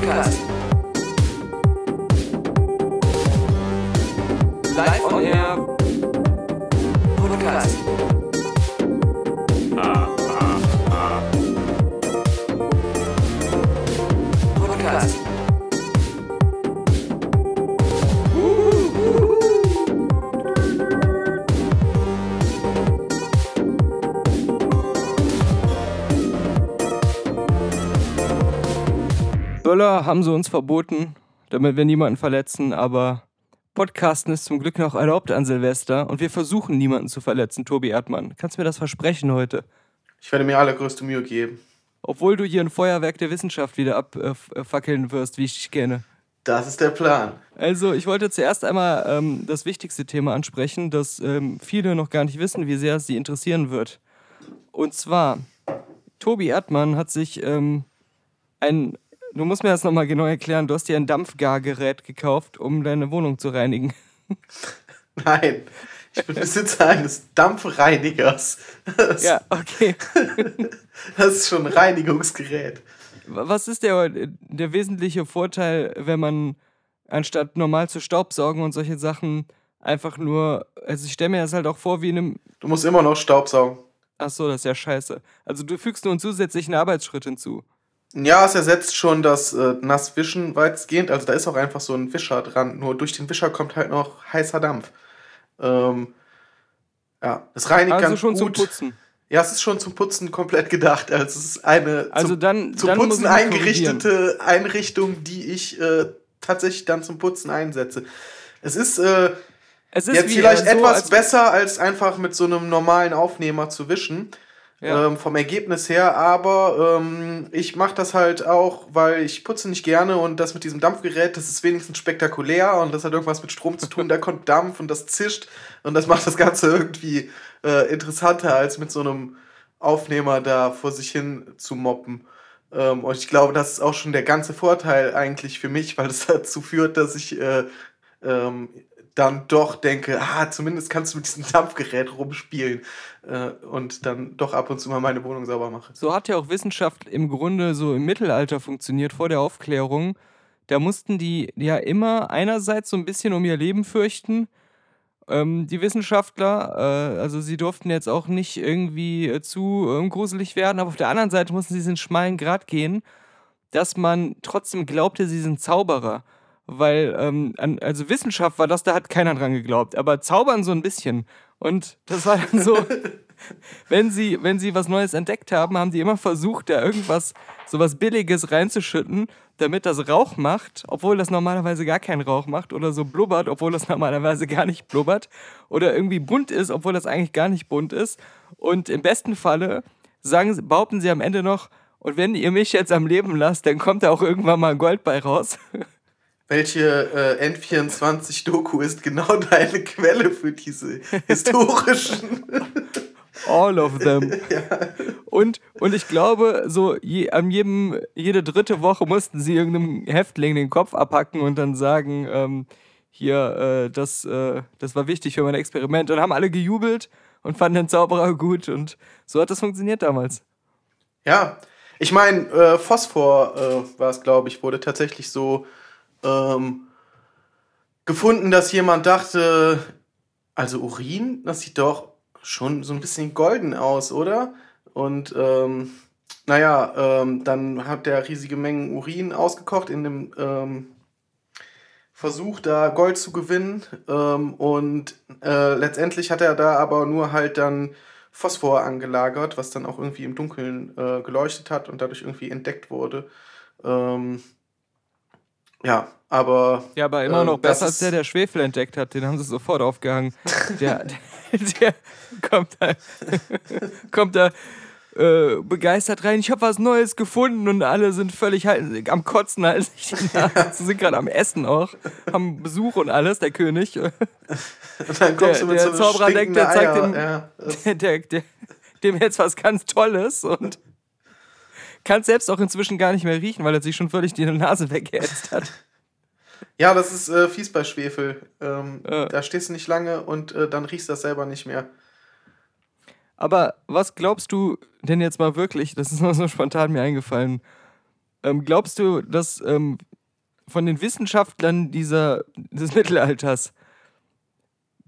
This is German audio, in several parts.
Podcast. Böller haben sie uns verboten, damit wir niemanden verletzen, aber Podcasten ist zum Glück noch erlaubt an Silvester und wir versuchen niemanden zu verletzen, Tobi Erdmann. Kannst du mir das versprechen heute? Ich werde mir allergrößte Mühe geben. Obwohl du hier ein Feuerwerk der Wissenschaft wieder abfackeln wirst, wie ich dich kenne. Das ist der Plan. Also, ich wollte zuerst einmal ähm, das wichtigste Thema ansprechen, das ähm, viele noch gar nicht wissen, wie sehr es sie interessieren wird. Und zwar, Tobi Erdmann hat sich ähm, ein, du musst mir das nochmal genau erklären, du hast dir ein Dampfgargerät gekauft, um deine Wohnung zu reinigen. Nein, ich bin Besitzer eines Dampfreinigers. Das, Ja, okay. das ist schon ein Reinigungsgerät. Was ist der, der wesentliche Vorteil, wenn man anstatt normal zu Staubsaugen und solche Sachen einfach nur, also ich stelle mir das halt auch vor wie in einem, Du musst immer noch Staubsaugen. ach so, das ist ja scheiße. Also du fügst nur einen zusätzlichen Arbeitsschritt hinzu. Ja, es ersetzt schon das äh, Nasswischen weitestgehend. Also da ist auch einfach so ein Wischer dran. Nur durch den Wischer kommt halt noch heißer Dampf. Ähm, ja, es reinigt Also ganz schon zum gut. Putzen. Ja, es ist schon zum Putzen komplett gedacht. Also es ist eine Also zum, dann, zum dann Putzen eingerichtete Einrichtung, die ich äh, tatsächlich dann zum Putzen einsetze. Es ist äh, Es ist jetzt vielleicht äh, so, etwas als- besser, als einfach mit so einem normalen Aufnehmer zu wischen. Ja. Ähm, vom Ergebnis her, aber ähm, ich mache das halt auch, weil ich putze nicht gerne und das mit diesem Dampfgerät, das ist wenigstens spektakulär und das hat irgendwas mit Strom zu tun, da kommt Dampf und das zischt und das macht das Ganze irgendwie äh, interessanter, als mit so einem Aufnehmer da vor sich hin zu moppen. Ähm, und ich glaube, das ist auch schon der ganze Vorteil eigentlich für mich, weil es dazu führt, dass ich äh, ähm, dann doch denke, ah, zumindest kannst du mit diesem Dampfgerät rumspielen äh, und dann doch ab und zu mal meine Wohnung sauber mache. So hat ja auch Wissenschaft im Grunde so im Mittelalter funktioniert, vor der Aufklärung. Da mussten die ja immer einerseits so ein bisschen um ihr Leben fürchten. Ähm, die Wissenschaftler, äh, also sie durften jetzt auch nicht irgendwie äh, zu ähm, gruselig werden, aber auf der anderen Seite mussten sie diesen schmalen Grat gehen, dass man trotzdem glaubte, sie sind Zauberer. Weil, ähm, also Wissenschaft war das, da hat keiner dran geglaubt, aber Zaubern so ein bisschen. Und das war dann so, wenn sie, wenn sie was Neues entdeckt haben, haben die immer versucht, da irgendwas, sowas Billiges reinzuschütten, damit das Rauch macht, obwohl das normalerweise gar keinen Rauch macht, oder so blubbert, obwohl das normalerweise gar nicht blubbert, oder irgendwie bunt ist, obwohl das eigentlich gar nicht bunt ist. Und im besten Falle sagen, sie- behaupten sie am Ende noch, und wenn ihr mich jetzt am Leben lasst, dann kommt da auch irgendwann mal ein Gold bei raus. Welche äh, N24-Doku ist genau deine Quelle für diese historischen? All of them. Und, und ich glaube, so je, an jedem, jede dritte Woche mussten sie irgendeinem Häftling den Kopf abhacken und dann sagen, ähm, hier, äh, das, äh, das war wichtig für mein Experiment. Und haben alle gejubelt und fanden den Zauberer gut. Und so hat das funktioniert damals. Ja, ich meine, äh, Phosphor äh, war es, glaube ich, wurde tatsächlich so ähm, gefunden, dass jemand dachte, also Urin, das sieht doch schon so ein bisschen golden aus, oder? Und ähm, naja, ähm, dann hat der riesige Mengen Urin ausgekocht in dem ähm, Versuch, da Gold zu gewinnen. Ähm, und äh, letztendlich hat er da aber nur halt dann Phosphor angelagert, was dann auch irgendwie im Dunkeln äh, geleuchtet hat und dadurch irgendwie entdeckt wurde. Ähm, ja, aber Ja, aber immer noch das besser als der, der Schwefel entdeckt hat. Den haben sie sofort aufgehangen. Der, der, der kommt da, kommt da äh, begeistert rein. Ich habe was Neues gefunden und alle sind völlig halt, am Kotzen, halt sich Nase, sind gerade am Essen auch, haben Besuch und alles, der König. und dann kommst der- du mit der so Zauberer denkt, der zeigt dem- Ja, der, der, dem jetzt was ganz Tolles und kann selbst auch inzwischen gar nicht mehr riechen, weil er sich schon völlig die Nase weggeätzt hat. ja, das ist äh, fies bei Schwefel. Ähm, Ja. Da stehst du nicht lange und äh, dann riechst du das selber nicht mehr. Aber was glaubst du denn jetzt mal wirklich, das ist nur so spontan mir eingefallen, Ähm, glaubst du, dass ähm, von den Wissenschaftlern dieser, des Mittelalters,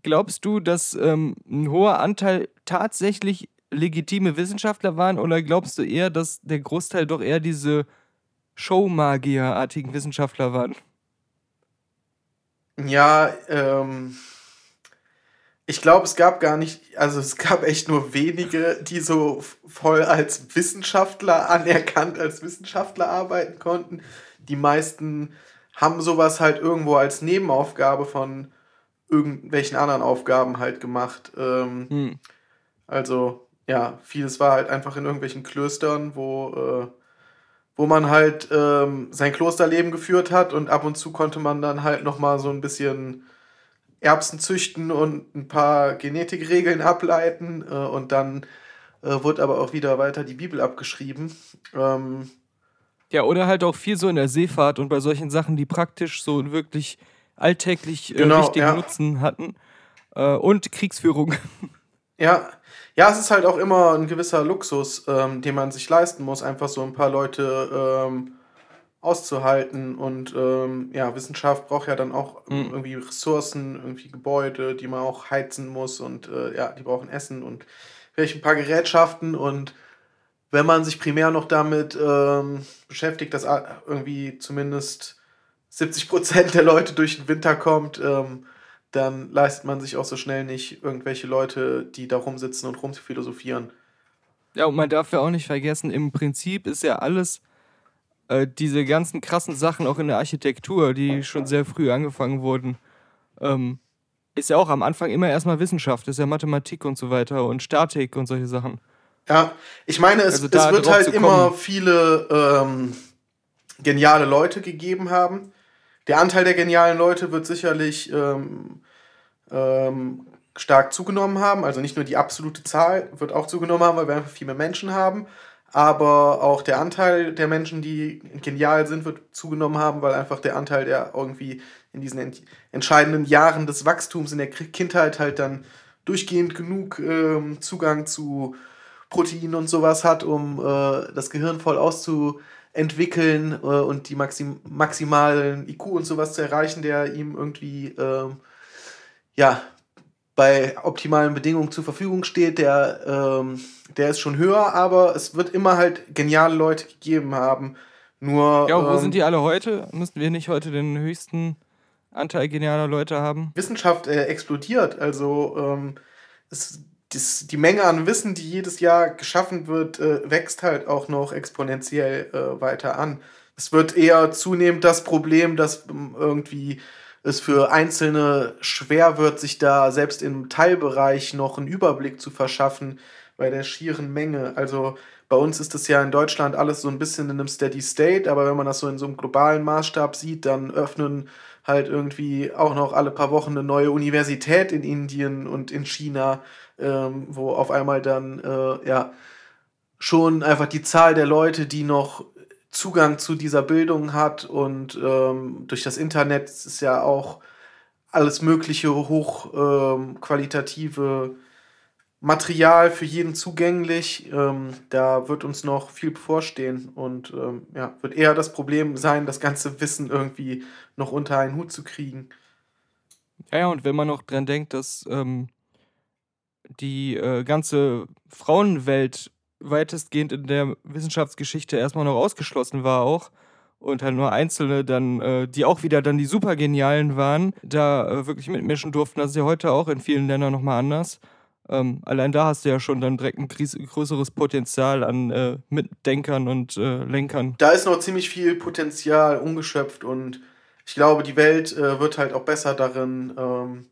glaubst du, dass ähm, ein hoher Anteil tatsächlich legitime Wissenschaftler waren oder glaubst du eher, dass der Großteil doch eher diese Showmagier-artigen Wissenschaftler waren? Ja, ähm, ich glaube, es gab gar nicht, also es gab echt nur wenige, die so voll als Wissenschaftler anerkannt als Wissenschaftler arbeiten konnten. Die meisten haben sowas halt irgendwo als Nebenaufgabe von irgendwelchen anderen Aufgaben halt gemacht. Ähm, Hm. also ja, vieles war halt einfach in irgendwelchen Klöstern, wo, äh, wo man halt ähm, sein Klosterleben geführt hat und ab und zu konnte man dann halt nochmal so ein bisschen Erbsen züchten und ein paar Genetikregeln ableiten äh, und dann äh, wurde aber auch wieder weiter die Bibel abgeschrieben. Ähm, Ja, oder halt auch viel so in der Seefahrt und bei solchen Sachen, die praktisch so wirklich alltäglich äh, Genau, wichtigen ja. Nutzen hatten. Äh, und Kriegsführung. Ja, ja, es ist halt auch immer ein gewisser Luxus, ähm, den man sich leisten muss, einfach so ein paar Leute ähm, auszuhalten. Und ähm, ja, Wissenschaft braucht ja dann auch Mhm. irgendwie Ressourcen, irgendwie Gebäude, die man auch heizen muss und äh, ja, die brauchen Essen und vielleicht ein paar Gerätschaften. Und wenn man sich primär noch damit ähm, beschäftigt, dass a- irgendwie zumindest 70 Prozent der Leute durch den Winter kommt, ähm, dann leistet man sich auch so schnell nicht irgendwelche Leute, die da rumsitzen und rumphilosophieren. Ja, und man darf ja auch nicht vergessen, im Prinzip ist ja alles, äh, diese ganzen krassen Sachen auch in der Architektur, die schon sehr früh angefangen wurden, ähm, ist ja auch am Anfang immer erstmal Wissenschaft, ist ja Mathematik und so weiter und Statik und solche Sachen. Ja, ich meine, es, Also es wird halt immer viele ähm, geniale Leute gegeben haben. Der Anteil der genialen Leute wird sicherlich ähm, ähm, stark zugenommen haben. Also nicht nur die absolute Zahl wird auch zugenommen haben, weil wir einfach viel mehr Menschen haben. Aber auch der Anteil der Menschen, die genial sind, wird zugenommen haben, weil einfach der Anteil, der irgendwie in diesen ent entscheidenden Jahren des Wachstums in der Kindheit halt dann durchgehend genug ähm, Zugang zu Proteinen und sowas hat, um äh, das Gehirn voll auszuentwickeln äh, und die maxim maximalen IQ und sowas zu erreichen, der ihm irgendwie ähm, ja bei optimalen Bedingungen zur Verfügung steht, der, ähm, der ist schon höher, aber es wird immer halt geniale Leute gegeben haben. Nur Ja, wo ähm, sind die alle heute? Müssten wir nicht heute den höchsten Anteil genialer Leute haben? Wissenschaft äh, explodiert. Also ähm, es, das, die Menge an Wissen, die jedes Jahr geschaffen wird, äh, wächst halt auch noch exponentiell äh, weiter an. Es wird eher zunehmend das Problem, dass ähm, irgendwie es für Einzelne schwer wird, sich da selbst im Teilbereich noch einen Überblick zu verschaffen bei der schieren Menge. Also bei uns ist das ja in Deutschland alles so ein bisschen in einem Steady State, aber wenn man das so in so einem globalen Maßstab sieht, dann öffnen halt irgendwie auch noch alle paar Wochen eine neue Universität in Indien und in China, ähm, wo auf einmal dann äh, ja schon einfach die Zahl der Leute, die noch Zugang zu dieser Bildung hat und ähm, durch das Internet ist ja auch alles mögliche hochqualitative ähm, Material für jeden zugänglich. Ähm, da wird uns noch viel bevorstehen und ähm, ja, wird eher das Problem sein, das ganze Wissen irgendwie noch unter einen Hut zu kriegen. Ja, ja, und wenn man noch dran denkt, dass ähm, die äh, ganze Frauenwelt weitestgehend in der Wissenschaftsgeschichte erstmal noch ausgeschlossen war auch und halt nur Einzelne dann, äh, die auch wieder dann die Supergenialen waren, da äh, wirklich mitmischen durften. Das ist ja heute auch in vielen Ländern nochmal anders. Ähm, allein da hast du ja schon dann direkt ein größeres Potenzial an äh, Mitdenkern und äh, Lenkern. Da ist noch ziemlich viel Potenzial ungeschöpft und ich glaube, die Welt äh, wird halt auch besser darin, ähm,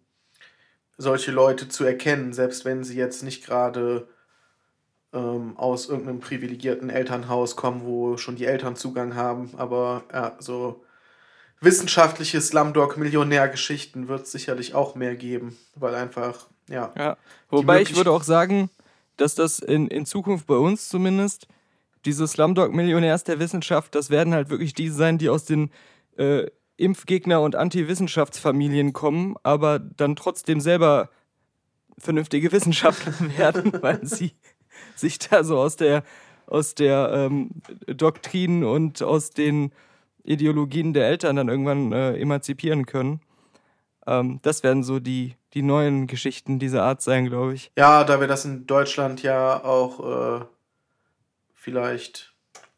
solche Leute zu erkennen, selbst wenn sie jetzt nicht gerade ähm, aus irgendeinem privilegierten Elternhaus kommen, wo schon die Eltern Zugang haben. Aber ja, so wissenschaftliche Slumdog-Millionär-Geschichten wird es sicherlich auch mehr geben, weil einfach, ja. Ja, wobei ich würde auch sagen, dass das in, in Zukunft bei uns zumindest, diese Slumdog-Millionärs der Wissenschaft, das werden halt wirklich die sein, die aus den äh, Impfgegner- und Anti-Wissenschaftsfamilien kommen, aber dann trotzdem selber vernünftige Wissenschaftler werden, weil sie sich da so aus der, aus der ähm, Doktrin und aus den Ideologien der Eltern dann irgendwann äh, emanzipieren können. Ähm, das werden so die, die neuen Geschichten dieser Art sein, glaube ich. Ja, da wir das in Deutschland ja auch äh, vielleicht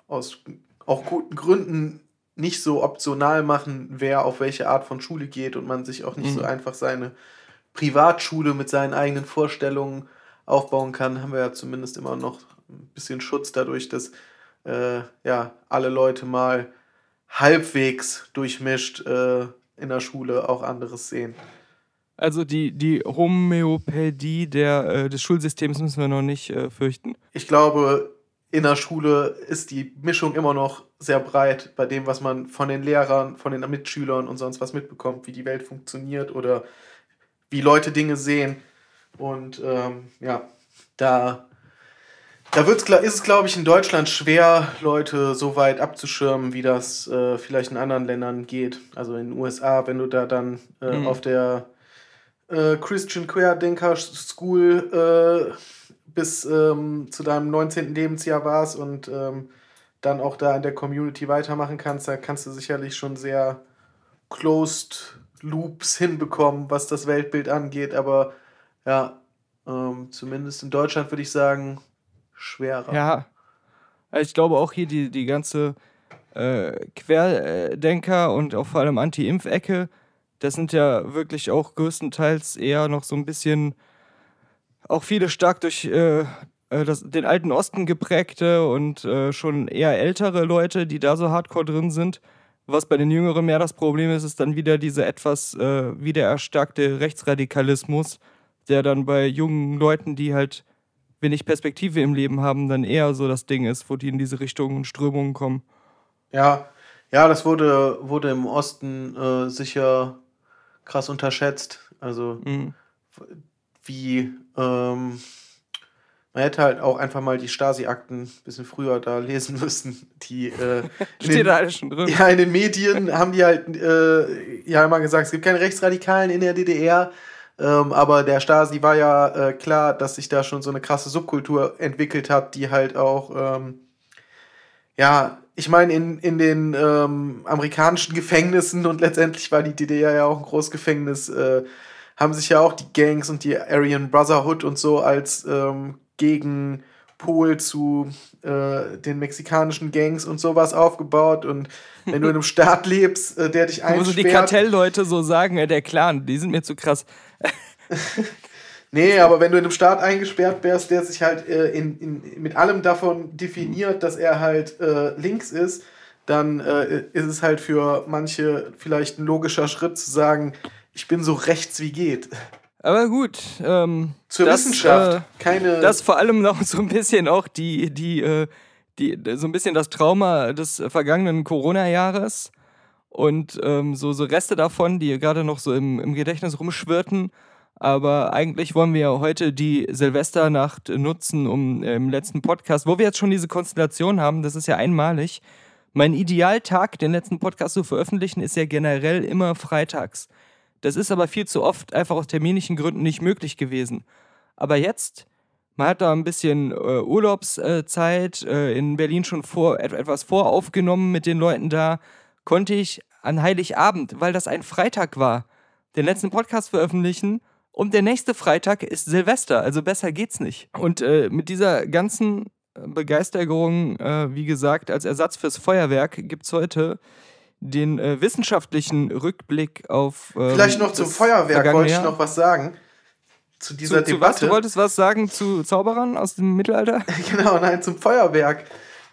aus auch guten Gründen nicht so optional machen, wer auf welche Art von Schule geht und man sich auch nicht Mhm. so einfach seine Privatschule mit seinen eigenen Vorstellungen aufbauen kann, haben wir ja zumindest immer noch ein bisschen Schutz dadurch, dass äh, ja alle Leute mal halbwegs durchmischt äh, in der Schule auch anderes sehen. Also die, die Homöopädie der, äh, des Schulsystems müssen wir noch nicht äh, fürchten. ich glaube, in der Schule ist die Mischung immer noch sehr breit bei dem, was man von den Lehrern, von den Mitschülern und sonst was mitbekommt, wie die Welt funktioniert oder wie Leute Dinge sehen. Und ähm, ja, da, da wird's, ist es, glaube ich, in Deutschland schwer, Leute so weit abzuschirmen, wie das äh, vielleicht in anderen Ländern geht. Also in den USA, wenn du da dann äh, Mhm. auf der äh, Christian Querdenker School äh, bis ähm, zu deinem 19. Lebensjahr warst und ähm, dann auch da in der Community weitermachen kannst, da kannst du sicherlich schon sehr closed Loops hinbekommen, was das Weltbild angeht. Aber ja, ähm, zumindest in Deutschland würde ich sagen, schwerer. Ja. Ich glaube auch hier die, die ganze äh, Querdenker und auch vor allem Anti-Impf-Ecke, das sind ja wirklich auch größtenteils eher noch so ein bisschen, auch viele stark durch äh, äh, das, den alten Osten geprägte und äh, schon eher ältere Leute, die da so hardcore drin sind. Was bei den Jüngeren mehr das Problem ist, ist dann wieder diese etwas äh, wieder erstarkte Rechtsradikalismus, der dann bei jungen Leuten, die halt wenig Perspektive im Leben haben, dann eher so das Ding ist, wo die in diese Richtung und Strömungen kommen. Ja, ja, das wurde, wurde im Osten äh, sicher krass unterschätzt. Also Mhm. Wie ähm, man hätte halt auch einfach mal die Stasi-Akten ein bisschen früher da lesen müssen. Die äh, Steht den, da alles schon drin. ja, in den Medien haben die halt äh, ja immer gesagt, es gibt keine Rechtsradikalen in der DDR. Ähm, aber der Stasi war ja äh, klar, dass sich da schon so eine krasse Subkultur entwickelt hat, die halt auch, ähm, ja, ich meine, in, in den ähm, amerikanischen Gefängnissen und letztendlich war die DDR ja auch ein Großgefängnis, äh, haben sich ja auch die Gangs und die Aryan Brotherhood und so als ähm, Gegenpol zu äh, den mexikanischen Gangs und sowas aufgebaut. Und wenn du in einem Staat lebst, äh, der dich Wo so die einsperrt, Kartellleute so sagen, der Clan, die sind mir zu krass. Nee, aber wenn du in einem Staat eingesperrt wärst, der sich halt äh, in, in, mit allem davon definiert, dass er halt äh, links ist, dann äh, ist es halt für manche vielleicht ein logischer Schritt zu sagen, ich bin so rechts wie geht. Aber gut, ähm, Zur das, Wissenschaft. Äh, keine. das vor allem noch so ein bisschen auch die, die, äh, die, so ein bisschen das Trauma des vergangenen Corona-Jahres und ähm, so, so Reste davon, die gerade noch so im, im Gedächtnis rumschwirrten. Aber eigentlich wollen wir ja heute die Silvesternacht nutzen, um äh, im letzten Podcast, wo wir jetzt schon diese Konstellation haben, das ist ja einmalig. Mein Idealtag, den letzten Podcast zu veröffentlichen, ist ja generell immer freitags. Das ist aber viel zu oft einfach aus terminischen Gründen nicht möglich gewesen. Aber jetzt, man hat da ein bisschen äh, Urlaubszeit, äh, in Berlin schon vor, et etwas voraufgenommen mit den Leuten da, konnte ich an Heiligabend, weil das ein Freitag war, den letzten Podcast veröffentlichen. Und der nächste Freitag ist Silvester, also besser geht's nicht. Und äh, mit dieser ganzen Begeisterung, äh, wie gesagt, als Ersatz fürs Feuerwerk gibt es heute den äh, wissenschaftlichen Rückblick auf. ähm, vielleicht noch zum Feuerwerk wollte ich noch was sagen. Zu dieser zu, zu was? Debatte. Du wolltest was sagen zu Zauberern aus dem Mittelalter? Genau, nein, zum Feuerwerk.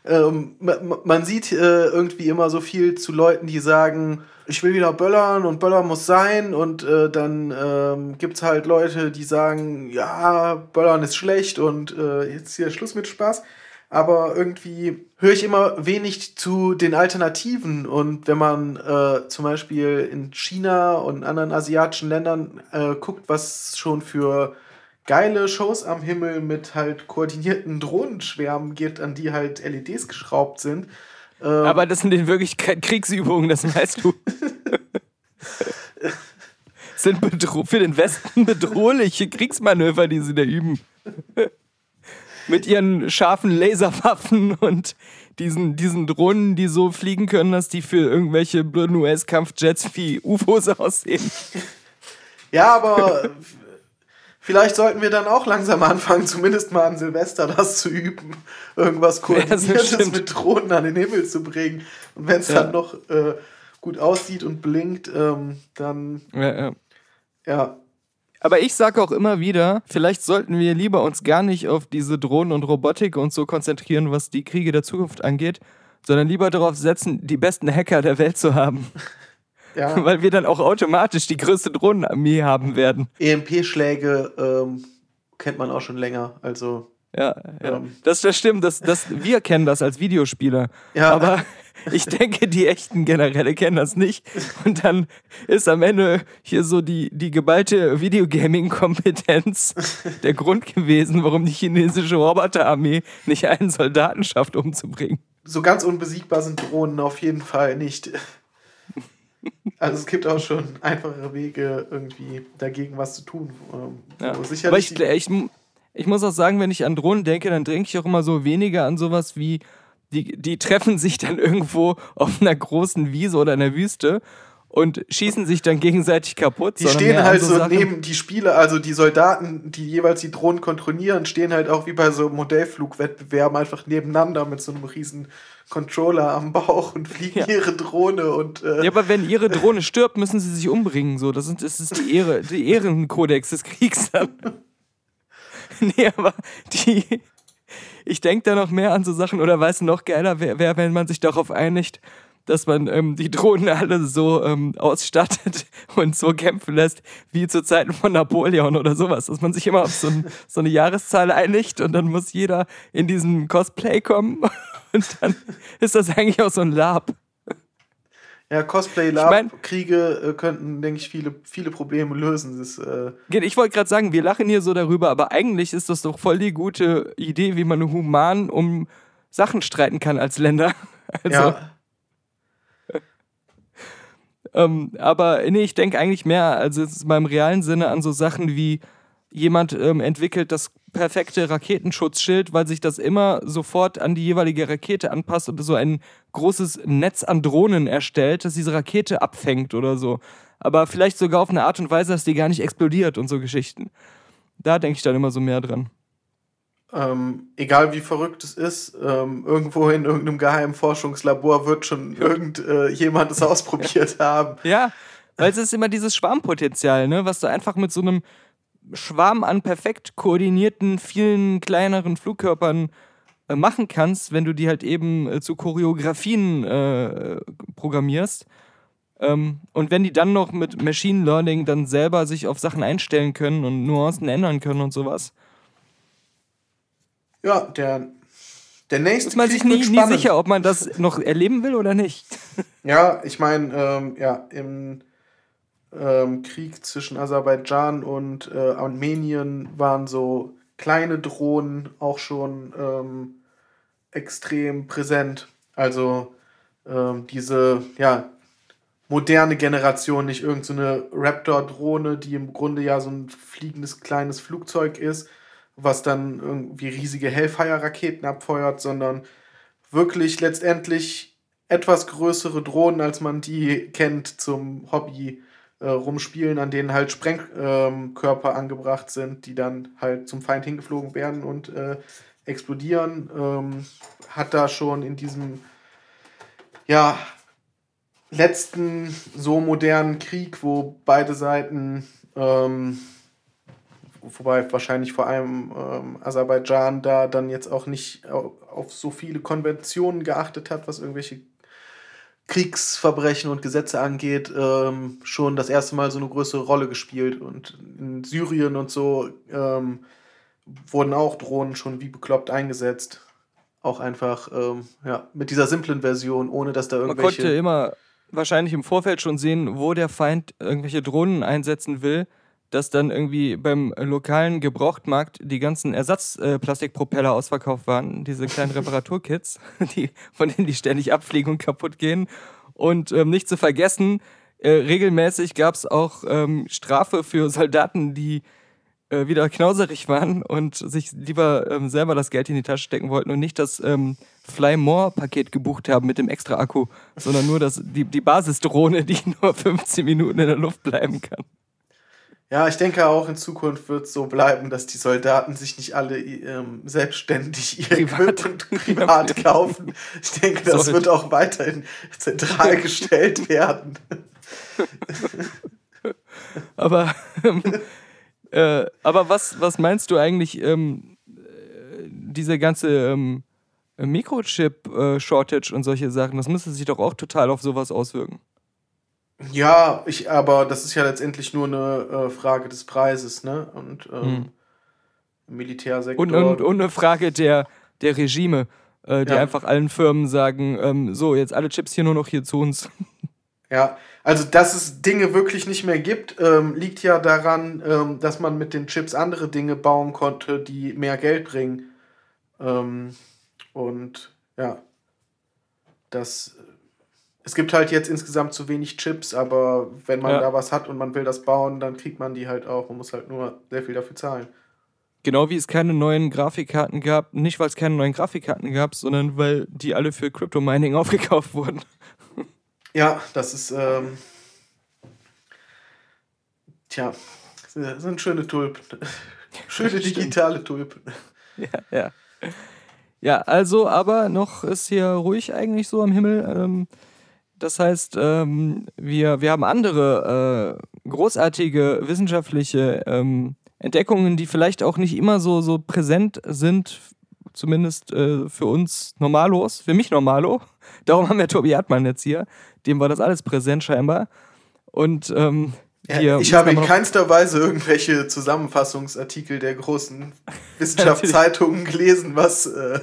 Ähm, ma- ma- man sieht äh, irgendwie immer so viel zu Leuten, die sagen, ich will wieder böllern und Böller muss sein. Und äh, dann ähm, gibt es halt Leute, die sagen, ja, Böllern ist schlecht und äh, jetzt hier Schluss mit Spaß. Aber irgendwie höre ich immer wenig zu den Alternativen. Und wenn man äh, zum Beispiel in China und anderen asiatischen Ländern äh, guckt, was schon für geile Shows am Himmel mit halt koordinierten Drohnenschwärmen geht, an die halt LEDs geschraubt sind. Ähm, Aber das sind in Wirklichkeit Kriegsübungen, das weißt du. sind für den Westen bedrohliche Kriegsmanöver, die sie da üben. Mit ihren scharfen Laserwaffen und diesen, diesen Drohnen, die so fliegen können, dass die für irgendwelche blöden US-Kampfjets wie UFOs aussehen. Ja, aber vielleicht sollten wir dann auch langsam anfangen, zumindest mal an Silvester das zu üben, irgendwas Koordiniertes stimmt. mit Drohnen an den Himmel zu bringen. Und wenn es Ja. dann noch äh, gut aussieht und blinkt, ähm, dann Ja, ja. ja. Aber ich sage auch immer wieder, vielleicht sollten wir lieber uns gar nicht auf diese Drohnen und Robotik und so konzentrieren, was die Kriege der Zukunft angeht, sondern lieber darauf setzen, die besten Hacker der Welt zu haben. ja. Weil wir dann auch automatisch die größte Drohnenarmee haben werden. EMP-Schläge ähm, kennt man auch schon länger. Also Ja, ja. Ähm. Das, das stimmt, das, das, wir kennen das als Videospieler. Ja. Aber ich denke, die echten Generäle kennen das nicht. Und dann ist am Ende hier so die, die geballte Videogaming-Kompetenz der Grund gewesen, warum die chinesische Roboterarmee nicht einen Soldaten schafft, umzubringen. so ganz unbesiegbar sind Drohnen auf jeden Fall nicht. Also es gibt auch schon einfachere Wege, irgendwie dagegen was zu tun. Ähm, Ja. Aber ich, ich, ich muss auch sagen, wenn ich an Drohnen denke, dann denke ich auch immer so weniger an sowas wie, die, die treffen sich dann irgendwo auf einer großen Wiese oder in der Wüste und schießen sich dann gegenseitig kaputt. Die stehen halt so Sachen- neben die Spieler, also die Soldaten, die jeweils die Drohnen kontrollieren, stehen halt auch wie bei so Modellflugwettbewerben einfach nebeneinander mit so einem riesen Controller am Bauch und fliegen Ja. ihre Drohne und äh, Ja, aber wenn ihre Drohne stirbt, müssen sie sich umbringen. So, das, sind, das ist die Ehre, die Ehrenkodex des Kriegs dann. nee, aber die. Ich denke da noch mehr an so Sachen, oder weiß noch geiler wäre, wär, wenn man sich darauf einigt, dass man ähm, die Drohnen alle so ähm, ausstattet und so kämpfen lässt, wie zu Zeiten von Napoleon oder sowas. Dass man sich immer auf so, ein, so eine Jahreszahl einigt und dann muss jeder in diesen Cosplay kommen und dann ist das eigentlich auch so ein Lab. Ja, Cosplay-Lab-Kriege äh, könnten, denke ich, viele, viele Probleme lösen. Das, äh, Ich wollte gerade sagen, wir lachen hier so darüber, aber eigentlich ist das doch voll die gute Idee, wie man human um Sachen streiten kann als Länder. Also, ja, ähm, aber nee, ich denke eigentlich mehr, also jetzt mal im realen Sinne an so Sachen wie jemand ähm, entwickelt das perfekte Raketenschutzschild, weil sich das immer sofort an die jeweilige Rakete anpasst und so ein großes Netz an Drohnen erstellt, das diese Rakete abfängt oder so. Aber vielleicht sogar auf eine Art und Weise, dass die gar nicht explodiert und so Geschichten. Da denke ich dann immer so mehr dran. ähm, egal wie verrückt es ist, ähm, irgendwo in irgendeinem geheimen Forschungslabor wird schon irgendjemand es ausprobiert haben. Ja, weil es ist immer dieses Schwarmpotenzial, ne, was du einfach mit so einem Schwarm an perfekt koordinierten, vielen kleineren Flugkörpern äh, machen kannst, wenn du die halt eben äh, zu Choreografien äh, programmierst. Ähm, und wenn die dann noch mit Machine Learning dann selber sich auf Sachen einstellen können und Nuancen ändern können und sowas, Ja, der, der nächste ist man Krieg sich nie, nie sicher, ob man das noch erleben will oder nicht. Ja, ich meine, ähm, ja, im ähm, Krieg zwischen Aserbaidschan und äh, Armenien waren so kleine Drohnen auch schon ähm, extrem präsent. Also ähm, diese, ja, moderne Generation, nicht irgendeine so Raptor-Drohne, die im Grunde ja so ein fliegendes kleines Flugzeug ist, was dann irgendwie riesige Hellfire-Raketen abfeuert, sondern wirklich letztendlich etwas größere Drohnen, als man die kennt zum Hobby äh, rumspielen, an denen halt Sprengkörper Körper angebracht sind, die dann halt zum Feind hingeflogen werden und äh, explodieren. Ähm, hat da schon in diesem ja letzten so modernen Krieg, wo beide Seiten ähm, wobei wahrscheinlich vor allem ähm, Aserbaidschan da dann jetzt auch nicht au- auf so viele Konventionen geachtet hat, was irgendwelche Kriegsverbrechen und Gesetze angeht, ähm, schon das erste Mal so eine größere Rolle gespielt. Und in Syrien und so ähm, wurden auch Drohnen schon wie bekloppt eingesetzt. Auch einfach ähm, ja, mit dieser simplen Version, ohne dass da Man irgendwelche. konnte immer wahrscheinlich im Vorfeld schon sehen, wo der Feind irgendwelche Drohnen einsetzen will, dass dann irgendwie beim lokalen Gebrauchtmarkt die ganzen Ersatzplastikpropeller ausverkauft waren, diese kleinen Reparaturkits, die, von denen die ständig abfliegen und kaputt gehen. Und ähm, nicht zu vergessen, äh, regelmäßig gab es auch ähm, Strafe für Soldaten, die äh, wieder knauserig waren und sich lieber ähm, selber das Geld in die Tasche stecken wollten und nicht das ähm, Fly More Paket gebucht haben mit dem extra Akku, sondern nur das, die, die Basisdrohne, die nur 15 Minuten in der Luft bleiben kann. Ja, ich denke auch in Zukunft wird es so bleiben, dass die Soldaten sich nicht alle ähm, selbstständig ihr Privat. Equipment privat kaufen. Ich denke, das Sollte. wird auch weiterhin zentral gestellt werden. Aber, ähm, äh, aber was, was meinst du eigentlich, ähm, äh, diese ganze ähm, Mikrochip-Shortage und solche Sachen, das müsste sich doch auch total auf sowas auswirken. Ja, ich, aber das ist ja letztendlich nur eine äh, Frage des Preises, ne? Und ähm, Hm. Militärsektor. Und, und, und eine Frage der, der Regime, äh, die Ja. einfach allen Firmen sagen, ähm, so, jetzt alle Chips hier nur noch hier zu uns. Ja, also dass es Dinge wirklich nicht mehr gibt, ähm, liegt ja daran, ähm, dass man mit den Chips andere Dinge bauen konnte, die mehr Geld bringen. Ähm, und ja, das. Es gibt halt jetzt insgesamt zu wenig Chips, aber wenn man Ja. da was hat und man will das bauen, dann kriegt man die halt auch. Man muss halt nur sehr viel dafür zahlen. Genau wie es keine neuen Grafikkarten gab, nicht weil es keine neuen Grafikkarten gab, sondern weil die alle für Crypto-Mining aufgekauft wurden. Ja, das ist. Ähm, tja, das sind schöne Tulpen. Schöne digitale Tulpen. Ja, ja. Ja, also, aber noch ist hier ruhig eigentlich so am Himmel. Ähm, das heißt, ähm, wir, wir haben andere äh, großartige wissenschaftliche ähm, Entdeckungen, die vielleicht auch nicht immer so, so präsent sind, zumindest äh, für uns Normalos, für mich Normalo. Darum haben wir Tobi Hartmann jetzt hier. Dem war das alles präsent scheinbar. Und ähm, Ja, ich habe in keinster Weise irgendwelche Zusammenfassungsartikel der großen Wissenschaftszeitungen gelesen, was äh,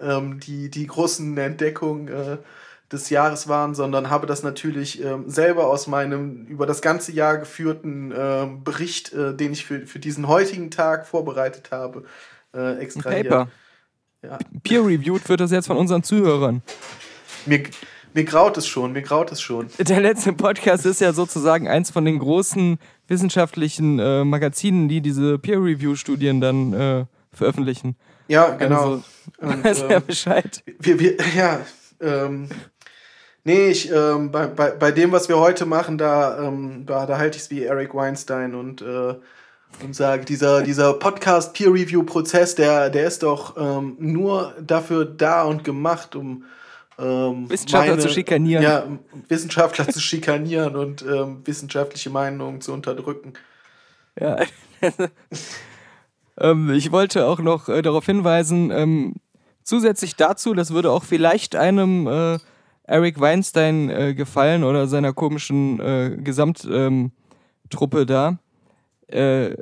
ähm, die, die großen Entdeckungen äh, des Jahres waren, sondern habe das natürlich ähm, selber aus meinem über das ganze Jahr geführten ähm, Bericht, äh, den ich für, für diesen heutigen Tag vorbereitet habe, äh, extrahiert. Paper. Ja. Peer-reviewed wird das jetzt von unseren Zuhörern. Mir, mir graut es schon, mir graut es schon. Der letzte Podcast ist ja sozusagen eins von den großen wissenschaftlichen äh, Magazinen, die diese Peer-Review-Studien dann äh, veröffentlichen. Ja, genau. Also, Und, weiß ja ähm, Bescheid. wir, wir, ja, ähm, nee, ich, ähm, bei, bei, bei dem, was wir heute machen, da, ähm, da, da halte ich es wie Eric Weinstein und, äh, und sage, dieser, dieser Podcast-Peer-Review-Prozess, der, der ist doch ähm, nur dafür da und gemacht, um ähm, Wissenschaftler zu schikanieren. Ja, Wissenschaftler zu schikanieren und ähm, wissenschaftliche Meinungen zu unterdrücken. Ja. ähm, ich wollte auch noch äh, darauf hinweisen, ähm, zusätzlich dazu, das würde auch vielleicht einem äh, Eric Weinstein äh, gefallen oder seiner komischen äh, Gesamttruppe ähm, da. Äh,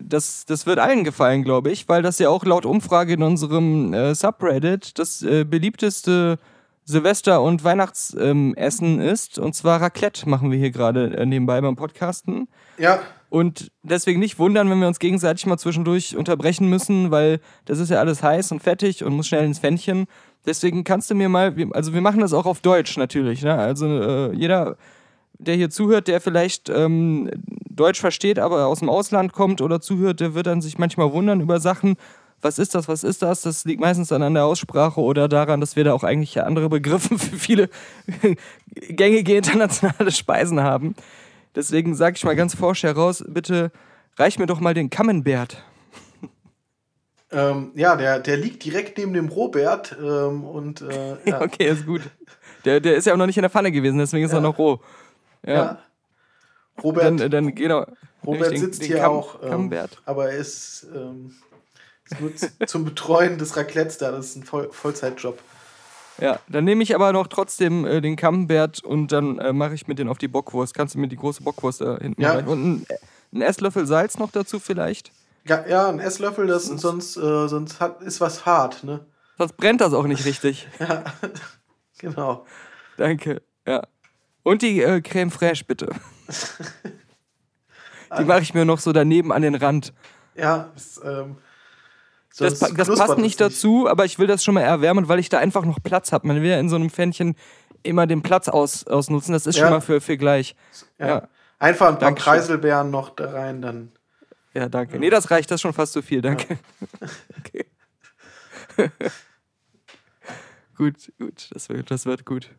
das, das wird allen gefallen, glaube ich, weil das ja auch laut Umfrage in unserem äh, Subreddit das äh, beliebteste Silvester- und Weihnachtsessen ähm, ist. Und zwar Raclette machen wir hier gerade äh, nebenbei beim Podcasten. Ja, Und deswegen nicht wundern, wenn wir uns gegenseitig mal zwischendurch unterbrechen müssen, weil das ist ja alles heiß und fettig und muss schnell ins Fännchen. Deswegen kannst du mir mal, also wir machen das auch auf Deutsch natürlich, ne? Also äh, jeder, der hier zuhört, der vielleicht ähm, Deutsch versteht, aber aus dem Ausland kommt oder zuhört, der wird dann sich manchmal wundern über Sachen. Was ist das, was ist das? Das liegt meistens dann an der Aussprache oder daran, dass wir da auch eigentlich andere Begriffe für viele gängige internationale Speisen haben. Deswegen sage ich mal ganz forsch heraus, bitte reich mir doch mal den Camembert. Ähm, ja der, der liegt direkt neben dem Robert ähm, und äh, ja. Okay, ist gut. Der, der ist ja auch noch nicht in der Pfanne gewesen, deswegen ist Ja. er noch roh. Ja. Ja. Robert, Dann, dann genau. Robert den- sitzt den hier Cam- auch, ähm, aber er ist, ähm, ist nur zum Betreuen des Raclettes da. Das ist ein Voll Vollzeitjob. Ja, dann nehme ich aber noch trotzdem äh, den Camembert und dann äh, mache ich mir den auf die Bockwurst. Kannst du mir die große Bockwurst da hinten Ja. rein? Und ein, ein Esslöffel Salz noch dazu vielleicht? Ja, ja ein Esslöffel, das sonst, äh, sonst hat, ist was hart, ne? Sonst brennt das auch nicht richtig. Ja, genau. Danke. Ja. Und die äh, Creme Fraiche, bitte. die mache ich mir noch so daneben an den Rand. Ja, es, ähm, Das, sonst das knuspert passt nicht dazu, aber ich will das schon mal erwärmen, weil ich da einfach noch Platz habe. Man will ja in so einem Pfännchen immer den Platz aus, ausnutzen. Das ist Ja. schon mal für, für gleich. Ja. Ja. Einfach ein paar Dankeschön. Kreiselbeeren noch da rein, dann. Ja, danke. Nee, das reicht, das ist schon fast zu viel, danke. Okay. gut, gut, das wird, das wird gut.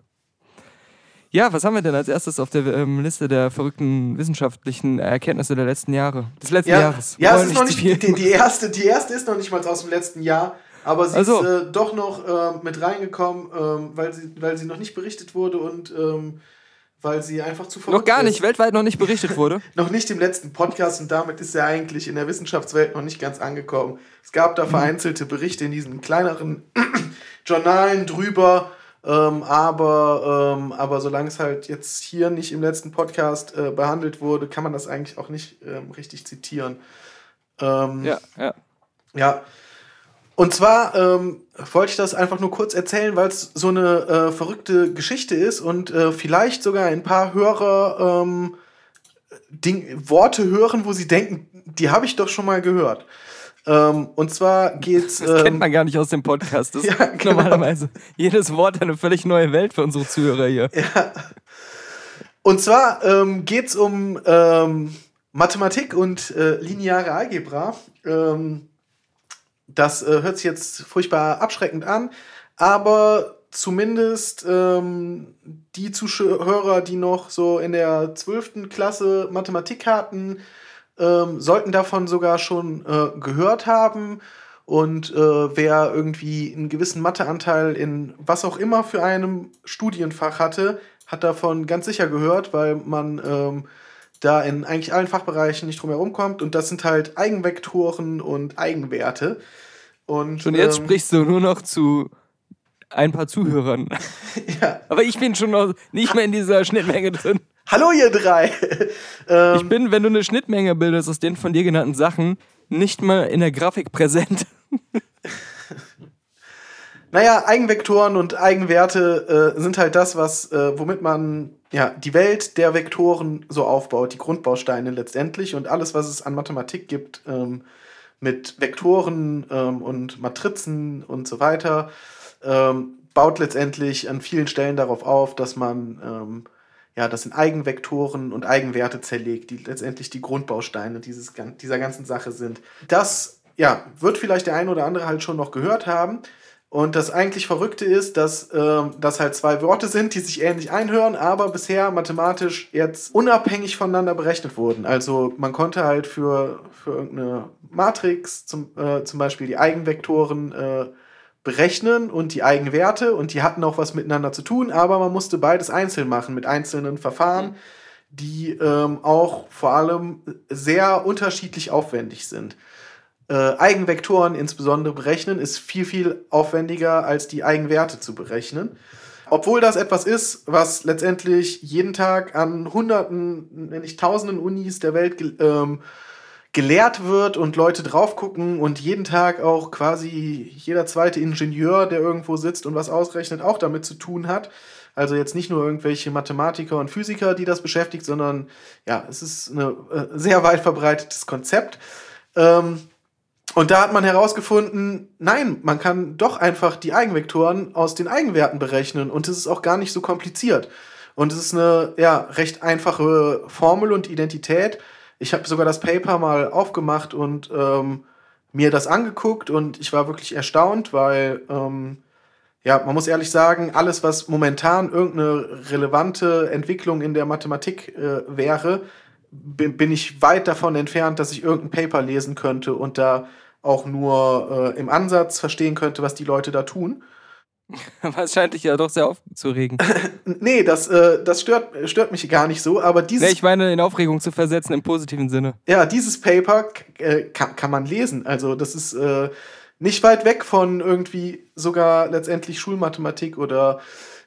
Ja, was haben wir denn als erstes auf der ähm, Liste der verrückten wissenschaftlichen Erkenntnisse der letzten Jahre? Des letzten Ja, Jahres. ja es ist noch nicht, die, die, erste, die erste ist noch nicht mal aus dem letzten Jahr, aber sie Also. ist äh, doch noch äh, mit reingekommen, ähm, weil, sie, weil sie noch nicht berichtet wurde und ähm, weil sie einfach zu Noch gar ist. nicht, weltweit noch nicht berichtet wurde. Noch nicht im letzten Podcast und damit ist er eigentlich in der Wissenschaftswelt noch nicht ganz angekommen. Es gab da vereinzelte Berichte in diesen kleineren Journalen drüber, ähm, aber, ähm, aber solange es halt jetzt hier nicht im letzten Podcast äh, behandelt wurde, kann man das eigentlich auch nicht ähm, richtig zitieren. Ähm, Ja, ja. ja. Und zwar ähm, wollte ich das einfach nur kurz erzählen, weil es so eine äh, verrückte Geschichte ist und äh, vielleicht sogar ein paar Hörer ähm, Ding, Worte hören, wo sie denken, die habe ich doch schon mal gehört. Ähm, und zwar geht's. Das kennt Ähm, man gar nicht aus dem Podcast. Das Ja, ist genau. normalerweise jedes Wort eine völlig neue Welt für unsere Zuhörer hier. und zwar ähm, geht's um ähm, Mathematik und äh, lineare Algebra. Ähm, das äh, hört sich jetzt furchtbar abschreckend an, aber zumindest ähm, die Zuhörer, die noch so in der 12. Klasse Mathematik hatten, ähm, sollten davon sogar schon äh, gehört haben. Und äh, wer irgendwie einen gewissen Matheanteil in was auch immer für einem Studienfach hatte, hat davon ganz sicher gehört, weil man ähm, da in eigentlich allen Fachbereichen nicht drum herum kommt. Und das sind halt Eigenvektoren und Eigenwerte. Und, Und jetzt ähm, sprichst du nur noch zu ein paar Zuhörern. Ja. Aber ich bin schon noch nicht mehr in dieser Schnittmenge drin. Hallo ihr drei! ähm, Ich bin, wenn du eine Schnittmenge bildest aus den von dir genannten Sachen, nicht mal in der Grafik präsent. Naja, Eigenvektoren und Eigenwerte äh, sind halt das, was, äh, womit man ja, die Welt der Vektoren so aufbaut, die Grundbausteine letztendlich und alles, was es an Mathematik gibt, ähm, mit Vektoren ähm, und Matrizen und so weiter, ähm, baut letztendlich an vielen Stellen darauf auf, dass man ähm, ja, das in Eigenvektoren und Eigenwerte zerlegt, die letztendlich die Grundbausteine dieses, dieser ganzen Sache sind. Das ja, wird vielleicht der ein oder andere halt schon noch gehört haben. Und das eigentlich Verrückte ist, dass ähm, das halt zwei Worte sind, die sich ähnlich einhören, aber bisher mathematisch jetzt unabhängig voneinander berechnet wurden. Also man konnte halt für, für irgendeine Matrix zum, äh, zum Beispiel die Eigenvektoren äh, berechnen und die Eigenwerte und die hatten auch was miteinander zu tun, aber man musste beides einzeln machen mit einzelnen Verfahren, die ähm, auch vor allem sehr unterschiedlich aufwendig sind. Äh, Eigenvektoren insbesondere berechnen ist viel, viel aufwendiger als die Eigenwerte zu berechnen. Obwohl das etwas ist, was letztendlich jeden Tag an Hunderten, wenn nicht Tausenden Unis der Welt ähm, gelehrt wird und Leute drauf gucken und jeden Tag auch quasi jeder zweite Ingenieur, der irgendwo sitzt und was ausrechnet, auch damit zu tun hat. Also jetzt nicht nur irgendwelche Mathematiker und Physiker, die das beschäftigt, sondern ja, es ist ein äh, sehr weit verbreitetes Konzept. Ähm, und da hat man herausgefunden, nein, man kann doch einfach die Eigenvektoren aus den Eigenwerten berechnen und es ist auch gar nicht so kompliziert. Und es ist eine ja, recht einfache Formel und Identität. Ich habe sogar das Paper mal aufgemacht und ähm, mir das angeguckt und ich war wirklich erstaunt, weil ähm, ja, man muss ehrlich sagen, alles, was momentan irgendeine relevante Entwicklung in der Mathematik äh, wäre, bin, bin ich weit davon entfernt, dass ich irgendein Paper lesen könnte und da auch nur äh, im Ansatz verstehen könnte, was die Leute da tun. Es scheint dich ja doch sehr aufzuregen. Nee, das, äh, das stört, stört mich gar nicht so, aber dieses, nee, ich meine, in Aufregung zu versetzen im positiven Sinne. ja, dieses Paper äh, kann, kann man lesen. Also das ist äh, nicht weit weg von irgendwie sogar letztendlich Schulmathematik oder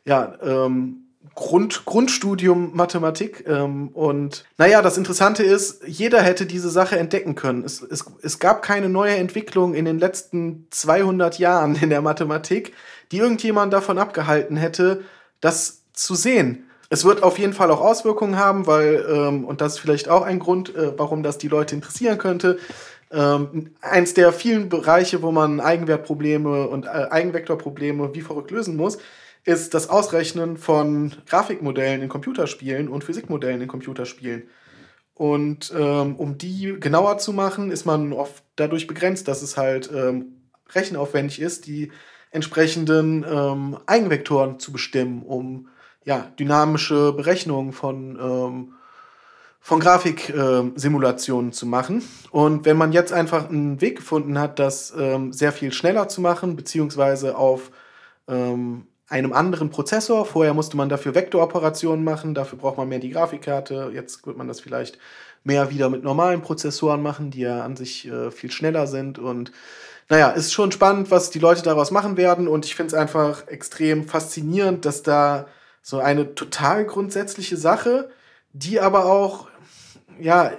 ja, ähm, Grund, Grundstudium Mathematik. Ähm, und naja, das Interessante ist, jeder hätte diese Sache entdecken können. Es, es, es gab keine neue Entwicklung in den letzten 200 Jahren in der Mathematik, die irgendjemand davon abgehalten hätte, das zu sehen. Es wird auf jeden Fall auch Auswirkungen haben, weil, ähm, und das ist vielleicht auch ein Grund, äh, warum das die Leute interessieren könnte, ähm, eins der vielen Bereiche, wo man Eigenwertprobleme und äh, Eigenvektorprobleme wie verrückt lösen muss, ist das Ausrechnen von Grafikmodellen in Computerspielen und Physikmodellen in Computerspielen. Und ähm, um die genauer zu machen, ist man oft dadurch begrenzt, dass es halt ähm, rechenaufwendig ist, die entsprechenden ähm, Eigenvektoren zu bestimmen, um ja, dynamische Berechnungen von, ähm, von Grafiksimulationen zu machen. Und wenn man jetzt einfach einen Weg gefunden hat, das ähm, sehr viel schneller zu machen, beziehungsweise auf ähm, einem anderen Prozessor. Vorher musste man dafür Vektoroperationen machen, dafür braucht man mehr die Grafikkarte. Jetzt wird man das vielleicht mehr wieder mit normalen Prozessoren machen, die ja an sich äh, viel schneller sind. Und naja, ist schon spannend, was die Leute daraus machen werden. Und ich finde es einfach extrem faszinierend, dass da so eine total grundsätzliche Sache, die aber auch, ja,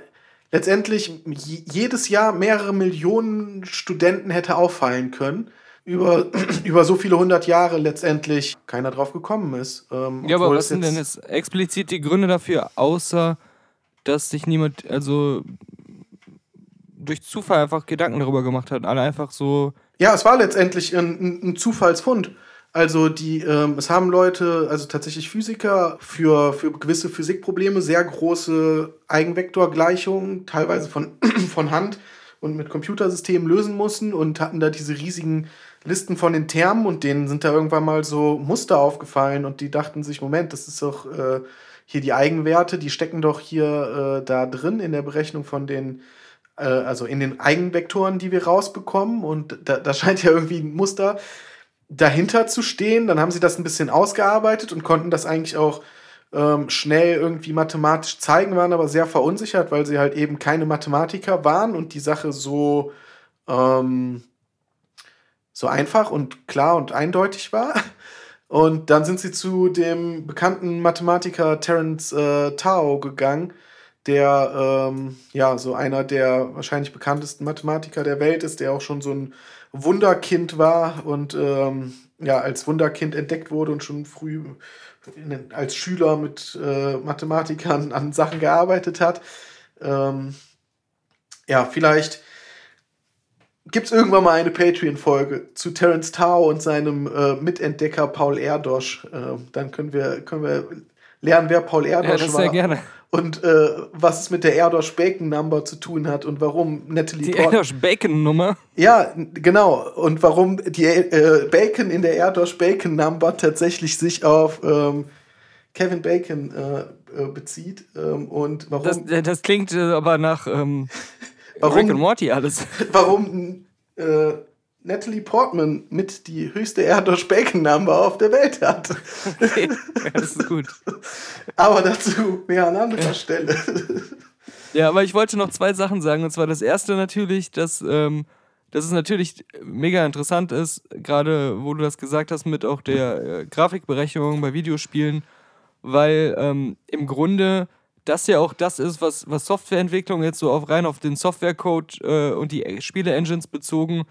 letztendlich jedes Jahr mehrere Millionen Studenten hätte auffallen können über, über so viele hundert Jahre letztendlich keiner drauf gekommen ist. Ähm, ja, aber was sind denn jetzt explizit die Gründe dafür, außer dass sich niemand, also durch Zufall einfach Gedanken darüber gemacht hat? Alle einfach so. Ja, es war letztendlich ein, ein Zufallsfund. Also die, ähm, es haben Leute, also tatsächlich Physiker, für, für gewisse Physikprobleme sehr große Eigenvektorgleichungen, teilweise von, von Hand und mit Computersystemen lösen mussten und hatten da diese riesigen Listen von den Termen und denen sind da irgendwann mal so Muster aufgefallen und die dachten sich, Moment, das ist doch äh, hier die Eigenwerte, die stecken doch hier äh, da drin in der Berechnung von den, äh, also in den Eigenvektoren, die wir rausbekommen und da, da scheint ja irgendwie ein Muster dahinter zu stehen. Dann haben sie das ein bisschen ausgearbeitet und konnten das eigentlich auch ähm, schnell irgendwie mathematisch zeigen, waren aber sehr verunsichert, weil sie halt eben keine Mathematiker waren und die Sache so ähm, so einfach und klar und eindeutig war. Und dann sind sie zu dem bekannten Mathematiker Terence äh, Tao gegangen, der ähm, ja so einer der wahrscheinlich bekanntesten Mathematiker der Welt ist, der auch schon so ein Wunderkind war und ähm, ja als Wunderkind entdeckt wurde und schon früh als Schüler mit äh, Mathematikern an Sachen gearbeitet hat. Ähm, ja, vielleicht gibt es irgendwann mal eine Patreon-Folge zu Terence Tao und seinem äh, Mitentdecker Paul Erdosch. Äh, dann können wir, können wir lernen, wer Paul Erdosch ja, war. Sehr gerne. Und äh, was es mit der Erdosch Bacon Number zu tun hat und warum Natalie Die Erdosch Bacon Nummer? Ja, genau. Und warum die äh, Bacon in der Erdosch Bacon Number tatsächlich sich auf ähm, Kevin Bacon äh, äh, bezieht. Ähm, und warum. Das, das klingt aber nach. Ähm warum, Rick und Morty alles. Warum äh, Natalie Portman mit die höchste Erdosch Bacon Number auf der Welt hat. Okay, ja, das ist gut. aber dazu mehr an anderer Stelle. Ja, aber ich wollte noch zwei Sachen sagen. Und zwar das erste natürlich, dass, ähm, dass es natürlich mega interessant ist, gerade wo du das gesagt hast, mit auch der äh, Grafikberechnung bei Videospielen, weil ähm, im Grunde das ja auch das ist, was, was Softwareentwicklung jetzt so auf rein auf den Softwarecode äh, und die Spiele-Engines bezogen,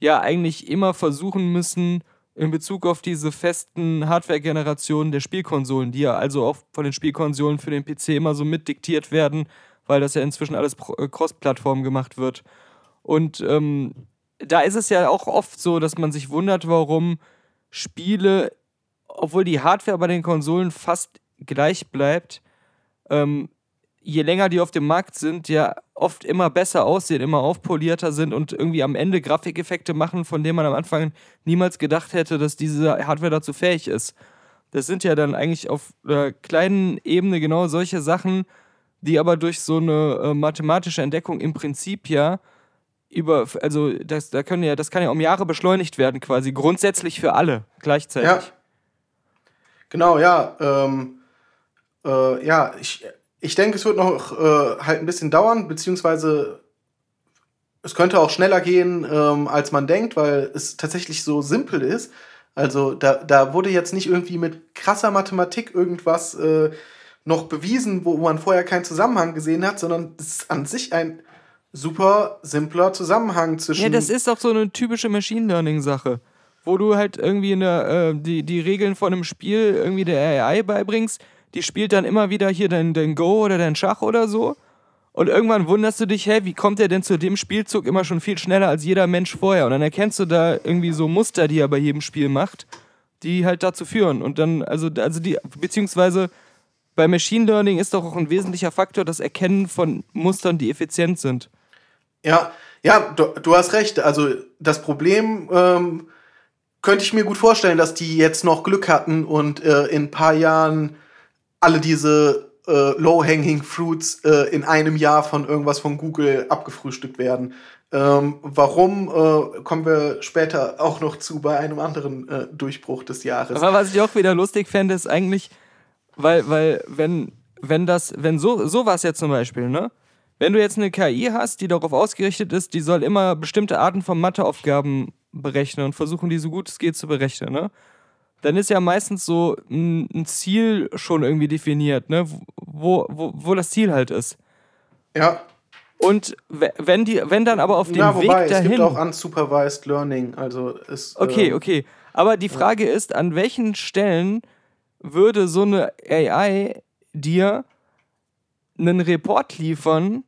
ja eigentlich immer versuchen müssen, in Bezug auf diese festen Hardware-Generationen der Spielkonsolen, die ja also auch von den Spielkonsolen für den PC immer so mitdiktiert werden, weil das ja inzwischen alles äh, Cross-Plattform gemacht wird. Und ähm, da ist es ja auch oft so, dass man sich wundert, warum Spiele, obwohl die Hardware bei den Konsolen fast gleich bleibt, ähm, je länger die auf dem Markt sind, ja oft immer besser aussehen, immer aufpolierter sind und irgendwie am Ende Grafikeffekte machen, von denen man am Anfang niemals gedacht hätte, dass diese Hardware dazu fähig ist. Das sind ja dann eigentlich auf einer kleinen Ebene genau solche Sachen, die aber durch so eine äh, mathematische Entdeckung im Prinzip ja über, also das, da können ja, das kann ja um Jahre beschleunigt werden, quasi grundsätzlich für alle gleichzeitig. Ja. Genau, ja. Ähm, äh, ja, ich, ich denke, es wird noch äh, halt ein bisschen dauern, beziehungsweise es könnte auch schneller gehen, ähm, als man denkt, weil es tatsächlich so simpel ist. Also da, da wurde jetzt nicht irgendwie mit krasser Mathematik irgendwas äh, noch bewiesen, wo man vorher keinen Zusammenhang gesehen hat, sondern es ist an sich ein super simpler Zusammenhang zwischen. Ja, das ist auch so eine typische Machine Learning-Sache, wo du halt irgendwie eine, äh, die, die Regeln von einem Spiel irgendwie der AI beibringst die spielt dann immer wieder hier dein, dein Go oder dein Schach oder so. Und irgendwann wunderst du dich, hä, wie kommt er denn zu dem Spielzug immer schon viel schneller als jeder Mensch vorher? Und dann erkennst du da irgendwie so Muster, die er bei jedem Spiel macht, die halt dazu führen. Und dann, also, also die, beziehungsweise bei Machine Learning ist doch auch ein wesentlicher Faktor das Erkennen von Mustern, die effizient sind. Ja, ja, du, du hast recht. Also das Problem ähm, könnte ich mir gut vorstellen, dass die jetzt noch Glück hatten und äh, in ein paar Jahren alle diese äh, Low-Hanging Fruits äh, in einem Jahr von irgendwas von Google abgefrühstückt werden. Ähm, warum äh, kommen wir später auch noch zu bei einem anderen äh, Durchbruch des Jahres? Aber was ich auch wieder lustig fände, ist eigentlich, weil, weil, wenn, wenn das, wenn so, sowas jetzt zum Beispiel, ne? Wenn du jetzt eine KI hast, die darauf ausgerichtet ist, die soll immer bestimmte Arten von Matheaufgaben berechnen und versuchen, die so gut es geht zu berechnen, ne? Dann ist ja meistens so ein, Ziel schon irgendwie definiert, ne? Wo, wo, wo das Ziel halt ist. Ja. Und we- wenn die, wenn dann aber auf dem Ja, Weg wobei, es dahin. gibt auch unsupervised Learning. Also ist. Okay, ähm, okay. Aber die Frage ist, an welchen Stellen würde so eine AI dir einen Report liefern,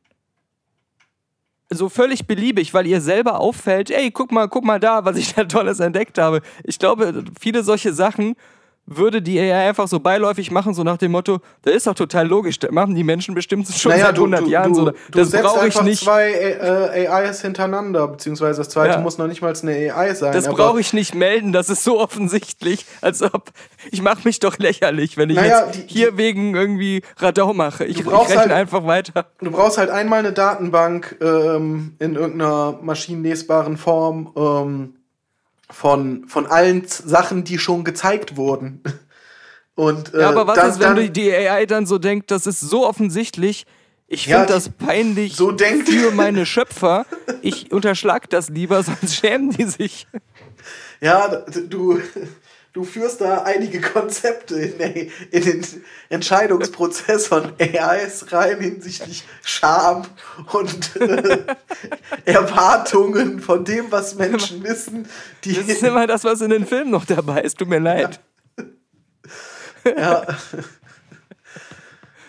so völlig beliebig, weil ihr selber auffällt, ey, guck mal, guck mal da, was ich da Tolles entdeckt habe. Ich glaube, viele solche Sachen würde die AI einfach so beiläufig machen, so nach dem Motto, das ist doch total logisch, das machen die Menschen bestimmt schon Naja, seit du, 100 du, Jahren du, so. Das brauche ich nicht. zwei äh, AIs hintereinander, beziehungsweise das zweite Ja. muss noch nicht mal eine AI sein. Das brauche ich nicht melden, das ist so offensichtlich, als ob ich mache mich doch lächerlich, wenn ich Naja, jetzt die- hier wegen irgendwie Radau mache. Ich, ich rechne halt- einfach weiter. Du brauchst halt einmal eine Datenbank ähm, in irgendeiner maschinenlesbaren Form ähm, von, von allen Sachen, die schon gezeigt wurden. Und, äh, Ja, aber was dann, ist, wenn dann, du die AI dann so denkt, das ist so offensichtlich, ich Ja, finde die- das peinlich so denkt- für meine Schöpfer. Ich unterschlag das lieber, sonst schämen die sich. Ja, du, du führst da einige Konzepte in, den- in den Entscheidungsprozess von AIs rein hinsichtlich Scham und äh, Erwartungen von dem, was Menschen wissen. Das ist immer das, was in den Filmen noch dabei ist. Tut mir leid. ja,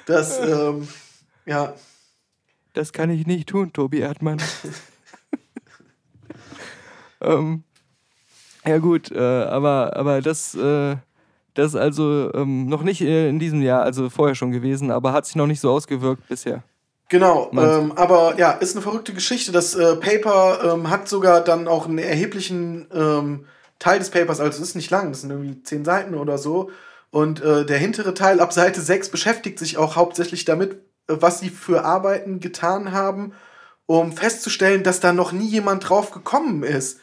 das, ähm, ja, Das kann ich nicht tun, Tobi Erdmann. ähm, ja gut, äh, aber, aber das, äh, das ist also ähm, noch nicht äh, in diesem Jahr, also vorher schon gewesen, aber hat sich noch nicht so ausgewirkt bisher. Genau, ähm, aber ja, ist eine verrückte Geschichte. Das äh, Paper ähm, hat sogar dann auch einen erheblichen ähm, Teil des Papers, also es ist nicht lang, das sind irgendwie zehn Seiten oder so. Und äh, der hintere Teil ab Seite 6 beschäftigt sich auch hauptsächlich damit, äh, was sie für Arbeiten getan haben, um festzustellen, dass da noch nie jemand drauf gekommen ist.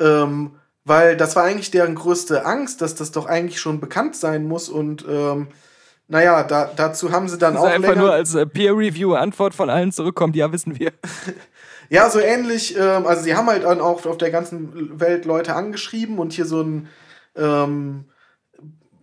Ähm, weil das war eigentlich deren größte Angst, dass das doch eigentlich schon bekannt sein muss. Und ähm, naja, da, dazu haben sie dann Das auch einfach länger nur als äh, Peer-Review-Antwort von allen zurückkommt, ja, wissen wir. Ja, so ähnlich. Ähm, also sie haben halt dann auch auf der ganzen Welt Leute angeschrieben und hier so einen ähm,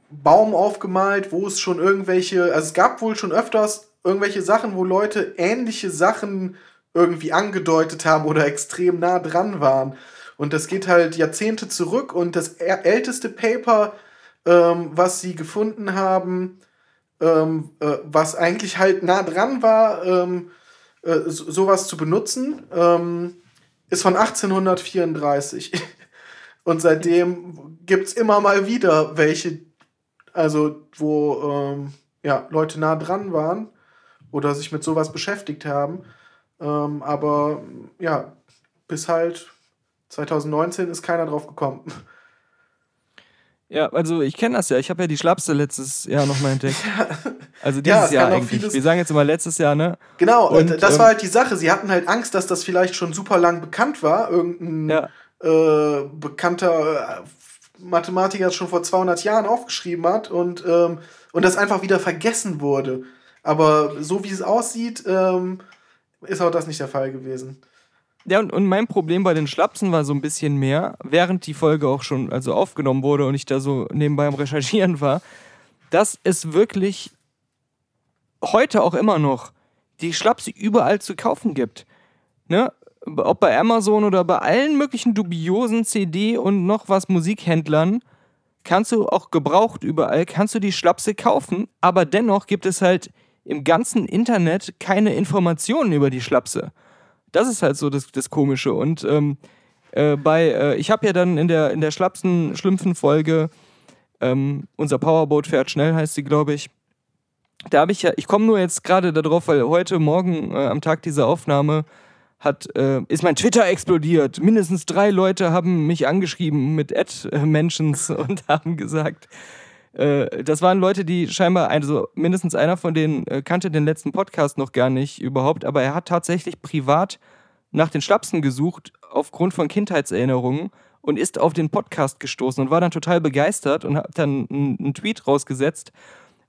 Baum aufgemalt, wo es schon irgendwelche, also es gab wohl schon öfters irgendwelche Sachen, wo Leute ähnliche Sachen irgendwie angedeutet haben oder extrem nah dran waren. Und das geht halt Jahrzehnte zurück und das älteste Paper, ähm, was sie gefunden haben, ähm, äh, was eigentlich halt nah dran war, ähm, äh, so, sowas zu benutzen, ähm, ist von 1834. Und seitdem gibt es immer mal wieder welche, also wo ähm, ja, Leute nah dran waren oder sich mit sowas beschäftigt haben. Ähm, aber ja, bis halt 2019 ist keiner drauf gekommen. Ja, also ich kenne das ja. Ich habe ja die Schlapse letztes Jahr nochmal entdeckt. Also Ja, dieses es Jahr eigentlich. vieles- Wir sagen jetzt immer letztes Jahr, ne? Genau, und, Und, das ähm, war halt die Sache. Sie hatten halt Angst, dass das vielleicht schon super lang bekannt war. Irgendein Ja. äh, bekannter äh, Mathematiker das schon vor 200 Jahren aufgeschrieben hat und, ähm, und das einfach wieder vergessen wurde. Aber so wie es aussieht, ähm, ist auch das nicht der Fall gewesen. Ja, und, und mein Problem bei den Schlapsen war so ein bisschen mehr, während die Folge auch schon also aufgenommen wurde und ich da so nebenbei am Recherchieren war, dass es wirklich heute auch immer noch die Schlapse überall zu kaufen gibt. Ne? Ob bei Amazon oder bei allen möglichen dubiosen CD- und noch was Musikhändlern kannst du auch gebraucht überall, kannst du die Schlapse kaufen, aber dennoch gibt es halt im ganzen Internet keine Informationen über die Schlapse. Das ist halt so das, das Komische. Und ähm, äh, bei, äh, ich habe ja dann in der, in der Schlapsen-Schlümpfen-Folge, ähm, unser Powerboat fährt schnell, heißt sie, glaube ich, da habe ich ja, ich komme nur jetzt gerade darauf, weil heute Morgen äh, am Tag dieser Aufnahme hat, äh, ist mein Twitter explodiert. Mindestens drei Leute haben mich angeschrieben mit Ad-Mentions und haben gesagt, äh, das waren Leute, die scheinbar, also mindestens einer von denen äh, kannte den letzten Podcast noch gar nicht überhaupt, aber er hat tatsächlich privat nach den Schlapsen gesucht aufgrund von Kindheitserinnerungen und ist auf den Podcast gestoßen und war dann total begeistert und hat dann einen, Tweet rausgesetzt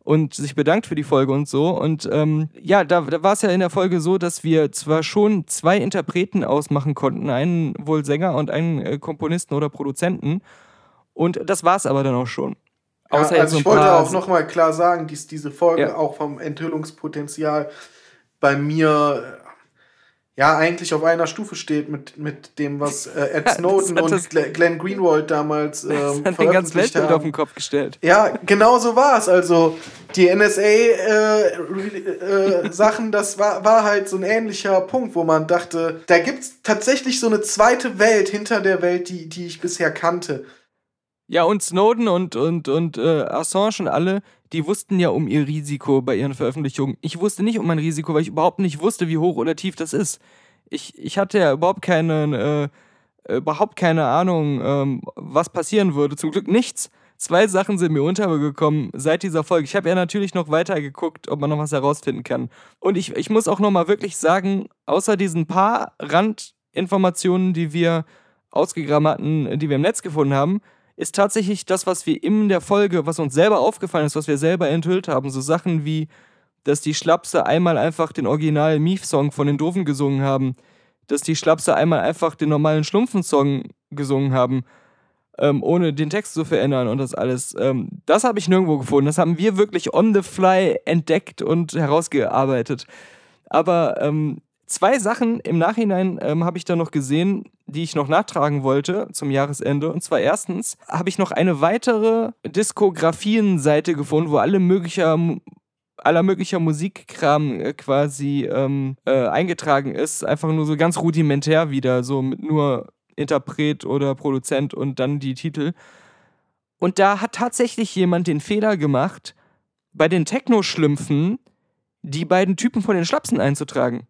und sich bedankt für die Folge und so. Und ähm, ja, da, da war es ja in der Folge so, dass wir zwar schon zwei Interpreten ausmachen konnten, einen wohl Sänger und einen äh, Komponisten oder Produzenten. Und das war es aber dann auch schon. Ja, Außer jetzt also so ich wollte auch nochmal klar sagen, dass diese Folge Ja. auch vom Enthüllungspotenzial bei mir äh, ja eigentlich auf einer Stufe steht mit, mit dem, was äh, Ed Snowden und das- Glenn Greenwald damals ähm, Das hat den ganzen Weltbild auf den. Kopf gestellt. Ja, genau so war es. Also die NSA-Sachen, äh, Sachen, das war, war halt so ein ähnlicher Punkt, wo man dachte, da gibt es tatsächlich so eine zweite Welt hinter der Welt, die, die ich bisher kannte. Ja, und Snowden und, und, und äh, Assange und alle, die wussten ja um ihr Risiko bei ihren Veröffentlichungen. Ich wusste nicht um mein Risiko, weil ich überhaupt nicht wusste, wie hoch oder tief das ist. Ich, ich hatte ja überhaupt keine, äh, überhaupt keine Ahnung, ähm, was passieren würde. Zum Glück nichts. Zwei Sachen sind mir untergekommen seit dieser Folge. Ich habe ja natürlich noch weiter geguckt, ob man noch was herausfinden kann. Und ich, ich muss auch noch mal wirklich sagen, außer diesen paar Randinformationen, die wir ausgegraben hatten, die wir im Netz gefunden haben, ist tatsächlich das, was wir in der Folge, was uns selber aufgefallen ist, was wir selber enthüllt haben, so Sachen wie, dass die Schlapse einmal einfach den originalen Mief-Song von den Doofen gesungen haben, dass die Schlapse einmal einfach den normalen Schlumpfen-Song gesungen haben, ähm, ohne den Text zu verändern und das alles. Ähm, das habe ich nirgendwo gefunden. Das haben wir wirklich on the fly entdeckt und herausgearbeitet. Aber ähm, zwei Sachen im Nachhinein ähm, habe ich da noch gesehen, die ich noch nachtragen wollte zum Jahresende. Und zwar erstens habe ich noch eine weitere Diskografien-Seite gefunden, wo alle möglicher aller möglicher Musikkram äh, quasi ähm, äh, eingetragen ist. Einfach nur so ganz rudimentär wieder, so mit nur Interpret oder Produzent und dann die Titel. Und da hat tatsächlich jemand den Fehler gemacht, bei den Techno-Schlümpfen die beiden Typen von den Schlapsen einzutragen.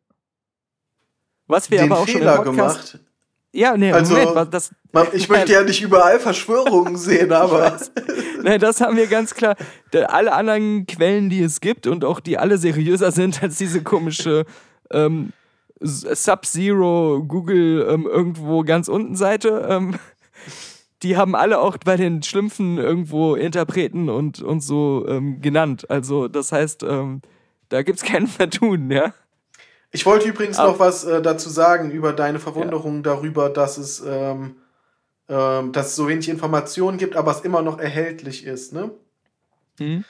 Was wir Den aber auch schon Fehler im Podcast gemacht. Ja, nee, Also, Moment, das, ich möchte ja nicht überall Verschwörungen sehen, aber Nein, das haben wir ganz klar. Alle anderen Quellen, die es gibt und auch die alle seriöser sind als diese komische ähm, Sub-Zero Google ähm, irgendwo ganz unten Seite, ähm, die haben alle auch bei den Schlümpfen irgendwo Interpreten und, und so ähm, genannt. Also das heißt, ähm, da gibt es kein Vertun, ja. Ich wollte übrigens Aber- noch was äh, dazu sagen über deine Verwunderung darüber, dass es, ähm, ähm, dass es so wenig Informationen gibt, aber es immer noch erhältlich ist. Ne? Mhm.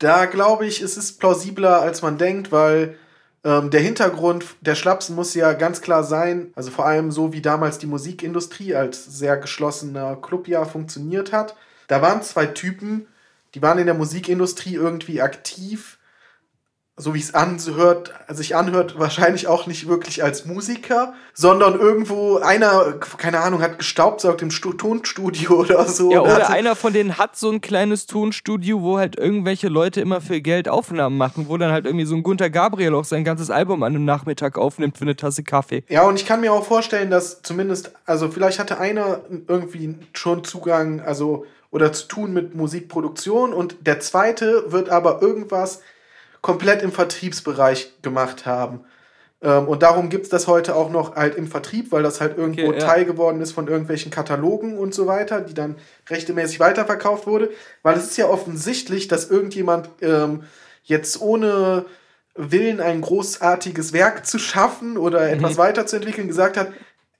Da glaube ich, es ist plausibler, als man denkt, weil ähm, der Hintergrund der Schlapsen muss ja ganz klar sein, also vor allem so wie damals die Musikindustrie als sehr geschlossener Club ja funktioniert hat. Da waren zwei Typen, die waren in der Musikindustrie irgendwie aktiv, so wie es anhört, sich anhört, wahrscheinlich auch nicht wirklich als Musiker, sondern irgendwo einer, keine Ahnung, hat gestaubsaugt im Stu Tonstudio oder so. Ja, oder einer von denen hat so ein kleines Tonstudio, wo halt irgendwelche Leute immer für Geld Aufnahmen machen, wo dann halt irgendwie so ein Gunter Gabriel auch sein ganzes Album an einem Nachmittag aufnimmt für eine Tasse Kaffee. Ja, und ich kann mir auch vorstellen, dass zumindest, also vielleicht hatte einer irgendwie schon Zugang, also oder zu tun mit Musikproduktion und der zweite wird aber irgendwas komplett im Vertriebsbereich gemacht haben. Ähm, und darum gibt es das heute auch noch halt im Vertrieb, weil das halt irgendwo Okay, ja. Teil geworden ist von irgendwelchen Katalogen und so weiter, die dann rechtemäßig weiterverkauft wurde. Weil es ist ja offensichtlich, dass irgendjemand ähm, jetzt ohne Willen ein großartiges Werk zu schaffen oder etwas weiterzuentwickeln gesagt hat,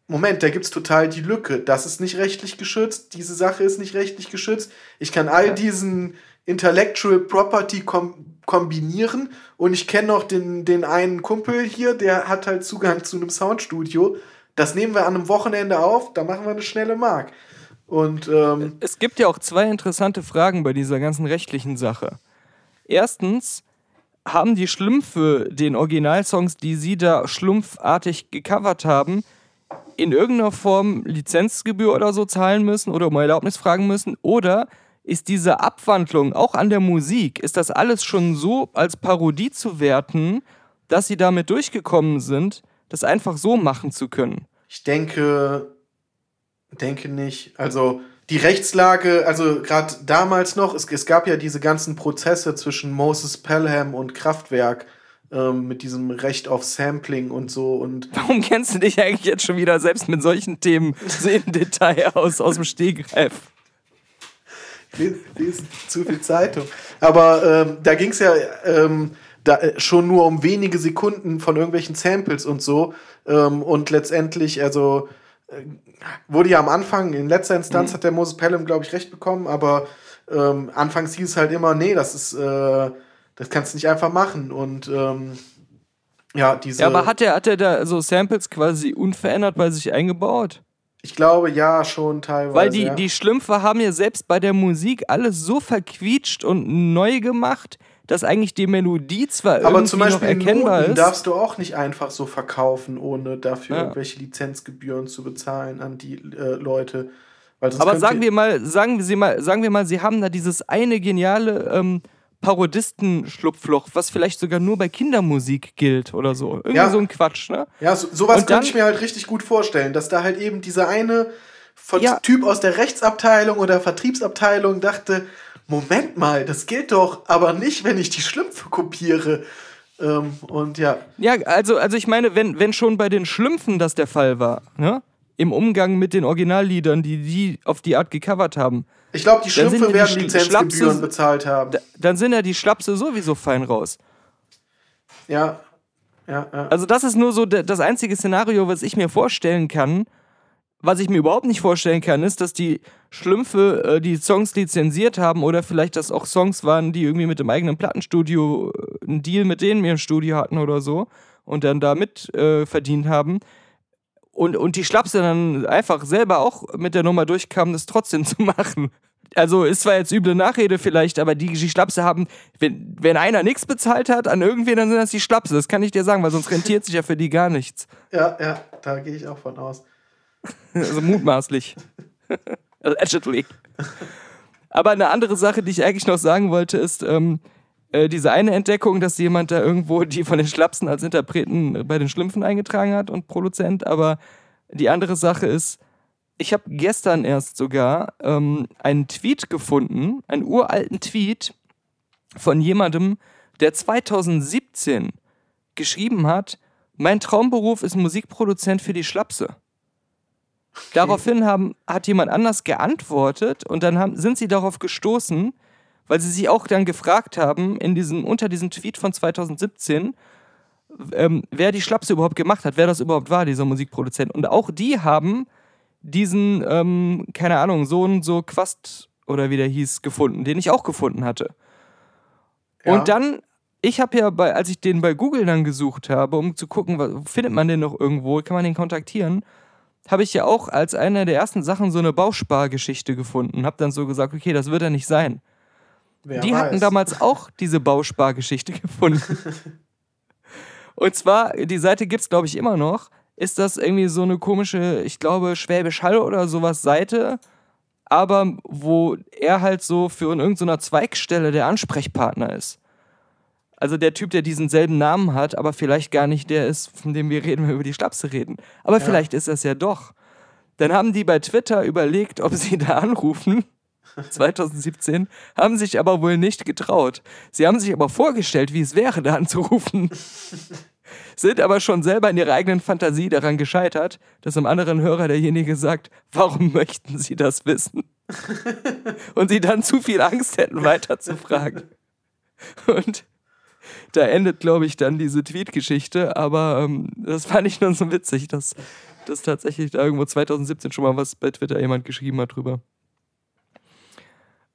Moment, da gibt es total die Lücke. Das ist nicht rechtlich geschützt, diese Sache ist nicht rechtlich geschützt. Ich kann all diesen Intellectual Property kom kombinieren und ich kenne noch den, den einen Kumpel hier, der hat halt Zugang zu einem Soundstudio. Das nehmen wir an einem Wochenende auf, da machen wir eine schnelle Mark. Und ähm, Es gibt ja auch zwei interessante Fragen bei dieser ganzen rechtlichen Sache. Erstens, haben die Schlümpfe den Originalsongs, die sie da schlumpfartig gecovert haben, in irgendeiner Form Lizenzgebühr oder so zahlen müssen oder um Erlaubnis fragen müssen? Oder ist diese Abwandlung, auch an der Musik, ist das alles schon so als Parodie zu werten, dass sie damit durchgekommen sind, das einfach so machen zu können. Ich denke, denke nicht. Also die Rechtslage, also gerade damals noch, es, es gab ja diese ganzen Prozesse zwischen Moses Pelham und Kraftwerk ähm, mit diesem Recht auf Sampling und so und Warum kennst du dich eigentlich jetzt schon wieder selbst mit solchen Themen so im Detail aus, aus dem Stegreif? Lesen, lesen zu viel Zeitung. Aber ähm, da ging es ja ähm, da, äh, schon nur um wenige Sekunden von irgendwelchen Samples und so. Ähm, und letztendlich, also äh, wurde ja am Anfang, in letzter Instanz Mhm. hat der Moses Pelham, glaube ich, recht bekommen, aber ähm, anfangs hieß es halt immer, nee, das ist, äh, das kannst du nicht einfach machen. Und ähm, ja, diese. Ja, aber hat er, hat er da so Samples quasi unverändert bei sich eingebaut? Ich glaube, ja, schon teilweise. Weil die, ja. die Schlümpfe haben ja selbst bei der Musik alles so verquietscht und neu gemacht, dass eigentlich die Melodie zwar Aber irgendwie zum Beispiel noch erkennbar Noten ist. darfst du auch nicht einfach so verkaufen, ohne dafür Ja. irgendwelche Lizenzgebühren zu bezahlen an die äh, Leute. Aber sagen wir mal, sagen Sie mal, sagen wir mal, Sie haben da dieses eine geniale ähm, Parodisten-Schlupfloch, was vielleicht sogar nur bei Kindermusik gilt oder so. Irgendwie Ja. so ein Quatsch, ne? Ja, so, sowas dann- könnte ich mir halt richtig gut vorstellen, dass da halt eben dieser eine Ja. Typ aus der Rechtsabteilung oder Vertriebsabteilung dachte, Moment mal, das gilt doch, aber nicht, wenn ich die Schlümpfe kopiere. Ähm, und ja, Ja, also, also ich meine, wenn, wenn schon bei den Schlümpfen das der Fall war, ne? Im Umgang mit den Originalliedern, die die auf die Art gecovert haben, ich glaube, die Schlümpfe ja die werden Schl- Lizenzgebühren Schlapse- bezahlt haben. da, dann sind ja die Schlapse sowieso fein raus. Ja, ja, ja. Also das ist nur so das einzige Szenario, was ich mir vorstellen kann. Was ich mir überhaupt nicht vorstellen kann, ist, dass die Schlümpfe äh, die Songs lizenziert haben oder vielleicht, dass auch Songs waren, die irgendwie mit dem eigenen Plattenstudio äh, einen Deal mit denen im Studio hatten oder so und dann da mit äh, verdient haben. Und, und die Schlapse dann einfach selber auch mit der Nummer durchkamen, das trotzdem zu machen. Also ist zwar jetzt üble Nachrede vielleicht, aber die, die Schlapse haben, wenn, wenn einer nichts bezahlt hat an irgendwen, dann sind das die Schlapse. Das kann ich dir sagen, weil sonst rentiert sich ja für die gar nichts. Ja, ja, da gehe ich auch von aus. Also mutmaßlich. Allegedly. Aber eine andere Sache, die ich eigentlich noch sagen wollte, ist ähm, äh, diese eine Entdeckung, dass jemand da irgendwo die von den Schlapsen als Interpreten bei den Schlümpfen eingetragen hat und Produzent. Aber die andere Sache ist, ich habe gestern erst sogar ähm, einen Tweet gefunden, einen uralten Tweet von jemandem, der 2017 geschrieben hat, mein Traumberuf ist Musikproduzent für die Schlapse. Daraufhin haben, hat jemand anders geantwortet und dann haben, sind sie darauf gestoßen, weil sie sich auch dann gefragt haben, in diesem, unter diesem Tweet von 2017, ähm, wer die Schlapse überhaupt gemacht hat, wer das überhaupt war, dieser Musikproduzent. Und auch die haben diesen, ähm, keine Ahnung, so und so Quast oder wie der hieß, gefunden, den ich auch gefunden hatte. Ja. Und dann, ich habe ja, bei, als ich den bei Google dann gesucht habe, um zu gucken, was, findet man den noch irgendwo, kann man den kontaktieren, habe ich ja auch als eine der ersten Sachen so eine Bauspargeschichte gefunden. Habe dann so gesagt, okay, das wird er nicht sein. Wer Die hatten weiß. damals auch diese Bauspargeschichte gefunden. Und zwar, die Seite gibt es, glaube ich, immer noch. Ist das irgendwie so eine komische, ich glaube, Schwäbisch Hall oder sowas Seite, aber wo er halt so für in irgendeiner Zweigstelle der Ansprechpartner ist. Also der Typ, der diesen selben Namen hat, aber vielleicht gar nicht der ist, von dem wir reden, wenn wir über die Schlapse reden. Aber vielleicht ist das ja doch. Dann haben die bei Twitter überlegt, ob sie da anrufen. 2017, haben sich aber wohl nicht getraut. Sie haben sich aber vorgestellt, wie es wäre, da anzurufen. Sind aber schon selber in ihrer eigenen Fantasie daran gescheitert, dass am anderen Hörer derjenige sagt, warum möchten Sie das wissen? Und sie dann zu viel Angst hätten, weiter zu fragen. Und da endet, glaube ich, dann diese Tweet-Geschichte, aber ähm, das fand ich nur so witzig, dass, dass tatsächlich da irgendwo 2017 schon mal was bei Twitter jemand geschrieben hat drüber.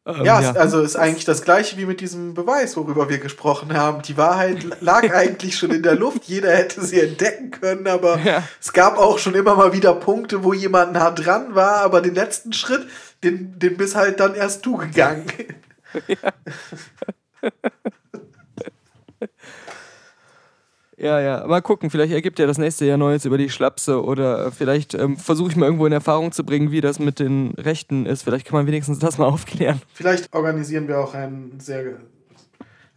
Ähm, Ja, es- also ist eigentlich das gleiche wie mit diesem Beweis, worüber wir gesprochen haben. Die Wahrheit lag eigentlich schon in der Luft. Jeder hätte sie entdecken können, aber Ja. es gab auch schon immer mal wieder Punkte, wo jemand nah dran war, aber den letzten Schritt, den, den bist halt dann erst du gegangen. Ja, ja. Mal gucken, vielleicht ergibt ja das nächste Jahr Neues über die Schlapse oder vielleicht ähm, versuche ich mal irgendwo in Erfahrung zu bringen, wie das mit den Rechten ist. Vielleicht kann man wenigstens das mal aufklären. Vielleicht organisieren wir auch ein sehr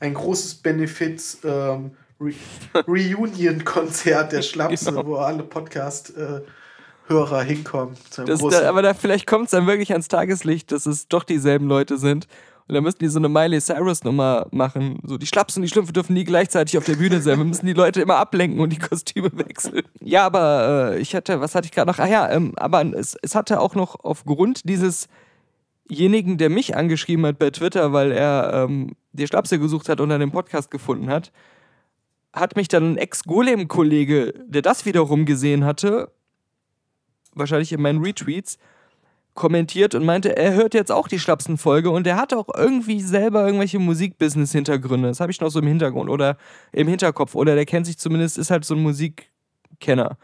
ein großes Benefits ähm, Re Reunion-Konzert der Schlapse, Genau. wo alle Podcast-Hörer hinkommen. Zu einem Das, da, aber da, vielleicht kommt es dann wirklich ans Tageslicht, dass es doch dieselben Leute sind. Und dann müssen die so eine Miley Cyrus-Nummer machen. So, die Schlapsen und die Schlümpfe dürfen nie gleichzeitig auf der Bühne sein. Wir müssen die Leute immer ablenken und die Kostüme wechseln. Ja, aber äh, ich hatte, was hatte ich gerade noch? Ah ja, ähm, aber es, es hatte auch noch aufgrund diesesjenigen, der mich angeschrieben hat bei Twitter, weil er ähm, die Schlapse gesucht hat und dann den Podcast gefunden hat, hat mich dann ein Ex-Golem-Kollege, der das wiederum gesehen hatte, wahrscheinlich in meinen Retweets, kommentiert und meinte, er hört jetzt auch die Schlapsen-Folge und er hat auch irgendwie selber irgendwelche Musikbusiness-Hintergründe. Das habe ich noch so im Hintergrund oder im Hinterkopf. Oder der kennt sich zumindest, ist halt so ein Musikkenner.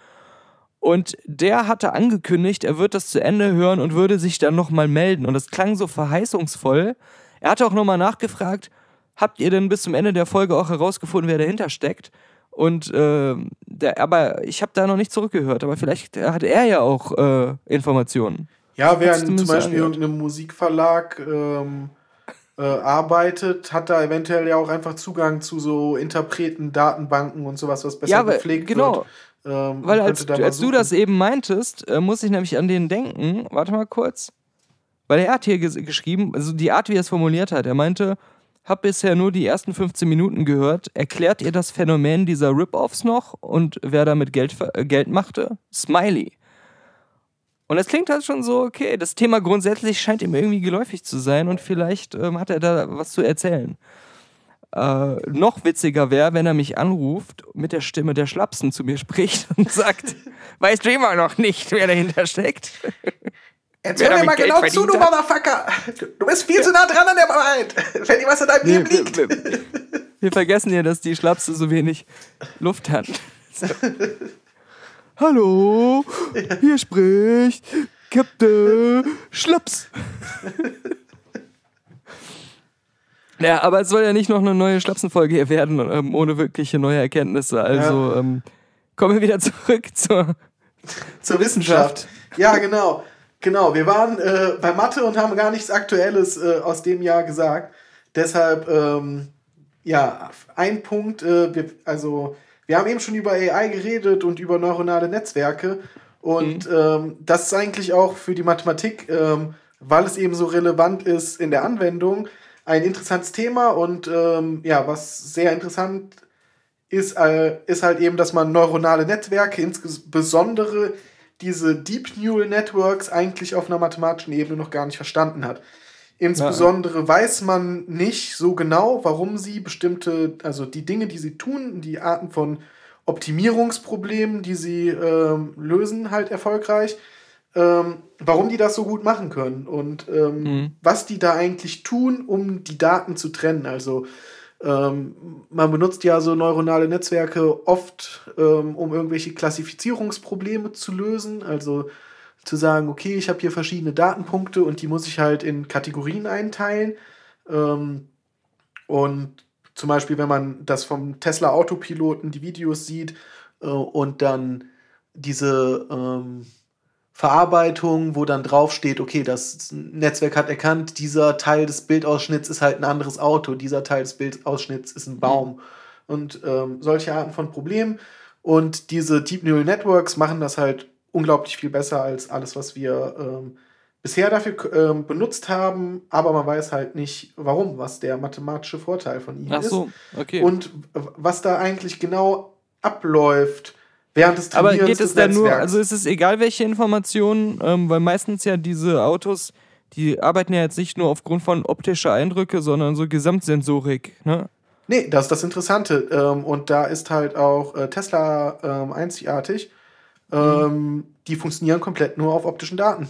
Und der hatte angekündigt, er wird das zu Ende hören und würde sich dann nochmal melden. Und das klang so verheißungsvoll. Er hatte auch nochmal nachgefragt, habt ihr denn bis zum Ende der Folge auch herausgefunden, wer dahinter steckt? Und äh, der, aber ich habe da noch nicht zurückgehört. Aber vielleicht hat er ja auch äh, Informationen. Ja, während zum Beispiel angehört. irgendein Musikverlag ähm, äh, arbeitet, hat da eventuell ja auch einfach Zugang zu so Interpreten, Datenbanken und sowas, was besser Ja, gepflegt genau. wird. Ähm, Weil als, als du das eben meintest, äh, muss ich nämlich an den denken. Warte mal kurz. Weil er hat hier ges geschrieben, also die Art, wie er es formuliert hat, er meinte, hab bisher nur die ersten 15 Minuten gehört. Erklärt ihr das Phänomen dieser Rip-Offs noch und wer damit Geld, äh, Geld machte? Smiley. Und es klingt halt schon so, okay, das Thema grundsätzlich scheint ihm irgendwie geläufig zu sein und vielleicht ähm, hat er da was zu erzählen. Äh, noch witziger wäre, wenn er mich anruft, mit der Stimme der Schlapsen zu mir spricht und sagt, weißt du immer noch nicht, wer dahinter steckt? Hör mir mal Geld genau zu, du. Motherfucker! Du- bist viel zu nah dran an der Wahrheit, wenn dir was in deinem Leben liegt. wir, wir, wir vergessen ja, dass die Schlapse so wenig Luft hat. So. Hallo, hier spricht Captain Schlaps. Ja, aber es soll ja nicht noch eine neue Schlapsenfolge hier werden, ähm, ohne wirkliche neue Erkenntnisse. Also ähm, kommen wir wieder zurück zur, Zur Wissenschaft. Ja, genau. Genau, wir waren äh, bei Mathe und haben gar nichts Aktuelles äh, aus dem Jahr gesagt. Deshalb, ähm, ja, ein Punkt, äh, wir, also wir haben eben schon über AI geredet und über neuronale Netzwerke. Und ähm, das ist eigentlich auch für die Mathematik, ähm, weil es eben so relevant ist in der Anwendung, ein interessantes Thema. Und ähm, ja, was sehr interessant ist, äh, ist halt eben, dass man neuronale Netzwerke, insbesondere diese Deep Neural Networks, eigentlich auf einer mathematischen Ebene noch gar nicht verstanden hat. Insbesondere weiß man nicht so genau, warum sie bestimmte, also die Dinge, die sie tun, die Arten von Optimierungsproblemen, die sie ähm, lösen, halt erfolgreich, ähm, warum die das so gut machen können und ähm, Mhm. was die da eigentlich tun, um die Daten zu trennen. Also ähm, man benutzt ja so neuronale Netzwerke oft, ähm, um irgendwelche Klassifizierungsprobleme zu lösen. Also zu sagen, okay, ich habe hier verschiedene Datenpunkte und die muss ich halt in Kategorien einteilen. Ähm, und zum Beispiel, wenn man das vom Tesla Autopiloten die Videos sieht äh, und dann diese ähm, Verarbeitung, wo dann draufsteht, okay, das Netzwerk hat erkannt, dieser Teil des Bildausschnitts ist halt ein anderes Auto, dieser Teil des Bildausschnitts ist ein Baum. Und ähm, solche Arten von Problemen. Und diese Deep Neural Networks machen das halt unglaublich viel besser als alles, was wir ähm, bisher dafür ähm, benutzt haben. Aber man weiß halt nicht, warum, was der mathematische Vorteil von ihnen Ach ist. so, okay. Und was da eigentlich genau abläuft während des Aber Trainierens geht es dann nur, also ist es egal, welche Informationen, ähm, weil meistens ja diese Autos, die arbeiten ja jetzt nicht nur aufgrund von optischer Eindrücke, sondern so Gesamtsensorik, ne? Nee, das ist das Interessante. Ähm, und da ist halt auch äh, Tesla ähm, einzigartig. Ähm, Die funktionieren komplett nur auf optischen Daten.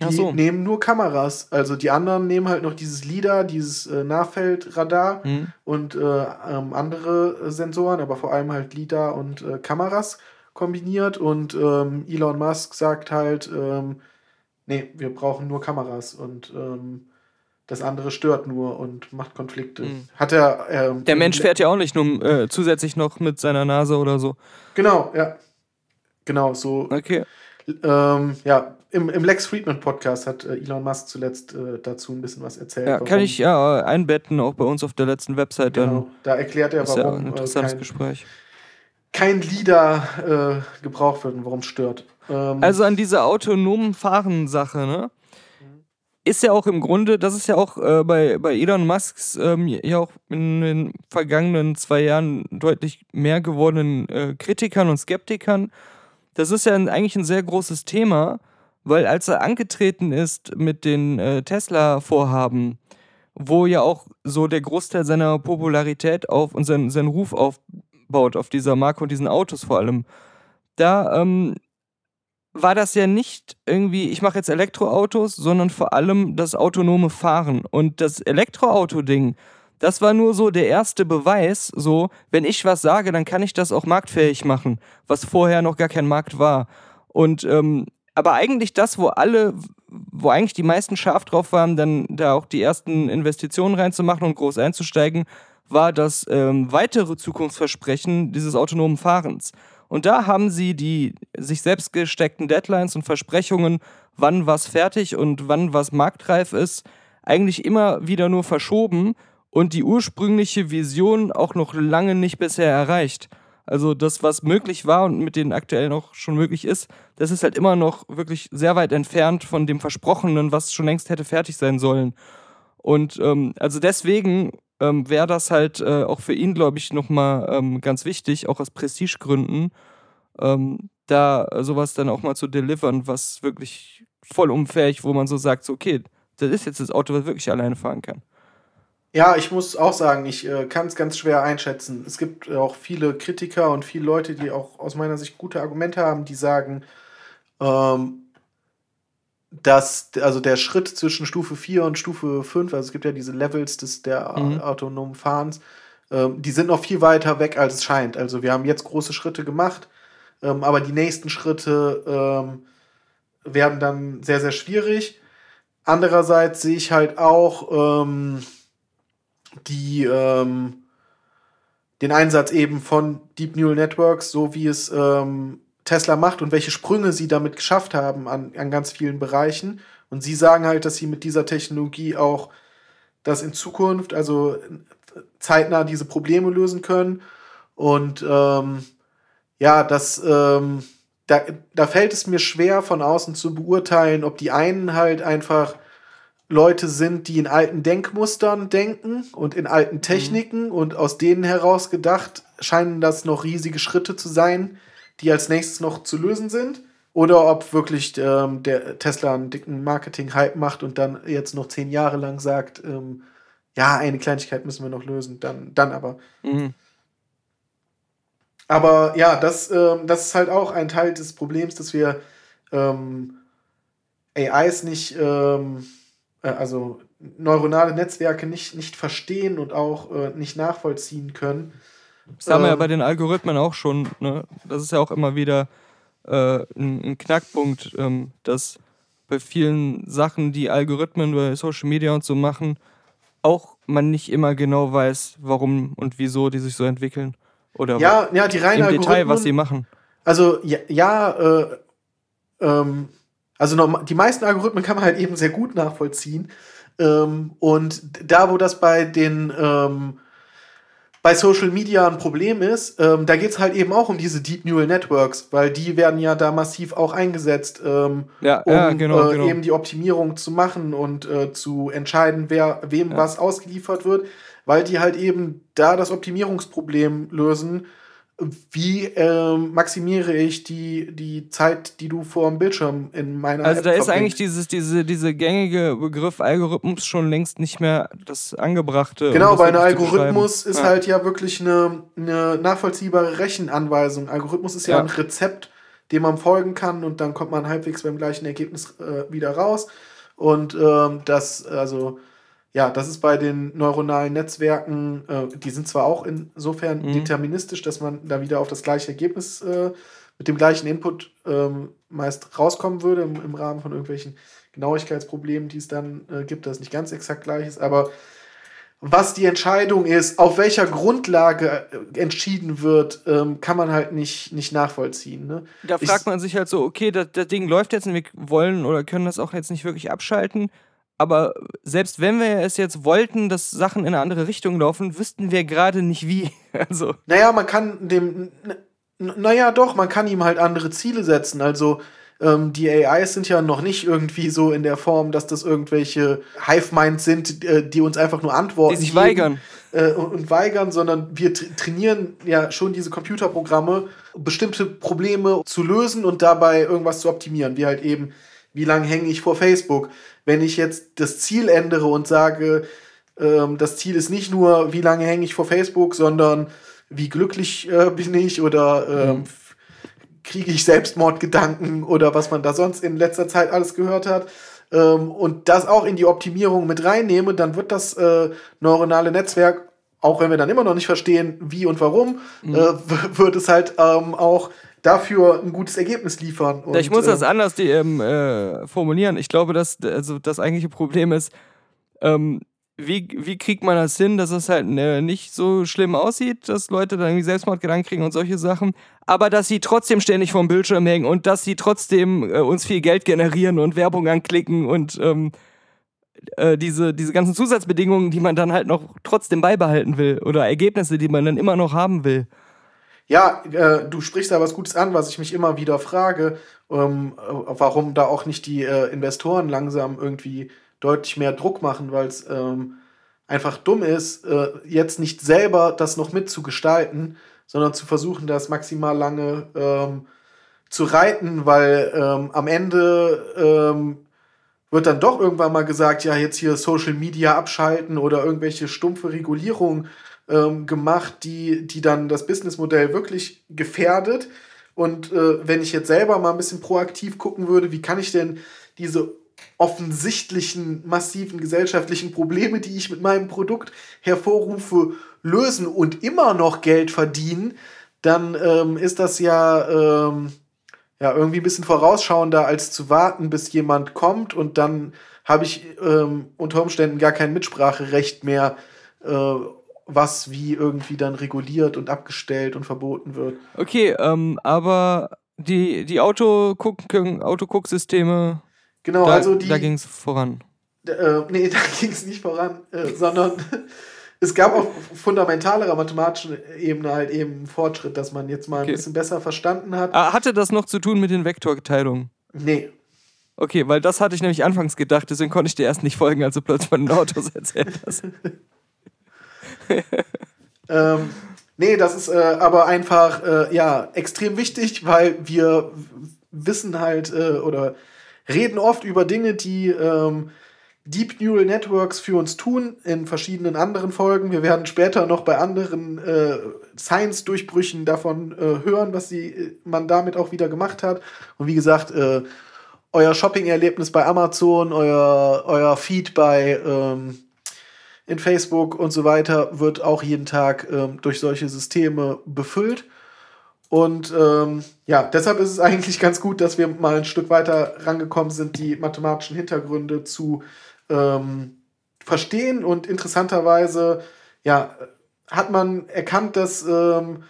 Die so. nehmen nur Kameras. Also die anderen nehmen halt noch dieses LIDAR, dieses äh, Nahfeldradar Mhm. und äh, ähm, andere äh, Sensoren, aber vor allem halt LIDAR und äh, Kameras kombiniert. Und ähm, Elon Musk sagt halt, ähm, nee, wir brauchen nur Kameras. Und ähm, Das andere stört nur und macht Konflikte. Mhm. Hat er. Ähm, Der Mensch fährt ja auch nicht nur äh, zusätzlich noch mit seiner Nase oder so. Genau, ja. Genau, so. Okay. Ähm, ja, im, im Lex Friedman Podcast hat äh, Elon Musk zuletzt äh, dazu ein bisschen was erzählt. Ja, warum- kann ich ja einbetten, auch bei uns auf der letzten Website Genau, da erklärt er, dann. Ist ja warum ein äh, interessantes kein, Gespräch. kein Leader äh, gebraucht wird und warum es stört. Ähm, Also an dieser autonomen Fahren-Sache, ne? Ist ja auch im Grunde, das ist ja auch äh, bei, bei Elon Musks ähm, ja auch in den vergangenen zwei Jahren deutlich mehr gewordenen äh, Kritikern und Skeptikern. Das ist ja ein, eigentlich ein sehr großes Thema, weil als er angetreten ist mit den äh, Tesla-Vorhaben, wo ja auch so der Großteil seiner Popularität auf und sein, seinen Ruf aufbaut, auf dieser Marke und diesen Autos vor allem, da ähm, war das ja nicht irgendwie, ich mache jetzt Elektroautos, sondern vor allem das autonome Fahren. Und das Elektroauto-Ding, das war nur so der erste Beweis, so, wenn ich was sage, dann kann ich das auch marktfähig machen, was vorher noch gar kein Markt war. Und ähm, aber eigentlich das, wo alle, wo eigentlich die meisten scharf drauf waren, dann da auch die ersten Investitionen reinzumachen und groß einzusteigen, war das ähm, weitere Zukunftsversprechen dieses autonomen Fahrens. Und da haben sie die sich selbst gesteckten Deadlines und Versprechungen, wann was fertig und wann was marktreif ist, eigentlich immer wieder nur verschoben und die ursprüngliche Vision auch noch lange nicht bisher erreicht. Also das, was möglich war und mit denen aktuell noch schon möglich ist, das ist halt immer noch wirklich sehr weit entfernt von dem Versprochenen, was schon längst hätte fertig sein sollen. Und ähm, also deswegen ähm, wäre das halt äh, auch für ihn, glaube ich, nochmal ähm, ganz wichtig, auch aus Prestigegründen, ähm, da sowas dann auch mal zu delivern, was wirklich vollumfähig, wo man so sagt, so, okay, das ist jetzt das Auto, was wirklich alleine fahren kann. Ja, ich muss auch sagen, ich äh, kann es ganz schwer einschätzen. Es gibt auch viele Kritiker und viele Leute, die auch aus meiner Sicht gute Argumente haben, die sagen, ähm, dass also der Schritt zwischen Stufe 4 und Stufe 5, also es gibt ja diese Levels des, der Mhm. autonomen Fahrens, ähm, die sind noch viel weiter weg, als es scheint. Also wir haben jetzt große Schritte gemacht, ähm, aber die nächsten Schritte ähm, werden dann sehr, sehr schwierig. Andererseits sehe ich halt auch ähm, die, ähm, den Einsatz eben von Deep Neural Networks, so wie es ähm, Tesla macht und welche Sprünge sie damit geschafft haben an, an ganz vielen Bereichen. Und sie sagen halt, dass sie mit dieser Technologie auch das in Zukunft, also zeitnah diese Probleme lösen können. Und ähm, ja, das, ähm, da, da fällt es mir schwer, von außen zu beurteilen, ob die einen halt einfach Leute sind, die in alten Denkmustern denken und in alten Techniken und aus denen heraus gedacht scheinen das noch riesige Schritte zu sein, die als nächstes noch zu lösen sind. Oder ob wirklich ähm, der Tesla einen dicken Marketing-Hype macht und dann jetzt noch zehn Jahre lang sagt, ähm, ja, eine Kleinigkeit müssen wir noch lösen, dann, dann aber. Mhm. Aber ja, das, ähm, das ist halt auch ein Teil des Problems, dass wir ähm, AIs nicht, ähm, äh, also neuronale Netzwerke nicht, nicht verstehen und auch äh, nicht nachvollziehen können. Das haben wir ja Ähm, bei den Algorithmen auch schon. Ne? Das ist ja auch immer wieder äh, ein, ein Knackpunkt, ähm, dass bei vielen Sachen, die Algorithmen bei Social Media und so machen, auch man nicht immer genau weiß, warum und wieso die sich so entwickeln. Oder Ja, ja, die reinen im Detail, was sie machen. Also ja, ja äh, ähm, also die meisten Algorithmen kann man halt eben sehr gut nachvollziehen. Ähm, und da, wo das bei den ähm, bei Social Media ein Problem ist, ähm, da geht es halt eben auch um diese Deep Neural Networks, weil die werden ja da massiv auch eingesetzt, ähm, Ja, um ja genau, äh, genau. eben die Optimierung zu machen und äh, zu entscheiden, wer wem Ja. was ausgeliefert wird, weil die halt eben da das Optimierungsproblem lösen. Wie ähm, maximiere ich die, die Zeit, die du vor dem Bildschirm in meiner Also App da ist verbringst? eigentlich dieses, diese, diese gängige Begriff Algorithmus schon längst nicht mehr das Angebrachte. um Genau, das weil ein wirklich zu Algorithmus ist ja. halt ja wirklich eine, eine nachvollziehbare Rechenanweisung. Algorithmus ist ja, Ja. ein Rezept, dem man folgen kann und dann kommt man halbwegs beim gleichen Ergebnis äh, wieder raus. Und ähm, das, also, ja, das ist bei den neuronalen Netzwerken, äh, die sind zwar auch insofern Mhm. deterministisch, dass man da wieder auf das gleiche Ergebnis äh, mit dem gleichen Input ähm, meist rauskommen würde im, im Rahmen von irgendwelchen Genauigkeitsproblemen, die es dann äh, gibt, das nicht ganz exakt gleich ist. Aber was die Entscheidung ist, auf welcher Grundlage äh, entschieden wird, ähm, kann man halt nicht, nicht nachvollziehen. Ne? Da fragt man sich halt so, okay, das, das Ding läuft jetzt und wir wollen oder können das auch jetzt nicht wirklich abschalten. Aber selbst wenn wir es jetzt wollten, dass Sachen in eine andere Richtung laufen, wüssten wir gerade nicht wie. Also. Naja, man kann dem. Naja, doch, man kann ihm halt andere Ziele setzen. Also, ähm, die AIs sind ja noch nicht irgendwie so in der Form, dass das irgendwelche Hive-Minds sind, äh, die uns einfach nur antworten. Die sich weigern. Äh, und, und, weigern, sondern wir tra trainieren ja schon diese Computerprogramme, bestimmte Probleme zu lösen und dabei irgendwas zu optimieren. Wie halt eben, wie lange hänge ich vor Facebook? Wenn ich jetzt das Ziel ändere und sage, ähm, das Ziel ist nicht nur, wie lange hänge ich vor Facebook, sondern wie glücklich äh, bin ich oder ähm, mhm kriege ich Selbstmordgedanken oder was man da sonst in letzter Zeit alles gehört hat. Ähm, und das auch in die Optimierung mit reinnehme, dann wird das äh, neuronale Netzwerk, auch wenn wir dann immer noch nicht verstehen, wie und warum, mhm. äh, wird es halt ähm, auch dafür ein gutes Ergebnis liefern. Und, ich muss das ähm, anders die, ähm, äh, formulieren. Ich glaube, dass also das eigentliche Problem ist, ähm, wie, wie kriegt man das hin, dass es halt ne, nicht so schlimm aussieht, dass Leute dann irgendwie Selbstmordgedanken kriegen und solche Sachen, aber dass sie trotzdem ständig vom Bildschirm hängen und dass sie trotzdem äh, uns viel Geld generieren und Werbung anklicken und ähm, äh, diese, diese ganzen Zusatzbedingungen, die man dann halt noch trotzdem beibehalten will oder Ergebnisse, die man dann immer noch haben will. Ja, äh, du sprichst da was Gutes an, was ich mich immer wieder frage, ähm, warum da auch nicht die äh, Investoren langsam irgendwie deutlich mehr Druck machen, weil es ähm, einfach dumm ist, äh, jetzt nicht selber das noch mitzugestalten, sondern zu versuchen, das maximal lange ähm, zu reiten, weil ähm, am Ende ähm, wird dann doch irgendwann mal gesagt, ja, jetzt hier Social Media abschalten oder irgendwelche stumpfe Regulierungen ähm, gemacht, die, die dann das Businessmodell wirklich gefährdet. Und äh, wenn ich jetzt selber mal ein bisschen proaktiv gucken würde, wie kann ich denn diese offensichtlichen massiven gesellschaftlichen Probleme, die ich mit meinem Produkt hervorrufe, lösen und immer noch Geld verdienen, dann ähm, ist das ja, ähm, ja irgendwie ein bisschen vorausschauender, als zu warten, bis jemand kommt und dann habe ich ähm, unter Umständen gar kein Mitspracherecht mehr, äh, was wie irgendwie dann reguliert und abgestellt und verboten wird. Okay, ähm, aber die, die Autogucksysteme Genau, da, also die. Da ging es voran. Äh, nee, da ging es nicht voran, äh, sondern es gab auf fundamentalerer mathematischen Ebene halt eben Fortschritt, dass man jetzt mal okay. ein bisschen besser verstanden hat. Ah, hatte das noch zu tun mit den Vektorteilungen? Nee. Okay, weil das hatte ich nämlich anfangs gedacht, deswegen konnte ich dir erst nicht folgen, als du plötzlich von den Autos erzählt hast. ähm, nee, das ist äh, aber einfach äh, ja extrem wichtig, weil wir wissen halt äh, oder reden oft über Dinge, die ähm, Deep Neural Networks für uns tun, in verschiedenen anderen Folgen. Wir werden später noch bei anderen äh, Science-Durchbrüchen davon äh, hören, was sie, äh, man damit auch wieder gemacht hat. Und wie gesagt, äh, euer Shopping-Erlebnis bei Amazon, euer, euer Feed bei ähm, in Facebook und so weiter wird auch jeden Tag ähm, durch solche Systeme befüllt. Und ähm, ja, deshalb ist es eigentlich ganz gut, dass wir mal ein Stück weiter rangekommen sind, die mathematischen Hintergründe zu ähm, verstehen. Und interessanterweise, ja, hat man erkannt, dass ähm,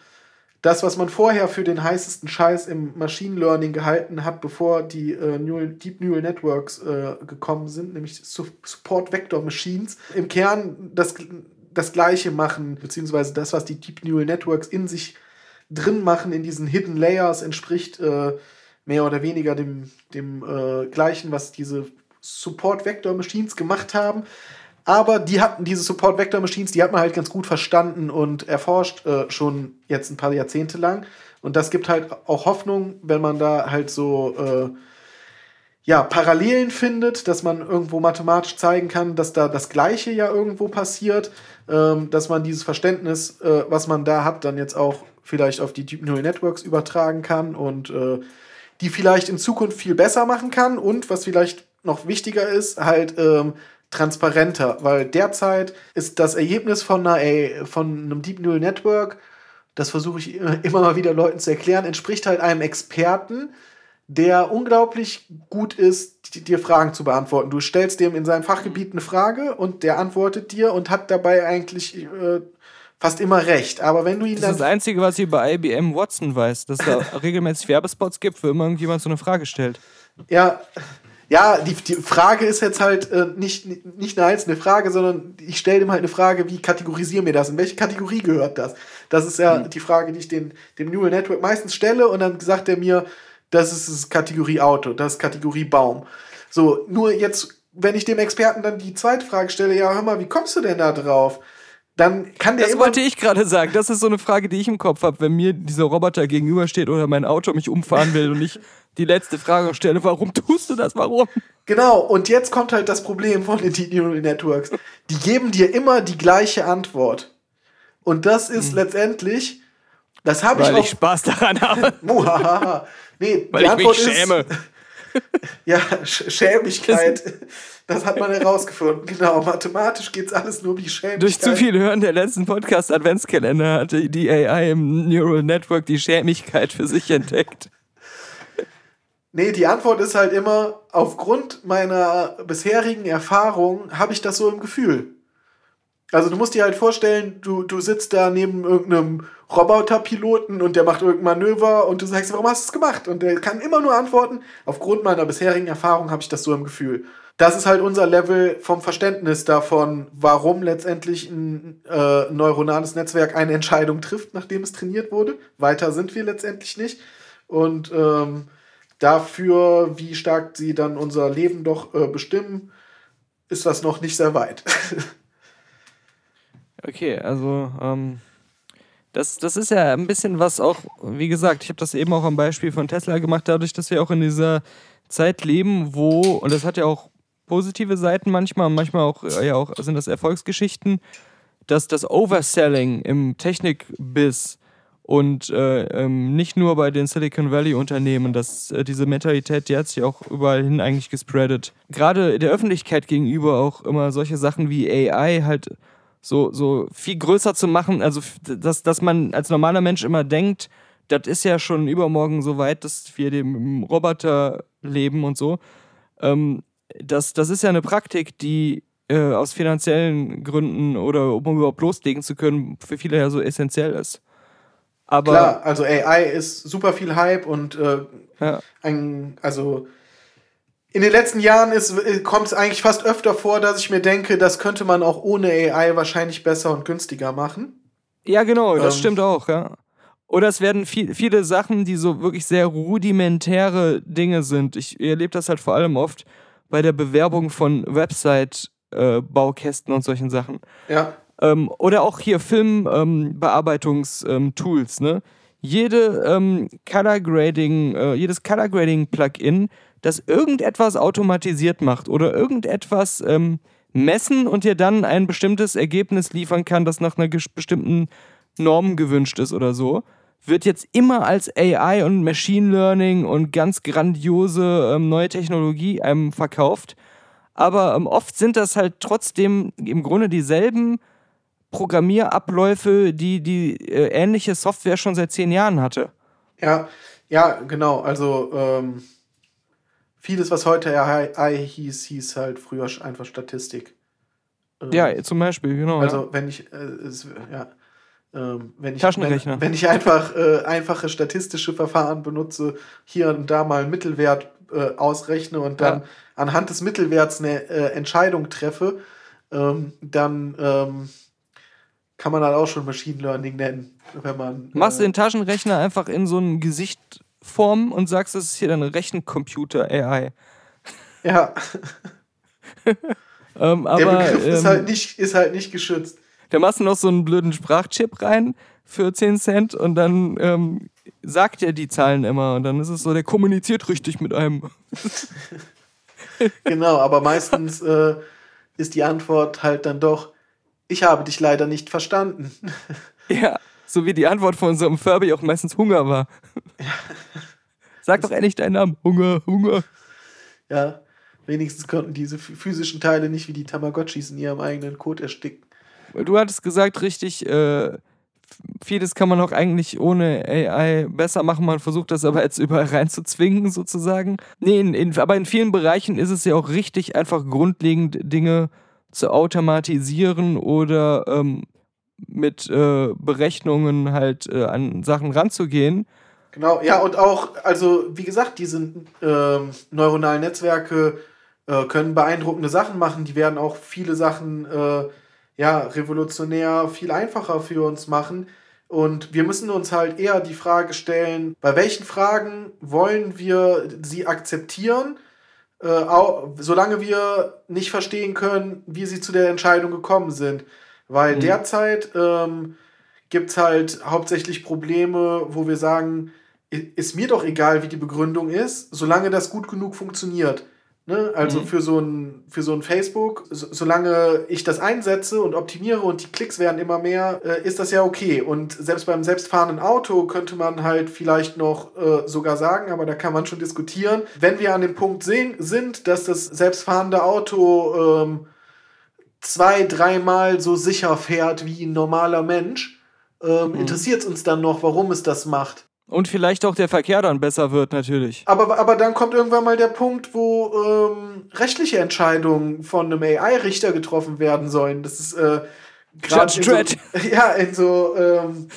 das, was man vorher für den heißesten Scheiß im Machine Learning gehalten hat, bevor die äh, Neural, Deep Neural Networks äh, gekommen sind, nämlich Support Vector Machines, im Kern das, das Gleiche machen, beziehungsweise das, was die Deep Neural Networks in sich drin machen in diesen Hidden Layers entspricht äh, mehr oder weniger dem, dem äh, gleichen, was diese Support Vector Machines gemacht haben. Aber die hatten diese Support Vector Machines, die hat man halt ganz gut verstanden und erforscht äh, schon jetzt ein paar Jahrzehnte lang. Und das gibt halt auch Hoffnung, wenn man da halt so äh, ja, Parallelen findet, dass man irgendwo mathematisch zeigen kann, dass da das Gleiche ja irgendwo passiert, ähm, dass man dieses Verständnis, äh, was man da hat, dann jetzt auch vielleicht auf die Deep Neural Networks übertragen kann und äh, die vielleicht in Zukunft viel besser machen kann und was vielleicht noch wichtiger ist, halt ähm, transparenter, weil derzeit ist das Ergebnis von, einer, ey, von einem Deep Neural Network, das versuche ich immer mal wieder Leuten zu erklären, entspricht halt einem Experten, der unglaublich gut ist, di- dir Fragen zu beantworten. Du stellst dem in seinem Fachgebiet eine Frage und der antwortet dir und hat dabei eigentlich äh, fast immer recht. Aber wenn du ihn Das dann ist das Einzige, was ich über IBM Watson weiß, dass da regelmäßig Werbespots gibt, wo immer irgendjemand so eine Frage stellt. Ja, ja, die, die Frage ist jetzt halt äh, nicht, nicht eine einzelne Frage, sondern ich stelle ihm halt eine Frage, wie kategorisiere mir das? In welche Kategorie gehört das? Das ist ja die Frage, die ich den, dem Neural Network meistens stelle und dann sagt er mir, das ist, Kategorie Auto, das ist Kategorie Baum. So, nur jetzt, wenn ich dem Experten dann die zweite Frage stelle, ja, hör mal, wie kommst du denn da drauf? Dann kann der Das wollte ich gerade sagen. Das ist so eine Frage, die ich im Kopf habe, wenn mir dieser Roboter gegenübersteht oder mein Auto mich umfahren will und ich die letzte Frage stelle, warum tust du das? Warum? Genau, und jetzt kommt halt das Problem von den Deep Neural Networks. Die geben dir immer die gleiche Antwort. Und das ist letztendlich, das habe ich Weil ich Spaß daran habe. Muhahaha. nee, Weil die ich Antwort mich schäme. ist. Ja, Sch Schämigkeit. Das hat man herausgefunden. Genau, mathematisch geht es alles nur um die Schämigkeit. Durch zu viel Hören der letzten Podcast-Adventskalender hatte die AI im Neural Network die Schämigkeit für sich entdeckt. Nee, die Antwort ist halt immer, aufgrund meiner bisherigen Erfahrung habe ich das so im Gefühl. Also du musst dir halt vorstellen, du, du sitzt da neben irgendeinem Roboterpiloten und der macht irgendein Manöver und du sagst, warum hast du es gemacht? Und der kann immer nur antworten, aufgrund meiner bisherigen Erfahrung habe ich das so im Gefühl. Das ist halt unser Level vom Verständnis davon, warum letztendlich ein äh, neuronales Netzwerk eine Entscheidung trifft, nachdem es trainiert wurde. Weiter sind wir letztendlich nicht. Und ähm, dafür, wie stark sie dann unser Leben doch äh, bestimmen, ist das noch nicht sehr weit. Okay, also ähm, das, das ist ja ein bisschen was auch, wie gesagt, ich habe das eben auch am Beispiel von Tesla gemacht, dadurch, dass wir auch in dieser Zeit leben, wo, und das hat ja auch positive Seiten manchmal, manchmal auch, äh, ja auch sind das Erfolgsgeschichten, dass das Overselling im Technikbiss und äh, ähm, nicht nur bei den Silicon Valley Unternehmen, dass äh, diese Mentalität, die hat sich auch überall hin eigentlich gespreadet. Gerade der Öffentlichkeit gegenüber auch immer solche Sachen wie AI halt so, so viel größer zu machen, also dass, dass man als normaler Mensch immer denkt, das ist ja schon übermorgen so weit, dass wir dem Roboter leben und so. Ähm, das, das ist ja eine Praktik, die äh, aus finanziellen Gründen oder um überhaupt loslegen zu können, für viele ja so essentiell ist. Aber Klar, also AI ist super viel Hype und äh, Ja. ein, also in den letzten Jahren kommt es eigentlich fast öfter vor, dass ich mir denke, das könnte man auch ohne AI wahrscheinlich besser und günstiger machen. Ja, genau, das Ähm. stimmt auch, ja. Oder es werden viel, viele Sachen, die so wirklich sehr rudimentäre Dinge sind. Ich erlebe das halt vor allem oft bei der Bewerbung von Website-Baukästen und solchen Sachen. Ja, Ähm, oder auch hier Filmbearbeitungstools, ne? Jede ähm, Color Grading, äh, jedes Color Grading Plugin, das irgendetwas automatisiert macht oder irgendetwas ähm, messen und dir dann ein bestimmtes Ergebnis liefern kann, das nach einer bestimmten Norm gewünscht ist oder so, wird jetzt immer als AI und Machine Learning und ganz grandiose ähm, neue Technologie einem verkauft. Aber ähm, oft sind das halt trotzdem im Grunde dieselben Programmierabläufe, die die äh, ähnliche Software schon seit zehn Jahren hatte. ja, ja, genau. Also ähm, vieles, was heute AI hieß, hieß halt früher einfach Statistik. Ähm, Ja, zum Beispiel, genau. Also wenn ich, äh, es, ja, ähm, wenn ich, Taschenrechner. Wenn, wenn ich einfach äh, einfache statistische Verfahren benutze, hier und da mal einen Mittelwert äh, ausrechne und dann Ja. anhand des Mittelwerts eine äh, Entscheidung treffe, ähm, dann ähm, kann man halt auch schon Machine Learning nennen, wenn man. ja. Machst äh, den Taschenrechner einfach in so ein Gesicht formen und sagst, das ist hier dein Rechencomputer AI. Ja, Ähm, der aber Begriff ist, ähm, halt nicht, ist halt nicht geschützt. Da machst du noch so einen blöden Sprachchip rein für 10 Cent und dann ähm, sagt er die Zahlen immer und dann ist es so, der kommuniziert richtig mit einem. Genau, aber meistens äh, ist die Antwort halt dann doch, ich habe dich leider nicht verstanden. Ja, so wie die Antwort von unserem Furby auch meistens Hunger war. Sag doch endlich deinen Namen. Hunger, Hunger. Ja, wenigstens konnten diese ph- physischen Teile nicht wie die Tamagotchis in ihrem eigenen Code ersticken. Du hattest gesagt, richtig, äh, vieles kann man auch eigentlich ohne AI besser machen. Man versucht das aber jetzt überall reinzuzwingen, sozusagen. Nee, in, in, aber in vielen Bereichen ist es ja auch richtig, einfach grundlegend Dinge zu automatisieren oder ähm, mit äh, Berechnungen halt äh, an Sachen ranzugehen. Genau, ja, und auch, also wie gesagt, diese ähm, neuronalen Netzwerke äh, können beeindruckende Sachen machen. Die werden auch viele Sachen äh, ja, revolutionär viel einfacher für uns machen. Und wir müssen uns halt eher die Frage stellen, bei welchen Fragen wollen wir sie akzeptieren, äh, auch, solange wir nicht verstehen können, wie sie zu der Entscheidung gekommen sind. Weil mhm. derzeit ähm, gibt es halt hauptsächlich Probleme, wo wir sagen, ist mir doch egal, wie die Begründung ist, solange das gut genug funktioniert. Ne? Also mhm. für, so ein, für so ein Facebook, so, solange ich das einsetze und optimiere und die Klicks werden immer mehr, äh, ist das ja okay. Und selbst beim selbstfahrenden Auto könnte man halt vielleicht noch äh, sogar sagen, aber da kann man schon diskutieren, wenn wir an dem Punkt sehen, sind, dass das selbstfahrende Auto ähm, zwei, dreimal so sicher fährt wie ein normaler Mensch, ähm, mhm. interessiert es uns dann noch, warum es das macht. Und vielleicht auch der Verkehr dann besser wird, natürlich. Aber, aber dann kommt irgendwann mal der Punkt, wo ähm, rechtliche Entscheidungen von einem AI-Richter getroffen werden sollen. Das ist äh, Judge Dredd. So, ja, in so ähm,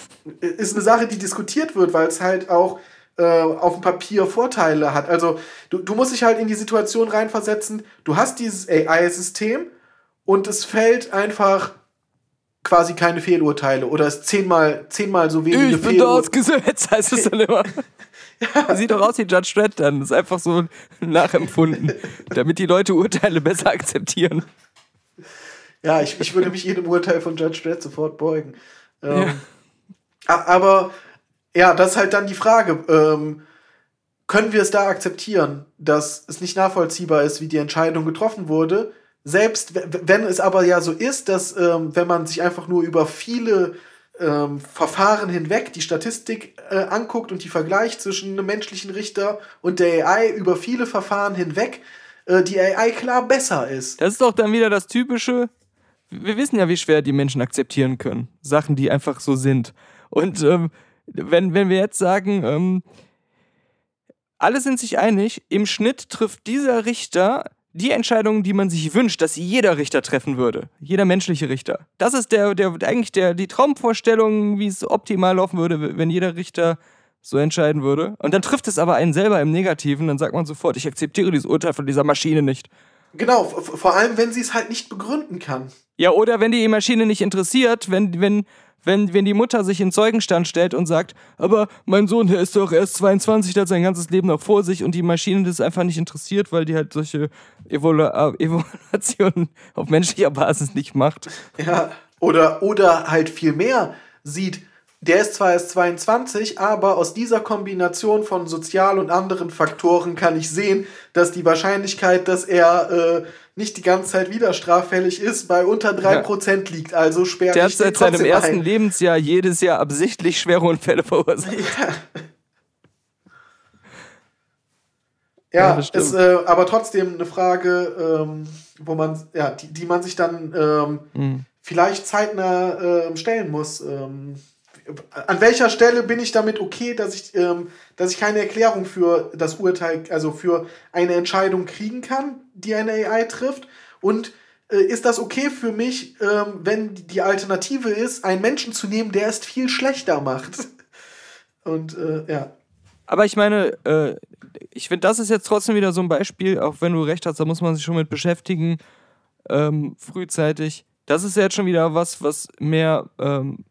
ist eine Sache, die diskutiert wird, weil es halt auch äh, auf dem Papier Vorteile hat. Also du, du musst dich halt in die Situation reinversetzen, du hast dieses AI-System und es fällt einfach quasi keine Fehlurteile oder ist zehnmal, zehnmal so wenige Ich bin da Gesetz, heißt es dann immer. ja. Sieht doch aus wie Judge Dredd dann. Das ist einfach so nachempfunden, damit die Leute Urteile besser akzeptieren. Ja, ich, ich würde mich jedem Urteil von Judge Dredd sofort beugen. Ähm, ja. Aber ja, das ist halt dann die Frage. Ähm, können wir es da akzeptieren, dass es nicht nachvollziehbar ist, wie die Entscheidung getroffen wurde? Selbst wenn es aber ja so ist, dass ähm, wenn man sich einfach nur über viele ähm, Verfahren hinweg die Statistik äh, anguckt und die vergleicht zwischen einem menschlichen Richter und der AI über viele Verfahren hinweg, äh, die AI klar besser ist. Das ist doch dann wieder das typische. Wir wissen ja, wie schwer die Menschen akzeptieren können. Sachen, die einfach so sind. Und ähm, wenn, wenn wir jetzt sagen, ähm, alle sind sich einig, im Schnitt trifft dieser Richter die Entscheidung, die man sich wünscht, dass jeder Richter treffen würde. Jeder menschliche Richter. Das ist der, der eigentlich der, die Traumvorstellung, wie es optimal laufen würde, wenn jeder Richter so entscheiden würde. Und dann trifft es aber einen selber im Negativen, dann sagt man sofort, ich akzeptiere dieses Urteil von dieser Maschine nicht. Genau, vor allem, wenn sie es halt nicht begründen kann. Ja, oder wenn die Maschine nicht interessiert, wenn, wenn, wenn, wenn die Mutter sich in Zeugenstand stellt und sagt, aber mein Sohn, der ist doch erst 22, der hat sein ganzes Leben noch vor sich und die Maschine das einfach nicht interessiert, weil die halt solche Evolu äh, Evaluationen auf menschlicher Basis nicht macht. Ja, oder, oder halt viel mehr sieht, der ist zwar erst 22, aber aus dieser Kombination von sozial und anderen Faktoren kann ich sehen, dass die Wahrscheinlichkeit, dass er äh, nicht die ganze Zeit wieder straffällig ist, bei unter 3% ja. liegt. Also sperrt Der hat seit seinem ersten ein. Lebensjahr jedes Jahr absichtlich schwere Unfälle verursacht. Ja, ja ist äh, aber trotzdem eine Frage, ähm, wo man, ja, die, die man sich dann ähm, mhm. vielleicht zeitnah äh, stellen muss. Ähm, an welcher Stelle bin ich damit okay, dass ich, ähm, dass ich keine Erklärung für das Urteil, also für eine Entscheidung kriegen kann, die eine AI trifft? Und äh, ist das okay für mich, ähm, wenn die Alternative ist, einen Menschen zu nehmen, der es viel schlechter macht? Und äh, ja. Aber ich meine, äh, ich finde, das ist jetzt trotzdem wieder so ein Beispiel, auch wenn du recht hast, da muss man sich schon mit beschäftigen, ähm, frühzeitig. Das ist jetzt schon wieder was, was mehr ähm,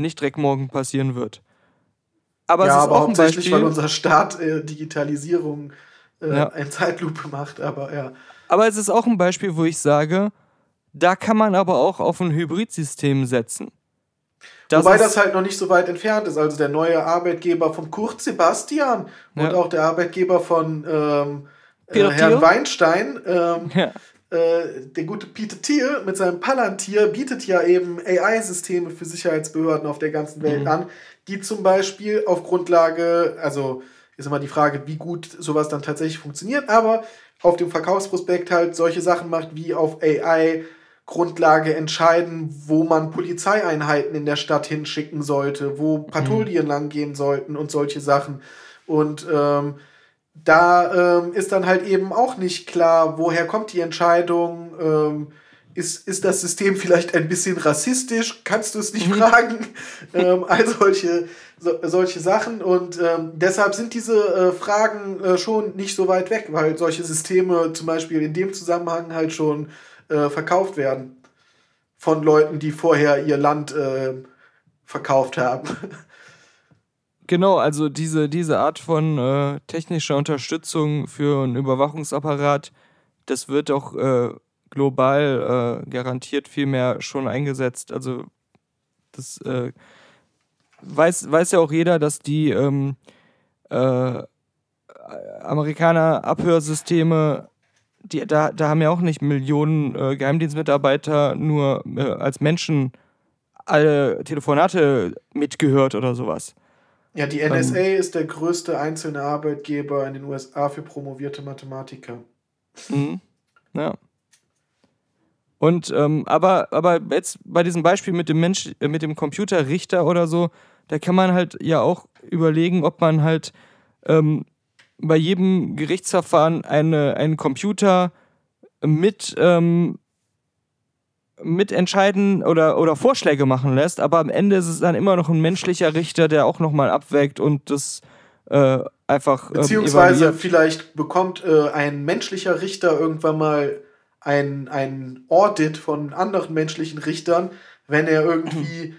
nicht direkt morgen passieren wird. Aber ja, es ist aber auch hauptsächlich, Beispiel, weil unser Staat äh, Digitalisierung äh, ja. ein Zeitlupe macht, aber ja. Aber es ist auch ein Beispiel, wo ich sage, da kann man aber auch auf ein Hybridsystem setzen. Das Wobei das halt noch nicht so weit entfernt ist. Also der neue Arbeitgeber von Kurt Sebastian ja. und auch der Arbeitgeber von ähm, äh, Herrn Weinstein ähm, ja. Äh, der gute Peter Thiel mit seinem Palantir bietet ja eben AI-Systeme für Sicherheitsbehörden auf der ganzen Welt mhm. an, die zum Beispiel auf Grundlage, also ist immer die Frage, wie gut sowas dann tatsächlich funktioniert, aber auf dem Verkaufsprospekt halt solche Sachen macht, wie auf AI Grundlage entscheiden, wo man Polizeieinheiten in der Stadt hinschicken sollte, wo Patrouillen lang gehen sollten und solche Sachen. Und ähm, da ähm, ist dann halt eben auch nicht klar, woher kommt die Entscheidung. Ähm, ist, ist das System vielleicht ein bisschen rassistisch? Kannst du es nicht fragen? ähm, all solche, so, solche Sachen. Und ähm, deshalb sind diese äh, Fragen äh, schon nicht so weit weg, weil solche Systeme zum Beispiel in dem Zusammenhang halt schon äh, verkauft werden. Von Leuten, die vorher ihr Land äh, verkauft haben. Genau, also diese, diese Art von äh, technischer Unterstützung für einen Überwachungsapparat, das wird auch äh, global äh, garantiert viel mehr schon eingesetzt. Also das äh, weiß, weiß ja auch jeder, dass die ähm, äh, Amerikaner Abhörsysteme, die, da, da haben ja auch nicht Millionen äh, Geheimdienstmitarbeiter nur als Menschen alle Telefonate mitgehört oder sowas. Ja, die NSA ist der größte einzelne Arbeitgeber in den USA für promovierte Mathematiker. Mhm. Ja. Und ähm, aber, aber jetzt bei diesem Beispiel mit dem Mensch, äh, mit dem Computerrichter oder so, da kann man halt ja auch überlegen, ob man halt ähm, bei jedem Gerichtsverfahren eine, einen Computer mit, ähm, mitentscheiden oder, oder Vorschläge machen lässt, aber am Ende ist es dann immer noch ein menschlicher Richter, der auch nochmal abwägt und das äh, einfach. ähm, Beziehungsweise evaluiert. vielleicht bekommt äh, ein menschlicher Richter irgendwann mal ein, ein Audit von anderen menschlichen Richtern, wenn er irgendwie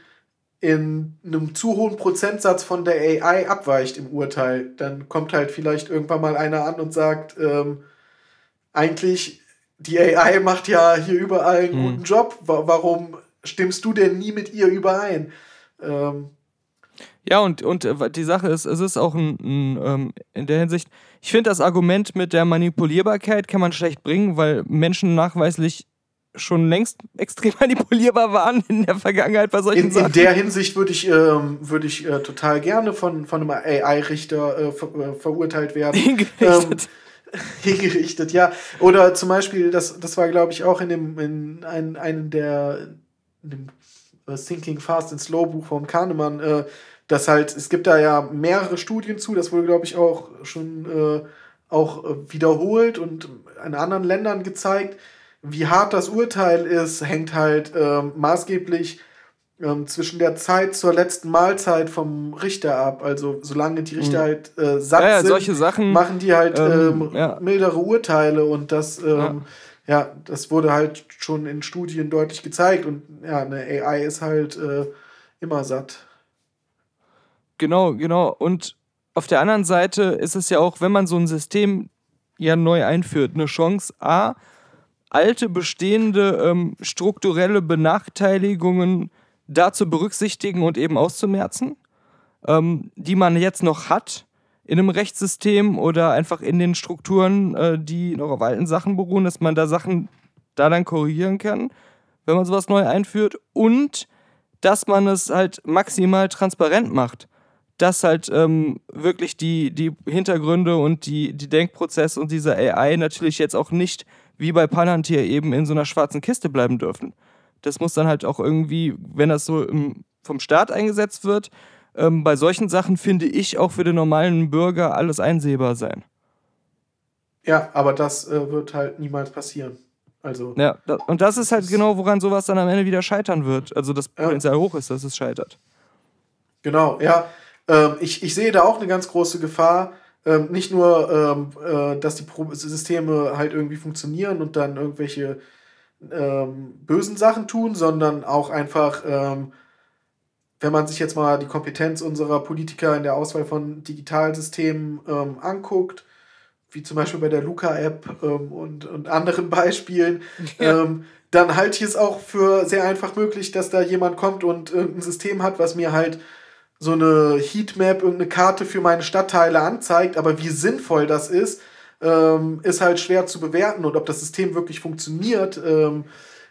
in einem zu hohen Prozentsatz von der AI abweicht im Urteil. Dann kommt halt vielleicht irgendwann mal einer an und sagt, ähm, eigentlich, die AI macht ja hier überall einen Hm. guten Job. Wa warum stimmst du denn nie mit ihr überein? Ähm, Ja, und, und äh, die Sache ist, es ist auch ein, ein ähm, in der Hinsicht, ich finde das Argument mit der Manipulierbarkeit kann man schlecht bringen, weil Menschen nachweislich schon längst extrem manipulierbar waren in der Vergangenheit bei solchen In, Sachen. in der Hinsicht würde ich, ähm, würde ich äh, total gerne von, von einem AI-Richter äh, ver äh, verurteilt werden. Ähm, hingerichtet, ja. Oder zum Beispiel, das, das war, glaube ich, auch in dem, in ein, einem der in dem äh, Thinking Fast and Slow Buch vom Kahnemann, äh, dass halt, es gibt da ja mehrere Studien zu, das wurde, glaube ich, auch schon äh, auch äh, wiederholt und in anderen Ländern gezeigt. Wie hart das Urteil ist, hängt halt ähm, maßgeblich ähm, zwischen der Zeit zur letzten Mahlzeit vom Richter ab. Also solange die Richter Mhm. halt äh, satt Ja, ja, sind, solche Sachen, machen die halt ähm, ähm, ja. mildere Urteile und das, ähm, Ja. ja. das wurde halt schon in Studien deutlich gezeigt und ja, eine AI ist halt äh, immer satt. Genau, genau. Und auf der anderen Seite ist es ja auch, wenn man so ein System ja neu einführt, eine Chance, A, alte bestehende ähm, strukturelle Benachteiligungen da zu berücksichtigen und eben auszumerzen, ähm, die man jetzt noch hat in einem Rechtssystem oder einfach in den Strukturen, äh, die noch auf alten Sachen beruhen, dass man da Sachen da dann korrigieren kann, wenn man sowas neu einführt und dass man es halt maximal transparent macht dass halt ähm, wirklich die, die Hintergründe und die, die Denkprozesse und diese AI natürlich jetzt auch nicht wie bei Palantir eben in so einer schwarzen Kiste bleiben dürfen. Das muss dann halt auch irgendwie, wenn das so im, vom Staat eingesetzt wird, ähm, bei solchen Sachen finde ich auch für den normalen Bürger alles einsehbar sein. Ja, aber das äh, wird halt niemals passieren. Also, Ja, da, und das ist halt genau, woran sowas dann am Ende wieder scheitern wird. Also das Ja. Potenzial hoch ist, dass es scheitert. Genau, ja. Ähm, ich, ich sehe da auch eine ganz große Gefahr. Ähm, nicht nur, ähm, äh, dass die Pro Systeme halt irgendwie funktionieren und dann irgendwelche ähm, bösen Sachen tun, sondern auch einfach, ähm, wenn man sich jetzt mal die Kompetenz unserer Politiker in der Auswahl von Digitalsystemen ähm, anguckt, wie zum Beispiel bei der Luca-App ähm, und, und anderen Beispielen, Ja. ähm, dann halte ich es auch für sehr einfach möglich, dass da jemand kommt und irgendein System hat, was mir halt so eine Heatmap, irgendeine Karte für meine Stadtteile anzeigt, aber wie sinnvoll das ist, ähm, ist halt schwer zu bewerten und ob das System wirklich funktioniert, ähm,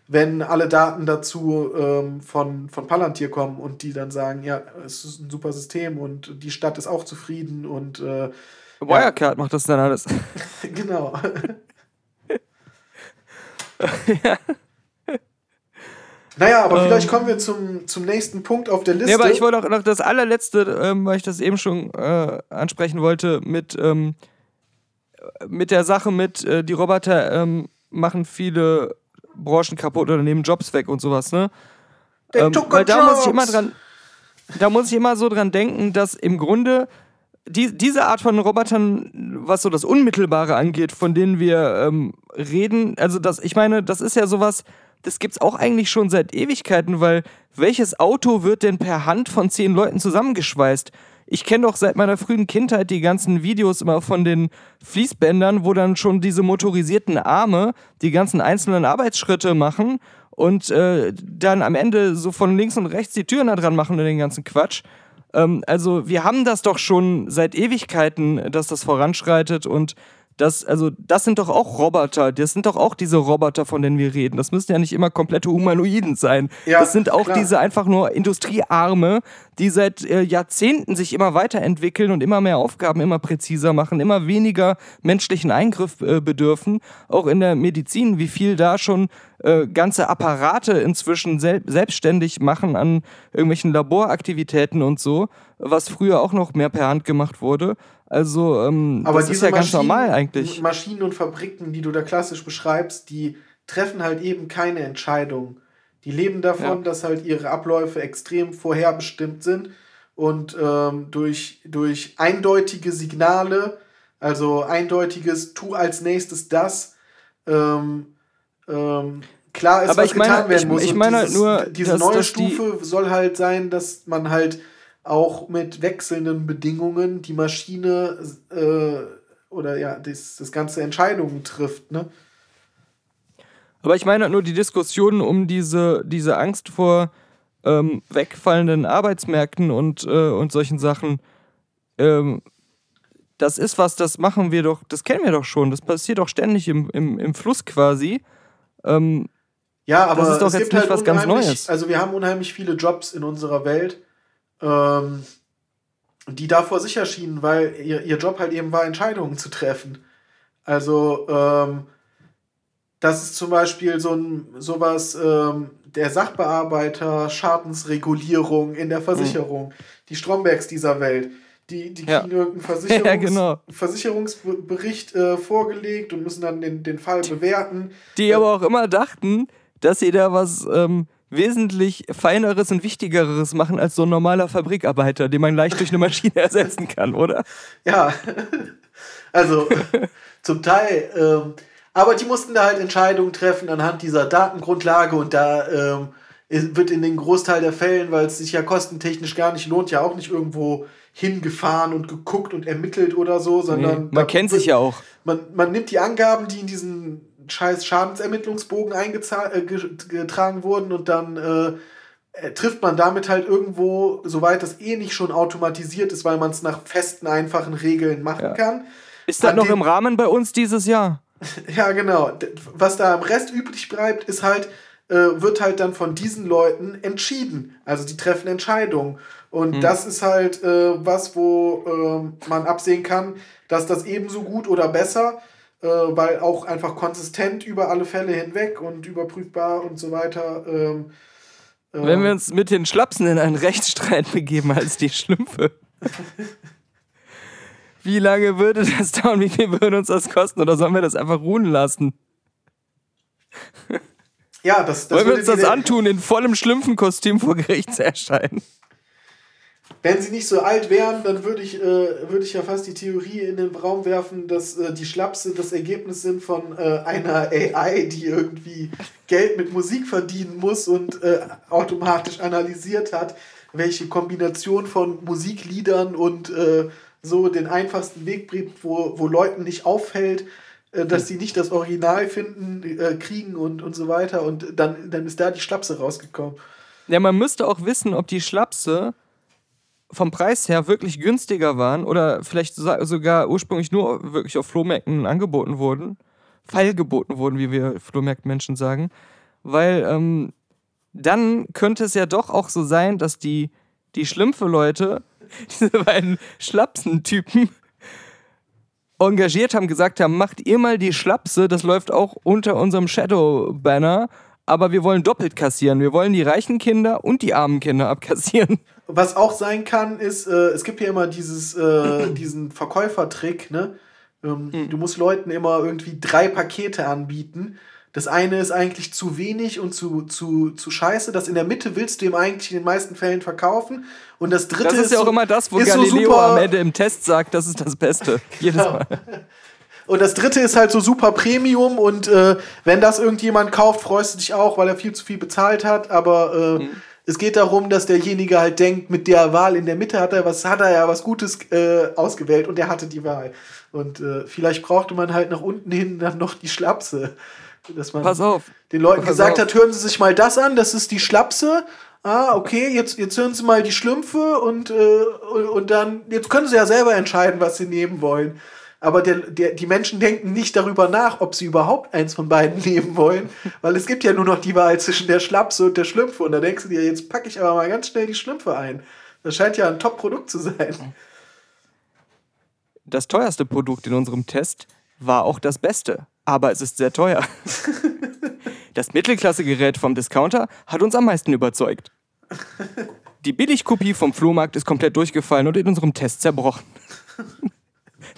wenn alle Daten dazu ähm, von, von Palantir kommen und die dann sagen, ja, es ist ein super System und die Stadt ist auch zufrieden und äh, Wirecard macht das dann alles. genau. Naja, aber Ähm. vielleicht kommen wir zum, zum nächsten Punkt auf der Liste. Ja, aber ich wollte auch noch das allerletzte, ähm, weil ich das eben schon äh, ansprechen wollte, mit, ähm, mit der Sache mit, äh, die Roboter ähm, machen viele Branchen kaputt oder nehmen Jobs weg und sowas, ne? Ähm, weil da muss ich immer jobs. dran, da muss ich immer so dran denken, dass im Grunde die, diese Art von Robotern, was so das Unmittelbare angeht, von denen wir ähm, reden, also das, ich meine, das ist ja sowas, das gibt's auch eigentlich schon seit Ewigkeiten, weil welches Auto wird denn per Hand von zehn Leuten zusammengeschweißt? Ich kenne doch seit meiner frühen Kindheit die ganzen Videos immer von den Fließbändern, wo dann schon diese motorisierten Arme die ganzen einzelnen Arbeitsschritte machen und äh, dann am Ende so von links und rechts die Türen da dran machen und den ganzen Quatsch. Ähm, also wir haben das doch schon seit Ewigkeiten, dass das voranschreitet und das, also das sind doch auch Roboter. Das sind doch auch diese Roboter, von denen wir reden. Das müssen ja nicht immer komplette Humanoiden sein. Ja, das sind auch klar. diese einfach nur Industriearme, die seit äh, Jahrzehnten sich immer weiterentwickeln und immer mehr Aufgaben immer präziser machen, immer weniger menschlichen Eingriff äh, bedürfen. Auch in der Medizin, wie viel da schon äh, ganze Apparate inzwischen sel selbstständig machen an irgendwelchen Laboraktivitäten und so, was früher auch noch mehr per Hand gemacht wurde. Also, ähm, Aber das ist ja ganz Maschinen- normal eigentlich. Maschinen und Fabriken, die du da klassisch beschreibst, die treffen halt eben keine Entscheidung. Die leben davon, Ja. dass halt ihre Abläufe extrem vorherbestimmt sind und ähm, durch, durch eindeutige Signale, also eindeutiges Tu als nächstes das, ähm, ähm, klar ist, Aber was ich meine- getan werden ich- muss. ich meine halt nur, diese dass- neue dass die- Stufe soll halt sein, dass man halt auch mit wechselnden Bedingungen die Maschine äh, oder ja, das, das ganze Entscheidungen trifft, ne? Aber ich meine halt nur die Diskussion um diese, diese Angst vor ähm, wegfallenden Arbeitsmärkten und, äh, und solchen Sachen. Ähm, das ist was, das machen wir doch, das kennen wir doch schon. Das passiert doch ständig im, im, im Fluss quasi. Ähm, Ja, aber ist doch es jetzt gibt nicht halt was ganz Neues. Also wir haben unheimlich viele Jobs in unserer Welt, ähm, die davor sicher schienen, weil ihr, ihr Job halt eben war, Entscheidungen zu treffen. Also ähm, das ist zum Beispiel so ein sowas, ähm, der Sachbearbeiter, Schadensregulierung in der Versicherung, die Strombergs dieser Welt. Die, die Mhm. Ja. kriegen irgendeinen Versicherungs Ja, genau. Versicherungsbericht äh, vorgelegt und müssen dann den, den Fall bewerten. die aber auch immer dachten, dass sie da was ähm, wesentlich Feineres und Wichtigeres machen als so ein normaler Fabrikarbeiter, den man leicht durch eine Maschine ersetzen kann, oder? Ja, also zum Teil. Ähm, aber die mussten da halt Entscheidungen treffen anhand dieser Datengrundlage und da ähm, wird in den Großteil der Fällen, weil es sich ja kostentechnisch gar nicht lohnt, ja auch nicht irgendwo hingefahren und geguckt und ermittelt oder so, sondern Nee, man kennt sich ja auch. Man, man nimmt die Angaben, die in diesen scheiß Schadensermittlungsbogen eingezahlt, äh, wurden und dann äh, äh, trifft man damit halt irgendwo, soweit das eh nicht schon automatisiert ist, weil man es nach festen, einfachen Regeln machen Ja. kann. Ist das noch im Rahmen bei uns dieses Jahr? Ja, genau. Was da am Rest übrig bleibt, ist halt, äh, wird halt dann von diesen Leuten entschieden. Also die treffen Entscheidungen. Und Hm. das ist halt äh, was, wo ähm, man absehen kann, dass das ebenso gut oder besser, äh, weil auch einfach konsistent über alle Fälle hinweg und überprüfbar und so weiter. Ähm, ähm, Wenn wir uns mit den Schlapsen in einen Rechtsstreit begeben als die Schlümpfe. Wie lange würde das dauern? Wie viel würde uns das kosten? Oder sollen wir das einfach ruhen lassen? ja, das, das Wollen wir uns das antun, in vollem Schlümpfenkostüm vor Gericht zu erscheinen? Wenn sie nicht so alt wären, dann würde ich, äh, würde ich ja fast die Theorie in den Raum werfen, dass äh, die Schlapse das Ergebnis sind von äh, einer AI, die irgendwie Geld mit Musik verdienen muss und äh, automatisch analysiert hat, welche Kombination von Musikliedern und äh, so den einfachsten Weg bringt, wo, wo Leuten nicht auffällt, äh, dass sie nicht das Original finden, äh, kriegen und, und so weiter. Und dann, dann ist da die Schlapse rausgekommen. Ja, man müsste auch wissen, ob die Schlapse vom Preis her wirklich günstiger waren oder vielleicht so- sogar ursprünglich nur wirklich auf Flohmärkten angeboten wurden. Feilgeboten wurden, wie wir Flohmarktmenschen sagen. Weil ähm, dann könnte es ja doch auch so sein, dass die, die Schlümpfe-Leute, diese beiden Schlapsen-Typen, engagiert haben, gesagt haben, macht ihr mal die Schlapse, das läuft auch unter unserem Shadow-Banner, aber wir wollen doppelt kassieren. Wir wollen die reichen Kinder und die armen Kinder abkassieren. Was auch sein kann, ist, äh, es gibt ja immer dieses, äh, diesen Verkäufertrick, ne? Ähm, Hm. Du musst Leuten immer irgendwie drei Pakete anbieten. Das eine ist eigentlich zu wenig und zu, zu, zu scheiße. Das in der Mitte willst du ihm eigentlich in den meisten Fällen verkaufen. Und das dritte Das ist ja auch so, immer das, wo ist so Galileo super- am Ende im Test sagt, das ist das Beste. Jedes Genau. Mal. Und das dritte ist halt so super Premium und äh, wenn das irgendjemand kauft, freust du dich auch, weil er viel zu viel bezahlt hat. Aber äh, es geht darum, dass derjenige halt denkt, mit der Wahl in der Mitte hat er was, hat er ja was Gutes äh, ausgewählt und er hatte die Wahl. Und äh, vielleicht brauchte man halt nach unten hin dann noch die Schlapse. Dass man Pass auf. den Leuten Pass gesagt auf. hat, hören Sie sich mal das an, das ist die Schlapse. Ah, okay, jetzt, jetzt hören Sie mal die Schlümpfe und, äh, und, und dann, jetzt können Sie ja selber entscheiden, was Sie nehmen wollen. Aber der, der, die Menschen denken nicht darüber nach, ob sie überhaupt eins von beiden nehmen wollen, weil es gibt ja nur noch die Wahl zwischen der Schlapse und der Schlümpfe. Und da denkst du dir, jetzt packe ich aber mal ganz schnell die Schlümpfe ein. Das scheint ja ein Top-Produkt zu sein. Das teuerste Produkt in unserem Test war auch das beste, aber es ist sehr teuer. Das Mittelklasse-Gerät vom Discounter hat uns am meisten überzeugt. Die Billigkopie vom Flohmarkt ist komplett durchgefallen und in unserem Test zerbrochen.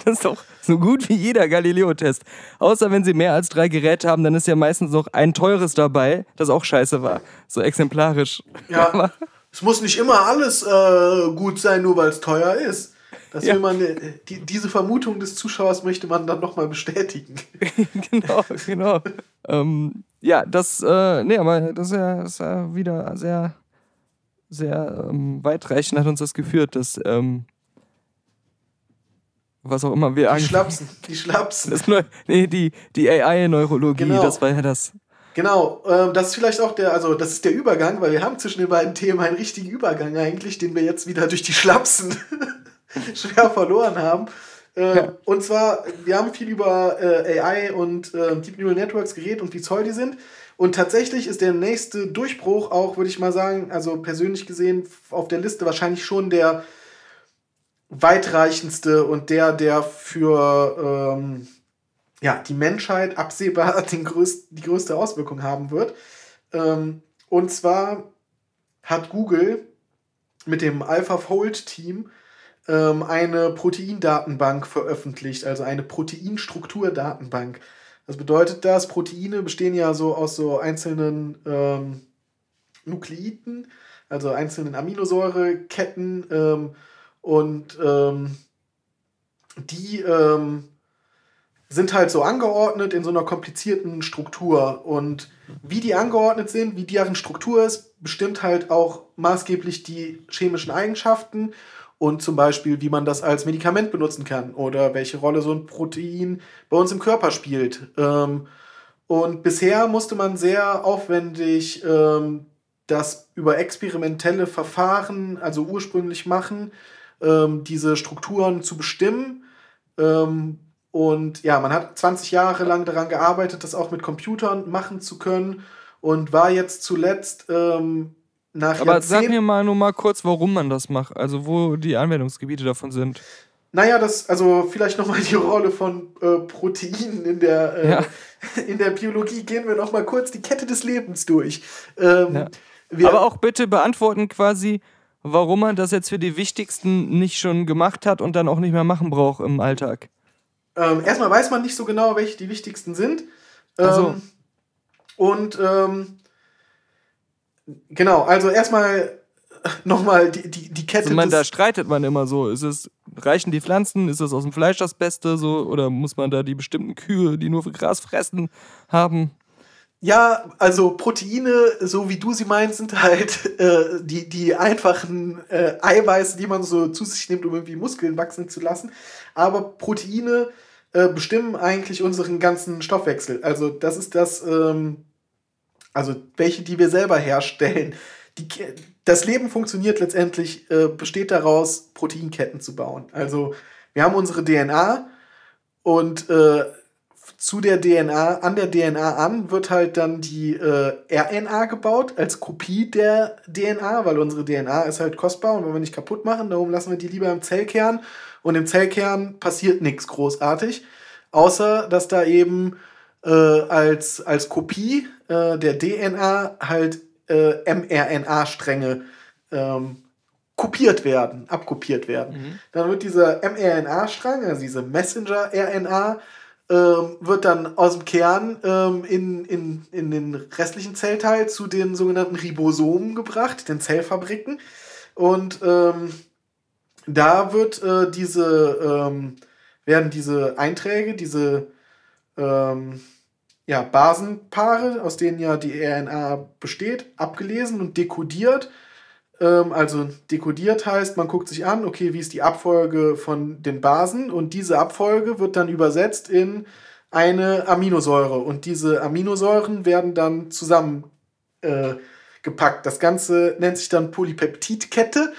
Das ist doch so gut wie jeder Galileo-Test. Außer wenn sie mehr als drei Geräte haben, dann ist ja meistens noch ein teures dabei, das auch scheiße war. So exemplarisch. Ja, Aber- es muss nicht immer alles äh, gut sein, nur weil es teuer ist. Das Ja. will man, äh, die, diese Vermutung des Zuschauers möchte man dann nochmal bestätigen. genau, genau. ähm, ja, das, äh, nee, aber das ist ja, das ist ja wieder sehr, sehr ähm, weitreichend hat uns das geführt, dass, ähm, was auch immer wir Die eigentlich. Schlapsen, die Schlapsen. Das Neu nee, die, die AI-Neurologie, Genau. das war ja das. Genau, ähm, das ist vielleicht auch der, also das ist der Übergang, weil wir haben zwischen den beiden Themen einen richtigen Übergang eigentlich, den wir jetzt wieder durch die Schlapsen schwer verloren haben. Ähm, Ja. Und zwar, wir haben viel über äh, AI und äh, Deep Neural Networks geredet und wie toll die sind. Und tatsächlich ist der nächste Durchbruch auch, würde ich mal sagen, also persönlich gesehen auf der Liste wahrscheinlich schon der weitreichendste und der, der für ähm, ja, die Menschheit absehbar den größt, die größte Auswirkung haben wird. Ähm, und zwar hat Google mit dem AlphaFold-Team ähm, eine Proteindatenbank veröffentlicht, also eine Proteinstrukturdatenbank. Was bedeutet das? Proteine bestehen ja so aus so einzelnen ähm, Nukleiden, also einzelnen Aminosäureketten ähm, und ähm, die ähm, sind halt so angeordnet in so einer komplizierten Struktur. Und wie die angeordnet sind, wie deren Struktur ist, bestimmt halt auch maßgeblich die chemischen Eigenschaften und zum Beispiel, wie man das als Medikament benutzen kann oder welche Rolle so ein Protein bei uns im Körper spielt. Ähm, und bisher musste man sehr aufwendig ähm, das über experimentelle Verfahren, also ursprünglich machen, ähm, diese Strukturen zu bestimmen. Ähm, und ja, man hat 20 Jahre lang daran gearbeitet, das auch mit Computern machen zu können und war jetzt zuletzt ähm, nach Aber sag Jahrzehnten- mir mal nur mal kurz, warum man das macht, also wo die Anwendungsgebiete davon sind. Naja, das, also vielleicht nochmal die Rolle von äh, Proteinen in der, äh, Ja. in der Biologie. Gehen wir nochmal kurz die Kette des Lebens durch. Ähm, Ja. Aber auch bitte beantworten quasi, warum man das jetzt für die wichtigsten nicht schon gemacht hat und dann auch nicht mehr machen braucht im Alltag. ähm, erstmal weiß man nicht so genau, welche die wichtigsten sind. Ähm, Ach so. Und ähm, genau, also erstmal nochmal die, die, die Kette Also man, da streitet man immer so. Ist es, reichen die Pflanzen? Ist es aus dem Fleisch das Beste? So, oder muss man da die bestimmten Kühe, die nur für Gras fressen, haben? Ja, also Proteine, so wie du sie meinst, sind halt äh, die, die einfachen äh, Eiweiße, die man so zu sich nimmt, um irgendwie Muskeln wachsen zu lassen. Aber Proteine äh, bestimmen eigentlich unseren ganzen Stoffwechsel. Also das ist das, ähm, also welche, die wir selber herstellen. Die, das Leben funktioniert letztendlich, äh, besteht daraus, Proteinketten zu bauen. Also wir haben unsere DNA und äh, zu der DNA, an der DNA an, wird halt dann die äh, RNA gebaut als Kopie der DNA, weil unsere DNA ist halt kostbar und wenn wir nicht kaputt machen, darum lassen wir die lieber im Zellkern und im Zellkern passiert nichts großartig, außer dass da eben äh, als, als Kopie äh, der DNA halt äh, mRNA-Stränge ähm, kopiert werden, abkopiert werden. Mhm. Dann wird dieser mRNA-Strang, also diese Messenger-RNA, ähm, wird dann aus dem Kern ähm, in, in, in den restlichen Zellteil zu den sogenannten Ribosomen gebracht, den Zellfabriken. Und ähm, da wird äh, diese, ähm, werden diese Einträge, diese ähm, ja, Basenpaare, aus denen ja die RNA besteht, abgelesen und dekodiert. Ähm, also dekodiert heißt, man guckt sich an, okay, wie ist die Abfolge von den Basen? Und diese Abfolge wird dann übersetzt in eine Aminosäure. Und diese Aminosäuren werden dann zusammen äh. Das Ganze nennt sich dann Polypeptidkette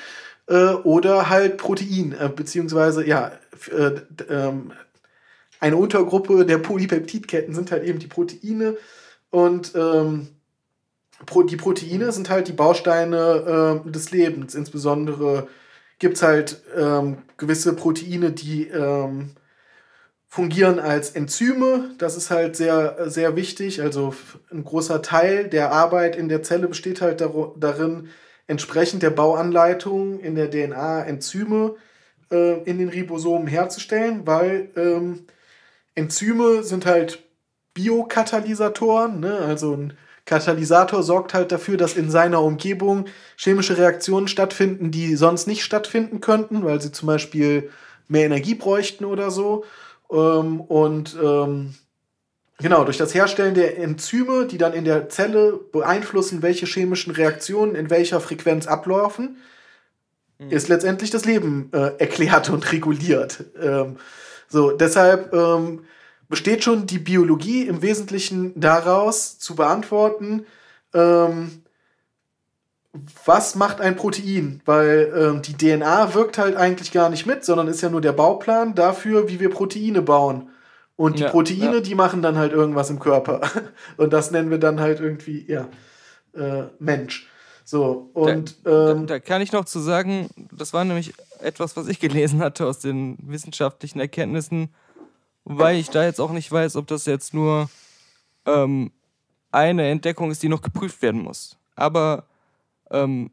äh, oder halt Protein, äh, beziehungsweise ja, äh, ähm, eine Untergruppe der Polypeptidketten sind halt eben die Proteine. Und ähm, die Proteine sind halt die Bausteine ähm, des Lebens. Insbesondere gibt es halt ähm, gewisse Proteine, die ähm, fungieren als Enzyme. Das ist halt sehr, sehr wichtig. Also ein großer Teil der Arbeit in der Zelle besteht halt daro- darin, entsprechend der Bauanleitung in der DNA Enzyme äh, in den Ribosomen herzustellen, weil ähm, Enzyme sind halt Biokatalysatoren, ne? also ein Katalysator sorgt halt dafür, dass in seiner Umgebung chemische Reaktionen stattfinden, die sonst nicht stattfinden könnten, weil sie zum Beispiel mehr Energie bräuchten oder so. Ähm, und ähm, genau, durch das Herstellen der Enzyme, die dann in der Zelle beeinflussen, welche chemischen Reaktionen in welcher Frequenz ablaufen, ist letztendlich das Leben äh, erklärt und reguliert. Ähm, so, deshalb ähm, besteht schon die Biologie im Wesentlichen daraus zu beantworten, ähm, was macht ein Protein? Weil ähm, die DNA wirkt halt eigentlich gar nicht mit, sondern ist ja nur der Bauplan dafür, wie wir Proteine bauen. Und die Ja, Proteine, ja. die machen dann halt irgendwas im Körper. Und das nennen wir dann halt irgendwie, ja, äh, Mensch. So, und Da, ähm, da kann ich noch zu sagen, das war nämlich etwas, was ich gelesen hatte aus den wissenschaftlichen Erkenntnissen, wobei ich da jetzt auch nicht weiß, ob das jetzt nur ähm, eine Entdeckung ist, die noch geprüft werden muss. Aber ähm,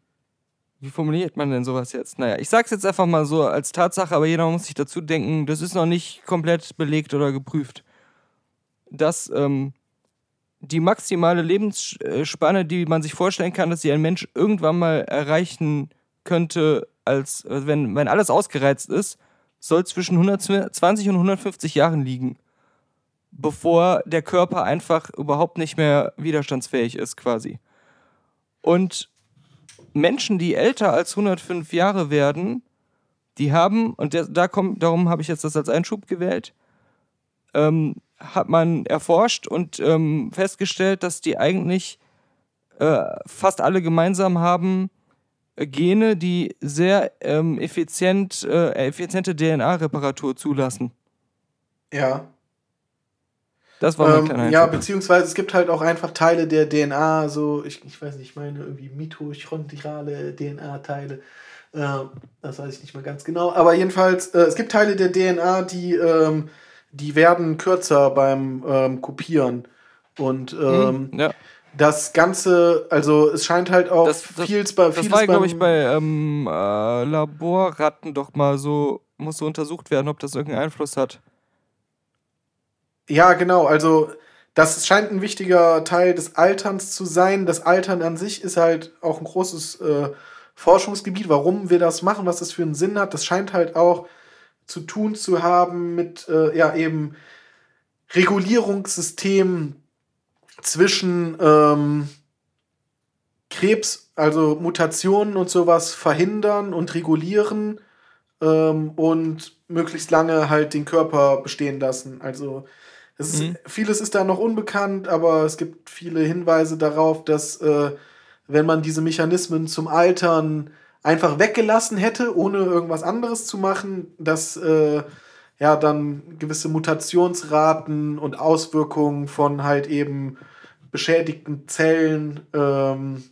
wie formuliert man denn sowas jetzt? Naja, ich sag's jetzt einfach mal so als Tatsache, aber jeder muss sich dazu denken, das ist noch nicht komplett belegt oder geprüft. Dass ähm, die maximale Lebensspanne, die man sich vorstellen kann, dass sie ein Mensch irgendwann mal erreichen könnte, als wenn, wenn alles ausgereizt ist, soll zwischen 120 und 150 Jahren liegen, bevor der Körper einfach überhaupt nicht mehr widerstandsfähig ist, quasi. Und Menschen, die älter als 105 Jahre werden, die haben, und da kommt, darum habe ich jetzt das als Einschub gewählt, ähm, hat man erforscht und ähm, festgestellt, dass die eigentlich äh, fast alle gemeinsam haben Gene, die sehr ähm, effizient, äh, effiziente DNA-Reparatur zulassen. ja. Das war mein Ähm, kleiner ja, beziehungsweise es gibt halt auch einfach Teile der DNA, so, ich, ich weiß nicht, ich meine irgendwie mitochondriale DNA-Teile. Äh, das weiß ich nicht mehr ganz genau. Aber jedenfalls, äh, es gibt Teile der DNA, die, ähm, die werden kürzer beim ähm, Kopieren. Und ähm, Hm, ja. Das Ganze, also es scheint halt auch Das- das- vieles bei Das vieles war, glaube ich, bei ähm, äh, Laborratten doch mal so, muss so untersucht werden, ob das irgendeinen Einfluss hat. Ja, genau. Also, das scheint ein wichtiger Teil des Alterns zu sein. Das Altern an sich ist halt auch ein großes äh, Forschungsgebiet, warum wir das machen, was das für einen Sinn hat. Das scheint halt auch zu tun zu haben mit, äh, ja, eben Regulierungssystemen zwischen ähm, Krebs, also Mutationen und sowas verhindern und regulieren ähm, und möglichst lange halt den Körper bestehen lassen. Also es ist, Mhm. vieles ist da noch unbekannt, aber es gibt viele Hinweise darauf, dass äh, wenn man diese Mechanismen zum Altern einfach weggelassen hätte, ohne irgendwas anderes zu machen, dass äh, ja dann gewisse Mutationsraten und Auswirkungen von halt eben beschädigten Zellen ähm,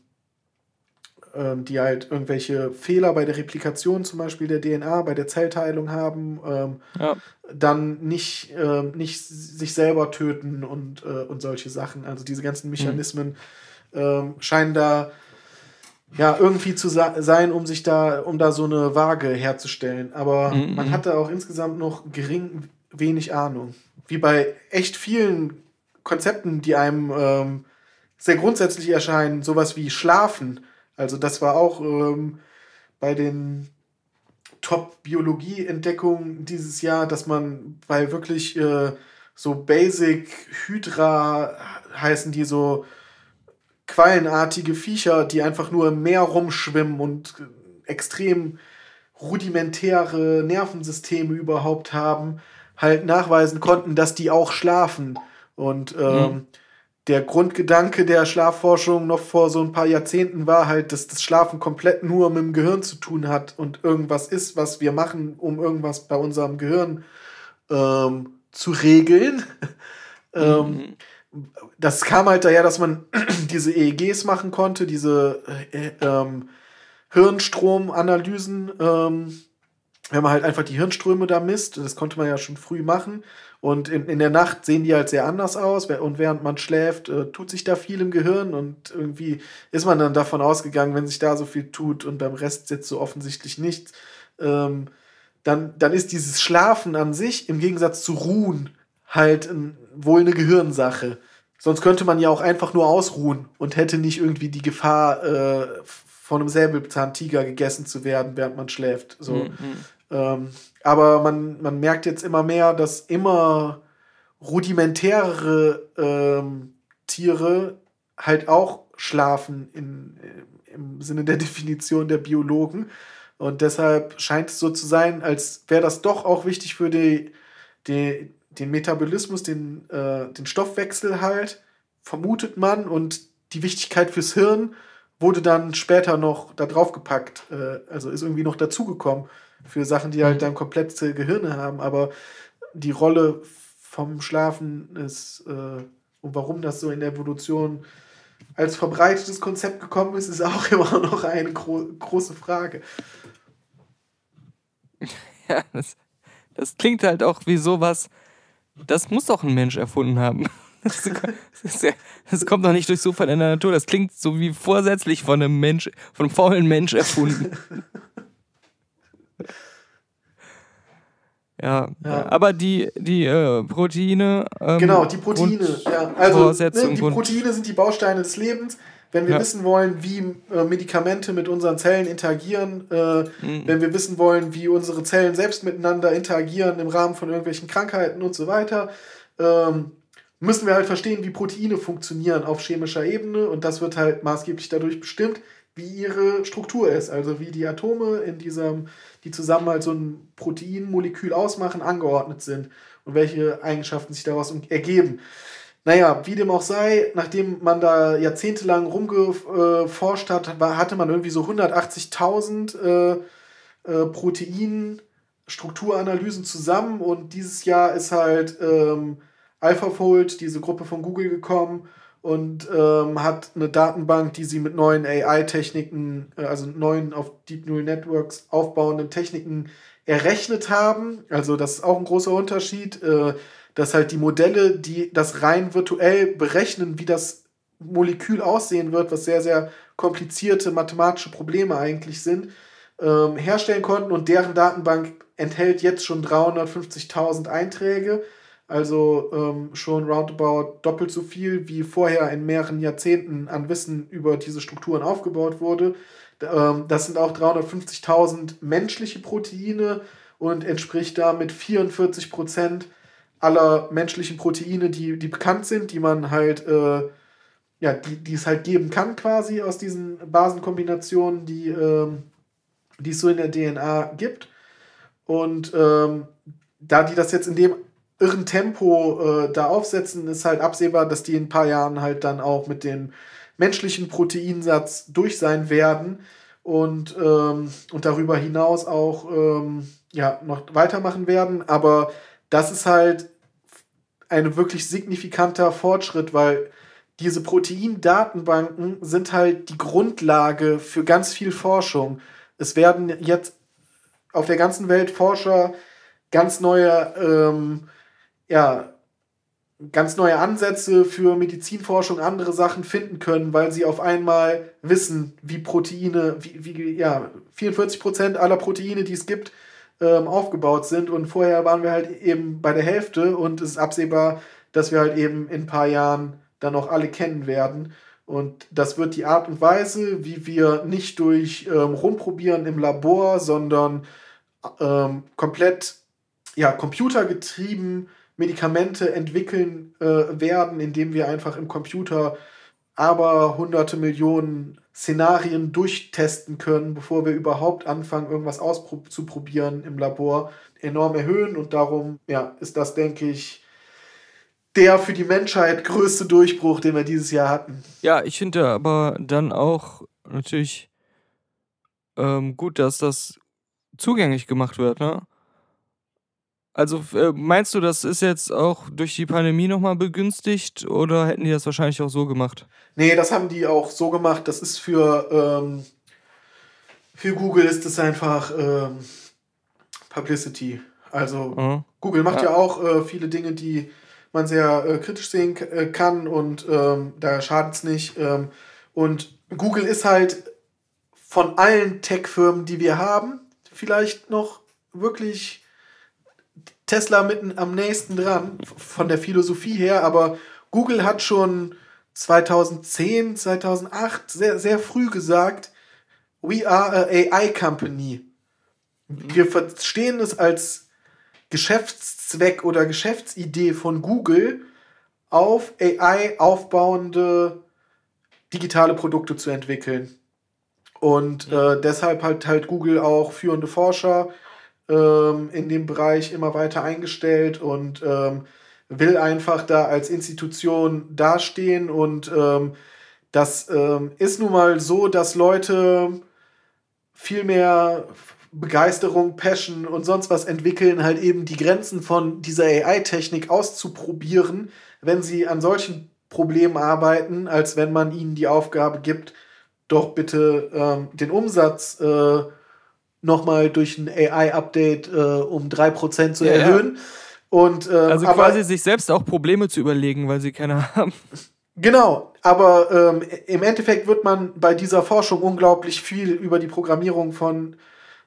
ähm, die halt irgendwelche Fehler bei der Replikation zum Beispiel der DNA, bei der Zellteilung haben, ähm, Ja. dann nicht, ähm, nicht sich selber töten und, äh, und solche Sachen. Also diese ganzen Mechanismen ähm, scheinen da ja irgendwie zu sein, um sich da, um da so eine Waage herzustellen. Aber Mhm, man hatte auch insgesamt noch gering wenig Ahnung. Wie bei echt vielen Konzepten, die einem ähm, sehr grundsätzlich erscheinen, sowas wie Schlafen. Also das war auch ähm, bei den Top-Biologie-Entdeckungen dieses Jahr, dass man bei wirklich äh, so Basic Hydra heißen die so quallenartige Viecher, die einfach nur im Meer rumschwimmen und äh, extrem rudimentäre Nervensysteme überhaupt haben, halt nachweisen konnten, dass die auch schlafen. Und ähm, Mhm. der Grundgedanke der Schlafforschung noch vor so ein paar Jahrzehnten war halt, dass das Schlafen komplett nur mit dem Gehirn zu tun hat und irgendwas ist, was wir machen, um irgendwas bei unserem Gehirn ähm, zu regeln. ähm, Mhm. Das kam halt daher, dass man diese EEGs machen konnte, diese äh, ähm, Hirnstromanalysen, ähm, wenn man halt einfach die Hirnströme da misst. Das konnte man ja schon früh machen. Und in, in der Nacht sehen die halt sehr anders aus. Und während man schläft, äh, tut sich da viel im Gehirn. Und irgendwie ist man dann davon ausgegangen, wenn sich da so viel tut und beim Rest jetzt so offensichtlich nichts, ähm, dann, dann ist dieses Schlafen an sich im Gegensatz zu Ruhen halt ein, wohl eine Gehirnsache. Sonst könnte man ja auch einfach nur ausruhen und hätte nicht irgendwie die Gefahr, äh, von einem Säbelzahntiger gegessen zu werden, während man schläft. So. Mhm. Ähm, aber man, man merkt jetzt immer mehr, dass immer rudimentärere ähm, Tiere halt auch schlafen in, im Sinne der Definition der Biologen. Und deshalb scheint es so zu sein, als wäre das doch auch wichtig für die, die, den Metabolismus, den, äh, den Stoffwechsel halt, vermutet man. Und die Wichtigkeit fürs Hirn wurde dann später noch da drauf gepackt. Äh, also ist irgendwie noch dazugekommen für Sachen, die halt dann komplette Gehirne haben. Aber die Rolle vom Schlafen ist äh, und warum das so in der Evolution als verbreitetes Konzept gekommen ist, ist auch immer noch eine gro große Frage. Ja, das, das klingt halt auch wie sowas, das muss doch ein Mensch erfunden haben. Das, ja, das kommt doch nicht durch Zufall in der Natur. Das klingt so wie vorsätzlich von einem Mensch, von einem faulen Mensch erfunden. Ja, Ja. aber die, die äh, Proteine. Ähm, Genau, die Proteine. Ja, also ne, die Proteine sind die Bausteine des Lebens. Wenn wir Ja. wissen wollen, wie äh, Medikamente mit unseren Zellen interagieren, äh, Mhm. wenn wir wissen wollen, wie unsere Zellen selbst miteinander interagieren im Rahmen von irgendwelchen Krankheiten und so weiter, ähm, müssen wir halt verstehen, wie Proteine funktionieren auf chemischer Ebene und das wird halt maßgeblich dadurch bestimmt, wie ihre Struktur ist, also wie die Atome in diesem, die zusammen halt so ein Proteinmolekül ausmachen, angeordnet sind und welche Eigenschaften sich daraus ergeben. Naja, wie dem auch sei, nachdem man da jahrzehntelang rumgeforscht hat, hatte man irgendwie so 180.000 äh, äh, Proteinstrukturanalysen zusammen und dieses Jahr ist halt ähm, AlphaFold, diese Gruppe von Google, gekommen und ähm, hat eine Datenbank, die sie mit neuen AI-Techniken, äh, also neuen auf Deep Neural Networks aufbauenden Techniken errechnet haben. Also das ist auch ein großer Unterschied, äh, dass halt die Modelle, die das rein virtuell berechnen, wie das Molekül aussehen wird, was sehr, sehr komplizierte mathematische Probleme eigentlich sind, ähm, herstellen konnten und deren Datenbank enthält jetzt schon 350.000 Einträge, also ähm, schon roundabout doppelt so viel, wie vorher in mehreren Jahrzehnten an Wissen über diese Strukturen aufgebaut wurde. Ähm, das sind auch 350.000 menschliche Proteine und entspricht damit 44 Prozent aller menschlichen Proteine, die, die bekannt sind, die man halt, äh, ja, die, die es halt geben kann quasi aus diesen Basenkombinationen, die, ähm, die es so in der DNA gibt. Und ähm, da die das jetzt in dem irren Tempo äh, da aufsetzen, ist halt absehbar, dass die in ein paar Jahren halt dann auch mit dem menschlichen Proteinsatz durch sein werden und, ähm, und darüber hinaus auch ähm, ja, noch weitermachen werden. Aber das ist halt ein wirklich signifikanter Fortschritt, weil diese Proteindatenbanken sind halt die Grundlage für ganz viel Forschung. Es werden jetzt auf der ganzen Welt Forscher ganz neue, ähm, ja, ganz neue Ansätze für Medizinforschung, andere Sachen finden können, weil sie auf einmal wissen, wie Proteine, wie, wie ja, 44 Prozent aller Proteine, die es gibt, ähm, aufgebaut sind. Und vorher waren wir halt eben bei der Hälfte und es ist absehbar, dass wir halt eben in ein paar Jahren dann auch alle kennen werden. Und das wird die Art und Weise, wie wir nicht durch ähm, Rumprobieren im Labor, sondern ähm, komplett ja, computergetrieben Medikamente entwickeln äh, werden, indem wir einfach im Computer aber hunderte Millionen Szenarien durchtesten können, bevor wir überhaupt anfangen, irgendwas auszuprobieren im Labor, enorm erhöhen. Und darum ja, ist das, denke ich, der für die Menschheit größte Durchbruch, den wir dieses Jahr hatten. Ja, ich finde aber dann auch natürlich ähm, gut, dass das zugänglich gemacht wird, ne? Also äh, meinst du, das ist jetzt auch durch die Pandemie nochmal begünstigt oder hätten die das wahrscheinlich auch so gemacht? Nee, das haben die auch so gemacht. Das ist für, ähm, für Google ist es einfach ähm, Publicity. Also mhm. Google macht ja, ja auch äh, viele Dinge, die man sehr äh, kritisch sehen äh, kann und ähm, da schadet es nicht. Ähm, und Google ist halt von allen Tech-Firmen, die wir haben, vielleicht noch wirklich Tesla mitten am nächsten dran, von der Philosophie her, aber Google hat schon 2010, 2008 sehr, sehr früh gesagt, we are a AI company. Wir verstehen es als Geschäftszweck oder Geschäftsidee von Google, auf AI aufbauende digitale Produkte zu entwickeln. Und äh, deshalb hat halt Google auch führende Forscher ähm, in dem Bereich immer weiter eingestellt und ähm, will einfach da als Institution dastehen. Und ähm, das ähm, ist nun mal so, dass Leute viel mehr Begeisterung, Passion und sonst was entwickeln, halt eben die Grenzen von dieser AI-Technik auszuprobieren, wenn sie an solchen Problemen arbeiten, als wenn man ihnen die Aufgabe gibt, doch bitte ähm, den Umsatz äh, nochmal durch ein AI-Update äh, um 3% zu ja, erhöhen. Ja. Und, ähm, also quasi aber, sich selbst auch Probleme zu überlegen, weil sie keine haben. Genau, aber ähm, im Endeffekt wird man bei dieser Forschung unglaublich viel über die Programmierung von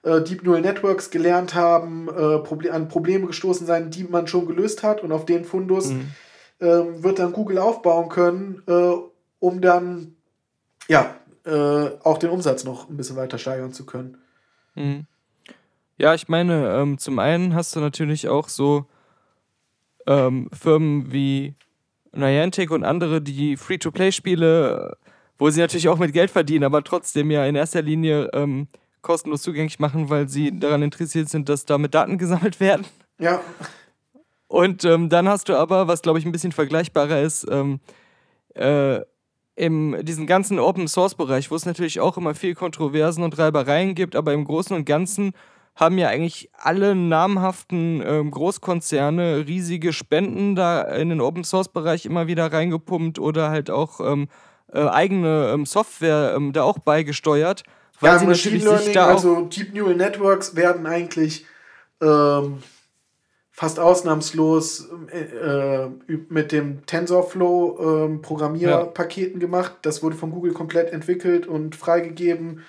äh, Deep Neural Networks gelernt haben, äh, Proble an Probleme gestoßen sein, die man schon gelöst hat und auf den Fundus mhm. ähm, wird dann Google aufbauen können, äh, um dann ja äh, auch den Umsatz noch ein bisschen weiter steigern zu können. Mhm. Ja, ich meine, ähm, zum einen hast du natürlich auch so ähm, Firmen wie Niantic und andere, die Free-to-Play-Spiele, wo sie natürlich auch mit Geld verdienen, aber trotzdem ja in erster Linie ähm, kostenlos zugänglich machen, weil sie daran interessiert sind, dass damit Daten gesammelt werden. Ja. Und ähm, dann hast du aber, was glaube ich ein bisschen vergleichbarer ist, ähm, äh, in diesem ganzen Open Source Bereich, wo es natürlich auch immer viel Kontroversen und Reibereien gibt, aber im Großen und Ganzen haben ja eigentlich alle namhaften ähm, Großkonzerne riesige Spenden da in den Open Source Bereich immer wieder reingepumpt oder halt auch ähm, äh, eigene ähm, Software ähm, da auch beigesteuert. Weil ja, sie Machine Learning, also Deep Neural Networks werden eigentlich ähm, fast ausnahmslos äh, mit dem TensorFlow äh, Programmierpaketen ja. gemacht. Das wurde von Google komplett entwickelt und freigegeben.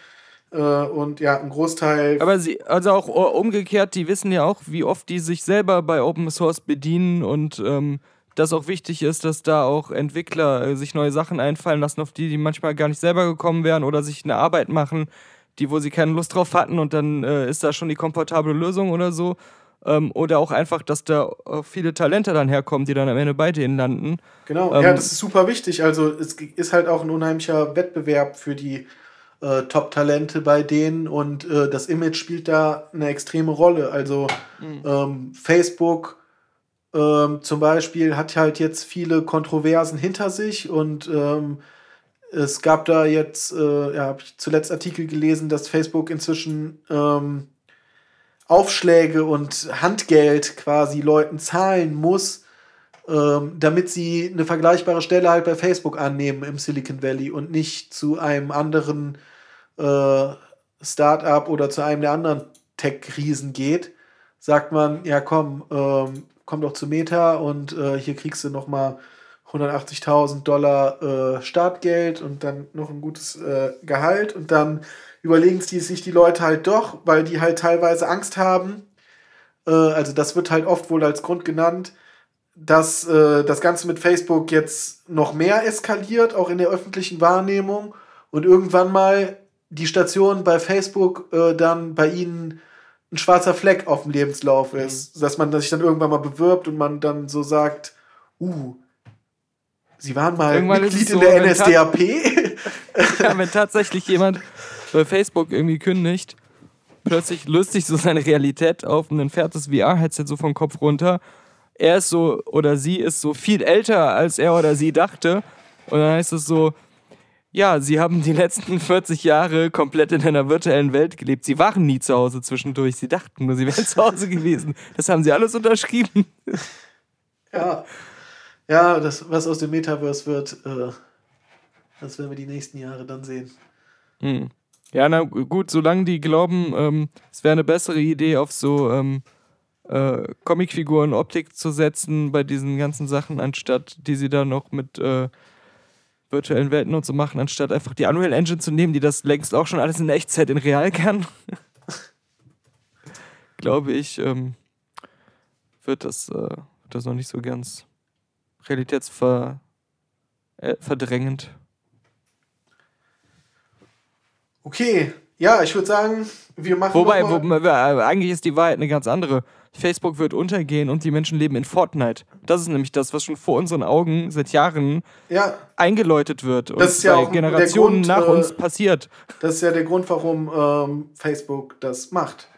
Äh, und ja, ein Großteil. Aber sie, also auch umgekehrt, die wissen ja auch, wie oft die sich selber bei Open Source bedienen und ähm, dass auch wichtig ist, dass da auch Entwickler äh, sich neue Sachen einfallen lassen, auf die die manchmal gar nicht selber gekommen wären oder sich eine Arbeit machen, die wo sie keine Lust drauf hatten und dann äh, ist da schon die komfortable Lösung oder so. Ähm, oder auch einfach, dass da viele Talente dann herkommen, die dann am Ende bei denen landen. Genau, ähm, ja, das ist super wichtig. Also es ist halt auch ein unheimlicher Wettbewerb für die äh, Top-Talente bei denen und äh, das Image spielt da eine extreme Rolle. Also mhm. ähm, Facebook ähm, zum Beispiel hat halt jetzt viele Kontroversen hinter sich und ähm, es gab da jetzt, äh, ja, habe ich zuletzt Artikel gelesen, dass Facebook inzwischen ähm, Aufschläge und Handgeld quasi Leuten zahlen muss, ähm, damit sie eine vergleichbare Stelle halt bei Facebook annehmen im Silicon Valley und nicht zu einem anderen äh, Start-up oder zu einem der anderen Tech-Riesen geht, sagt man, ja komm, ähm, komm doch zu Meta und äh, hier kriegst du noch mal 180.000 Dollar äh, Startgeld und dann noch ein gutes äh, Gehalt und dann überlegen sich die Leute halt doch, weil die halt teilweise Angst haben. Äh, also das wird halt oft wohl als Grund genannt, dass äh, das Ganze mit Facebook jetzt noch mehr eskaliert, auch in der öffentlichen Wahrnehmung und irgendwann mal die Station bei Facebook äh, dann bei ihnen ein schwarzer Fleck auf dem Lebenslauf ist, mhm. dass man sich dann irgendwann mal bewirbt und man dann so sagt, uh, Sie waren mal Irgendwann Mitglied so, in der NSDAP. ja, wenn tatsächlich jemand bei Facebook irgendwie kündigt, plötzlich löst sich so seine Realität auf und dann fährt das VR-Headset so vom Kopf runter. Er ist so oder sie ist so viel älter, als er oder sie dachte. Und dann heißt es so, ja, sie haben die letzten 40 Jahre komplett in einer virtuellen Welt gelebt. Sie waren nie zu Hause zwischendurch. Sie dachten nur, sie wären zu Hause gewesen. Das haben sie alles unterschrieben. Ja. Ja, das, was aus dem Metaverse wird, äh, das werden wir die nächsten Jahre dann sehen. Hm. Ja, na gut, solange die glauben, ähm, es wäre eine bessere Idee, auf so ähm, äh, Comicfiguren Optik zu setzen bei diesen ganzen Sachen, anstatt die sie dann noch mit äh, virtuellen Welten und so machen, anstatt einfach die Unreal Engine zu nehmen, die das längst auch schon alles in Echtzeit in real kann. Glaube ich, ähm, wird, das, äh, das noch nicht so ganz realitätsverdrängend. Äh, okay, ja, ich würde sagen, wir machen. Wobei, wo, eigentlich ist die Wahrheit eine ganz andere. Facebook wird untergehen und die Menschen leben in Fortnite. Das ist nämlich das, was schon vor unseren Augen seit Jahren ja. eingeläutet wird und das ist ja auch Generationen Grund, nach äh, uns passiert. Das ist ja der Grund, warum ähm, Facebook das macht.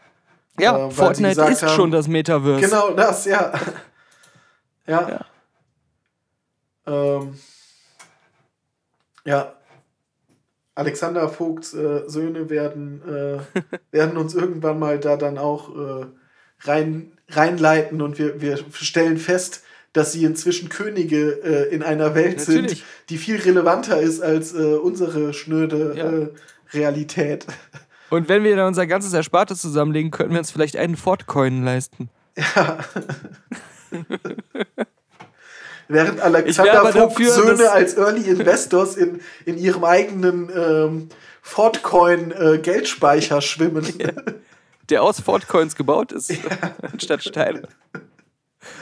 Ja, äh, Fortnite ist haben, schon das Metaverse. Genau das, ja. ja. ja. Ähm, ja. Alexander Vogts äh, Söhne werden, äh, werden uns irgendwann mal da dann auch äh, rein, reinleiten und wir, wir stellen fest, dass sie inzwischen Könige äh, in einer Welt Natürlich. sind, die viel relevanter ist als äh, unsere schnöde ja. Äh, Realität. Und wenn wir dann unser ganzes Erspartes zusammenlegen, könnten wir uns vielleicht einen Ford-Coin leisten. Ja. Während Alexander Vogts Söhne als Early Investors in, in ihrem eigenen ähm, Fortcoin-Geldspeicher äh, schwimmen. Ja. Der aus Fortcoins gebaut ist, ja. anstatt Steine.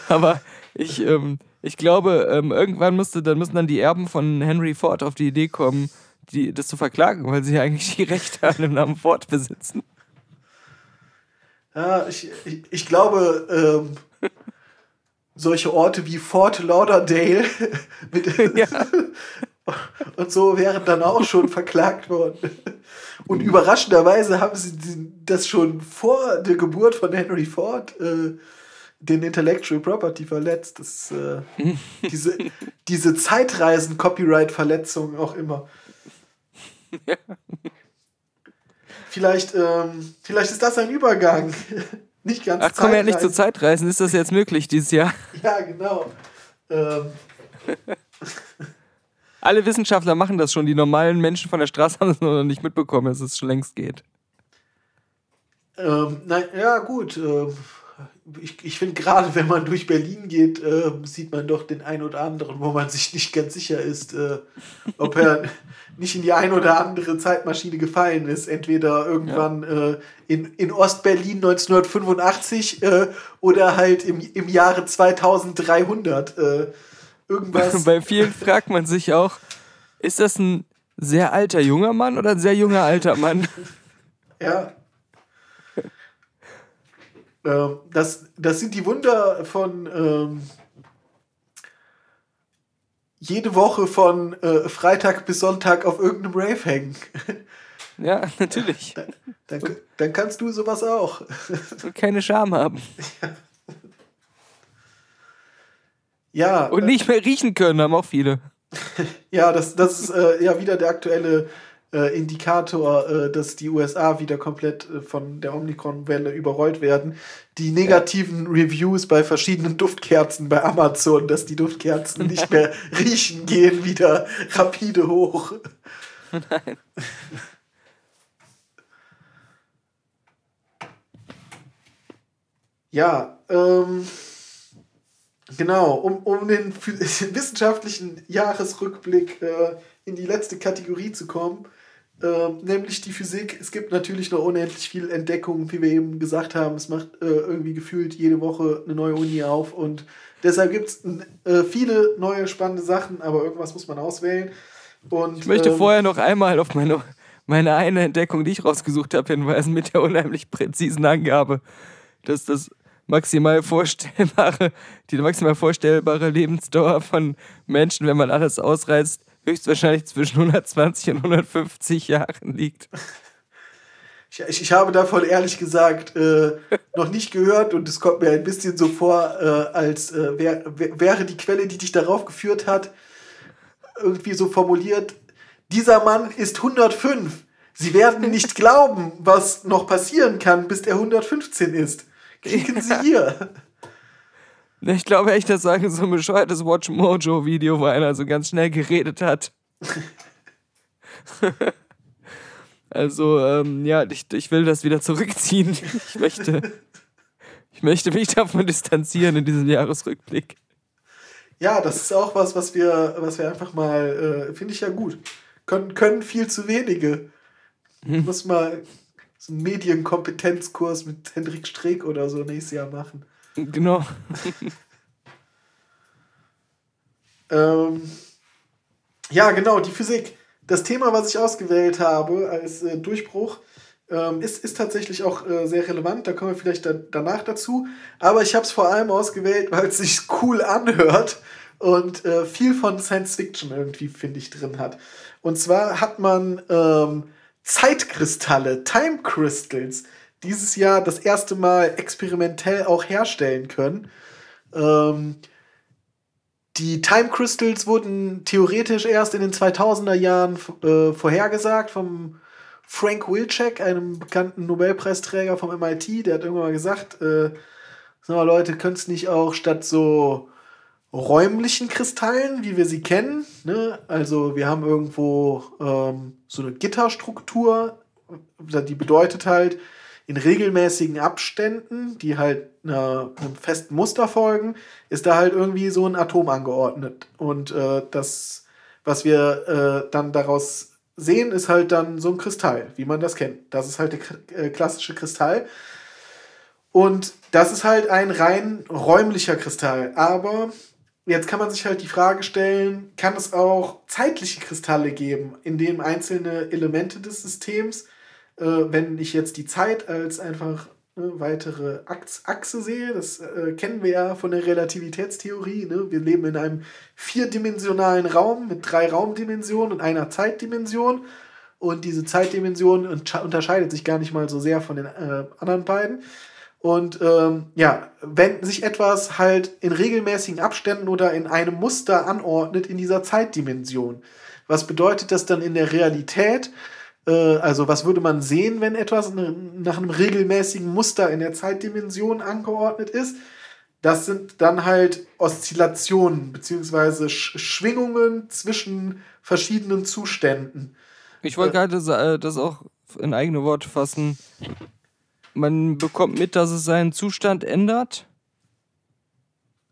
Aber ich, ähm, ich glaube, ähm, irgendwann musste, dann müssen dann die Erben von Henry Ford auf die Idee kommen, die, das zu verklagen, weil sie ja eigentlich die Rechte an dem Namen Ford besitzen. Ja, ich, ich, ich glaube, ähm, solche Orte wie Fort Lauderdale ja. und so wären dann auch schon verklagt worden. Und überraschenderweise haben sie das schon vor der Geburt von Henry Ford äh, den Intellectual Property verletzt. Das, äh, diese, diese Zeitreisen-Copyright-Verletzungen auch immer. Ja. Vielleicht, ähm, vielleicht ist das ein Übergang. Nicht ganz Ach, kommen wir ja nicht zur Zeitreisen. Ist das jetzt möglich dieses Jahr? Ja, genau. Ähm. Alle Wissenschaftler machen das schon. Die normalen Menschen von der Straße haben es noch nicht mitbekommen, dass es schon längst geht. Ähm, na, ja, gut. Äh, ich, ich finde gerade, wenn man durch Berlin geht, äh, sieht man doch den einen oder anderen, wo man sich nicht ganz sicher ist, äh, ob er nicht in die ein oder andere Zeitmaschine gefallen ist. Entweder irgendwann ja. äh, in, in Ostberlin 1985 äh, oder halt im, im Jahre 2300. Äh, irgendwas. Bei vielen fragt man sich auch, ist das ein sehr alter junger Mann oder ein sehr junger alter Mann? ja. Ähm, das, das sind die Wunder von ähm, jede Woche von äh, Freitag bis Sonntag auf irgendeinem Rave hängen. Ja, natürlich. Dann, dann, dann kannst du sowas auch. Und keine Scham haben. Ja. Und nicht mehr riechen können, haben auch viele. ja, das, das ist äh, ja wieder der aktuelle äh, Indikator, äh, dass die USA wieder komplett äh, von der Omikron-Welle überrollt werden. Die negativen Reviews bei verschiedenen Duftkerzen bei Amazon, dass die Duftkerzen nicht mehr riechen, gehen wieder rapide hoch. Nein. Ja, ähm, genau, um, um den wissenschaftlichen Jahresrückblick äh, in die letzte Kategorie zu kommen, äh, nämlich die Physik. Es gibt natürlich noch unendlich viel Entdeckungen, wie wir eben gesagt haben. Es macht äh, irgendwie gefühlt jede Woche eine neue Uni auf und deshalb gibt es äh, viele neue spannende Sachen, aber irgendwas muss man auswählen. Und, ich möchte ähm, vorher noch einmal auf meine, meine eine Entdeckung, die ich rausgesucht habe, hinweisen mit der unheimlich präzisen Angabe, dass das maximal vorstellbare, die maximal vorstellbare Lebensdauer von Menschen, wenn man alles ausreizt, höchstwahrscheinlich zwischen 120 und 150 Jahren liegt. Ich, ich, habe davon ehrlich gesagt äh, noch nicht gehört und es kommt mir ein bisschen so vor, äh, als äh, wär, wär, wäre die Quelle, die dich darauf geführt hat, irgendwie so formuliert, dieser Mann ist 105. Sie werden nicht glauben, was noch passieren kann, bis er 115 ist. Klicken Sie hier. Ich glaube echt, das sagen so ein bescheuertes Watch Mojo Video, wo einer so ganz schnell geredet hat. also, ähm, ja, ich, ich will das wieder zurückziehen. Ich möchte, ich möchte mich davon distanzieren in diesem Jahresrückblick. Ja, das ist auch was, was wir, was wir einfach mal, äh, finde ich ja gut. Können, können viel zu wenige. Hm. Muss mal so einen Medienkompetenzkurs mit Hendrik Streeck oder so nächstes Jahr machen. Genau. ähm, ja, genau, die Physik. Das Thema, was ich ausgewählt habe als äh, Durchbruch, ähm, ist, ist tatsächlich auch äh, sehr relevant. Da kommen wir vielleicht da, danach dazu. Aber ich habe es vor allem ausgewählt, weil es sich cool anhört und äh, viel von Science Fiction irgendwie, finde ich, drin hat. Und zwar hat man ähm, Zeitkristalle, Time Crystals, dieses Jahr das erste Mal experimentell auch herstellen können. Ähm, die Time Crystals wurden theoretisch erst in den 2000er Jahren äh, vorhergesagt vom Frank Wilczek, einem bekannten Nobelpreisträger vom MIT. Der hat irgendwann mal gesagt, äh, sag mal Leute, könnt es nicht auch statt so räumlichen Kristallen, wie wir sie kennen. Ne? Also wir haben irgendwo ähm, so eine Gitterstruktur, die bedeutet halt in regelmäßigen Abständen, die halt einer, einem festen Muster folgen, ist da halt irgendwie so ein Atom angeordnet. Und äh, das, was wir äh, dann daraus sehen, ist halt dann so ein Kristall, wie man das kennt. Das ist halt der äh, klassische Kristall. Und das ist halt ein rein räumlicher Kristall. Aber Jetzt kann man sich halt die Frage stellen, kann es auch zeitliche Kristalle geben, in denen einzelne Elemente des Systems, äh, wenn ich jetzt die Zeit als einfach eine weitere Achse sehe, das äh, kennen wir ja von der Relativitätstheorie, ne? wir leben in einem vierdimensionalen Raum mit drei Raumdimensionen und einer Zeitdimension und diese Zeitdimension unterscheidet sich gar nicht mal so sehr von den äh, anderen beiden. Und ähm, ja, wenn sich etwas halt in regelmäßigen Abständen oder in einem Muster anordnet in dieser Zeitdimension, was bedeutet das dann in der Realität? Äh, also was würde man sehen, wenn etwas nach einem regelmäßigen Muster in der Zeitdimension angeordnet ist? Das sind dann halt Oszillationen beziehungsweise Sch Schwingungen zwischen verschiedenen Zuständen. Ich wollte äh, gerade das auch in eigene Worte fassen man bekommt mit, dass es seinen Zustand ändert.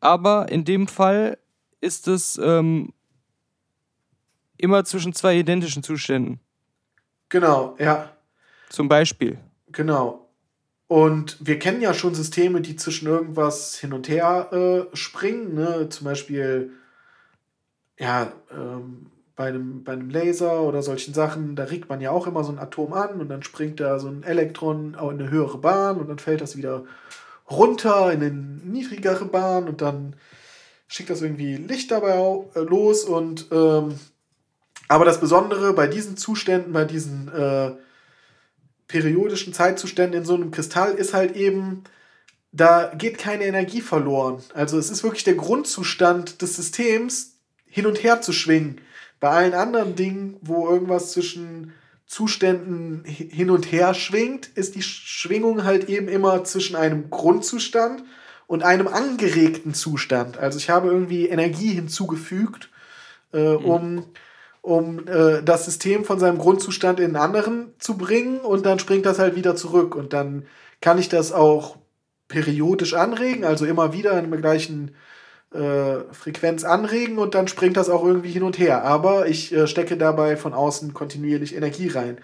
Aber in dem Fall ist es ähm, immer zwischen zwei identischen Zuständen. Genau, ja. Zum Beispiel. Genau. Und wir kennen ja schon Systeme, die zwischen irgendwas hin und her äh, springen. Ne? Zum Beispiel, ja, ähm, bei einem, bei einem Laser oder solchen Sachen, da regt man ja auch immer so ein Atom an und dann springt da so ein Elektron in eine höhere Bahn und dann fällt das wieder runter in eine niedrigere Bahn und dann schickt das irgendwie Licht dabei äh, los und ähm, aber das Besondere bei diesen Zuständen, bei diesen äh, periodischen Zeitzuständen in so einem Kristall ist halt eben, da geht keine Energie verloren. Also es ist wirklich der Grundzustand des Systems, hin und her zu schwingen. Bei allen anderen Dingen, wo irgendwas zwischen Zuständen hi- hin und her schwingt, ist die Schwingung halt eben immer zwischen einem Grundzustand und einem angeregten Zustand. Also ich habe irgendwie Energie hinzugefügt, äh, um, um äh, das System von seinem Grundzustand in einen anderen zu bringen und dann springt das halt wieder zurück. Und dann kann ich das auch periodisch anregen, also immer wieder in der gleichen äh, Frequenz anregen und dann springt das auch irgendwie hin und her. Aber ich äh, stecke dabei von außen kontinuierlich Energie rein.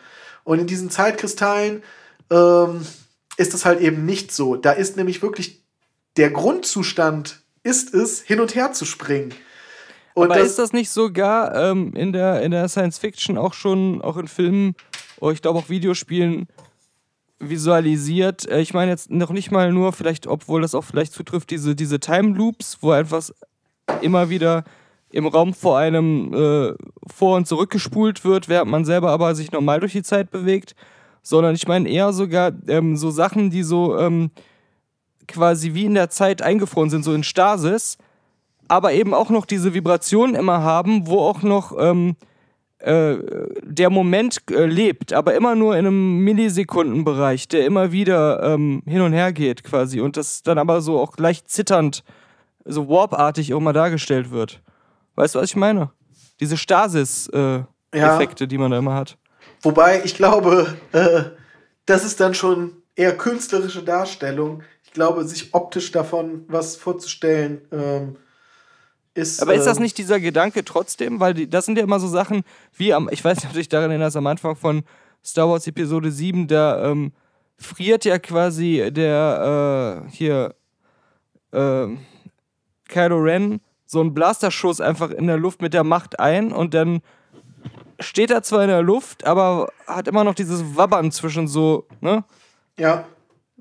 Und in diesen Zeitkristallen ähm, ist es halt eben nicht so. Da ist nämlich wirklich der Grundzustand ist es, hin und her zu springen. Und Aber ist das nicht sogar ähm, in, der, in der Science Fiction auch schon, auch in Filmen, oder ich glaube auch Videospielen, visualisiert? Äh, ich meine jetzt noch nicht mal nur, vielleicht, obwohl das auch vielleicht zutrifft, diese, diese Time Loops, wo etwas immer wieder im Raum vor einem äh, vor- und zurückgespult wird, während man selber aber sich normal durch die Zeit bewegt. Sondern ich meine eher sogar ähm, so Sachen, die so ähm, quasi wie in der Zeit eingefroren sind, so in Stasis aber eben auch noch diese Vibrationen immer haben, wo auch noch ähm, äh, der Moment äh, lebt, aber immer nur in einem Millisekundenbereich, der immer wieder ähm, hin und her geht quasi und das dann aber so auch leicht zitternd, so warpartig auch mal dargestellt wird. Weißt du, was ich meine? Diese Stasis-Effekte, Ja. die man da immer hat. Wobei ich glaube, äh, das ist dann schon eher künstlerische Darstellung. Ich glaube, sich optisch davon was vorzustellen, ähm, ist. Aber ist das ähm, nicht dieser Gedanke trotzdem? Weil die, das sind ja immer so Sachen wie am, ich weiß nicht, ob du dich daran erinnerst, am Anfang von Star Wars Episode 7, da ähm, friert ja quasi der äh, hier äh, Kylo Ren so einen Blasterschuss einfach in der Luft mit der Macht ein und dann steht er zwar in der Luft, aber hat immer noch dieses Wabbern zwischen so, ne? Ja,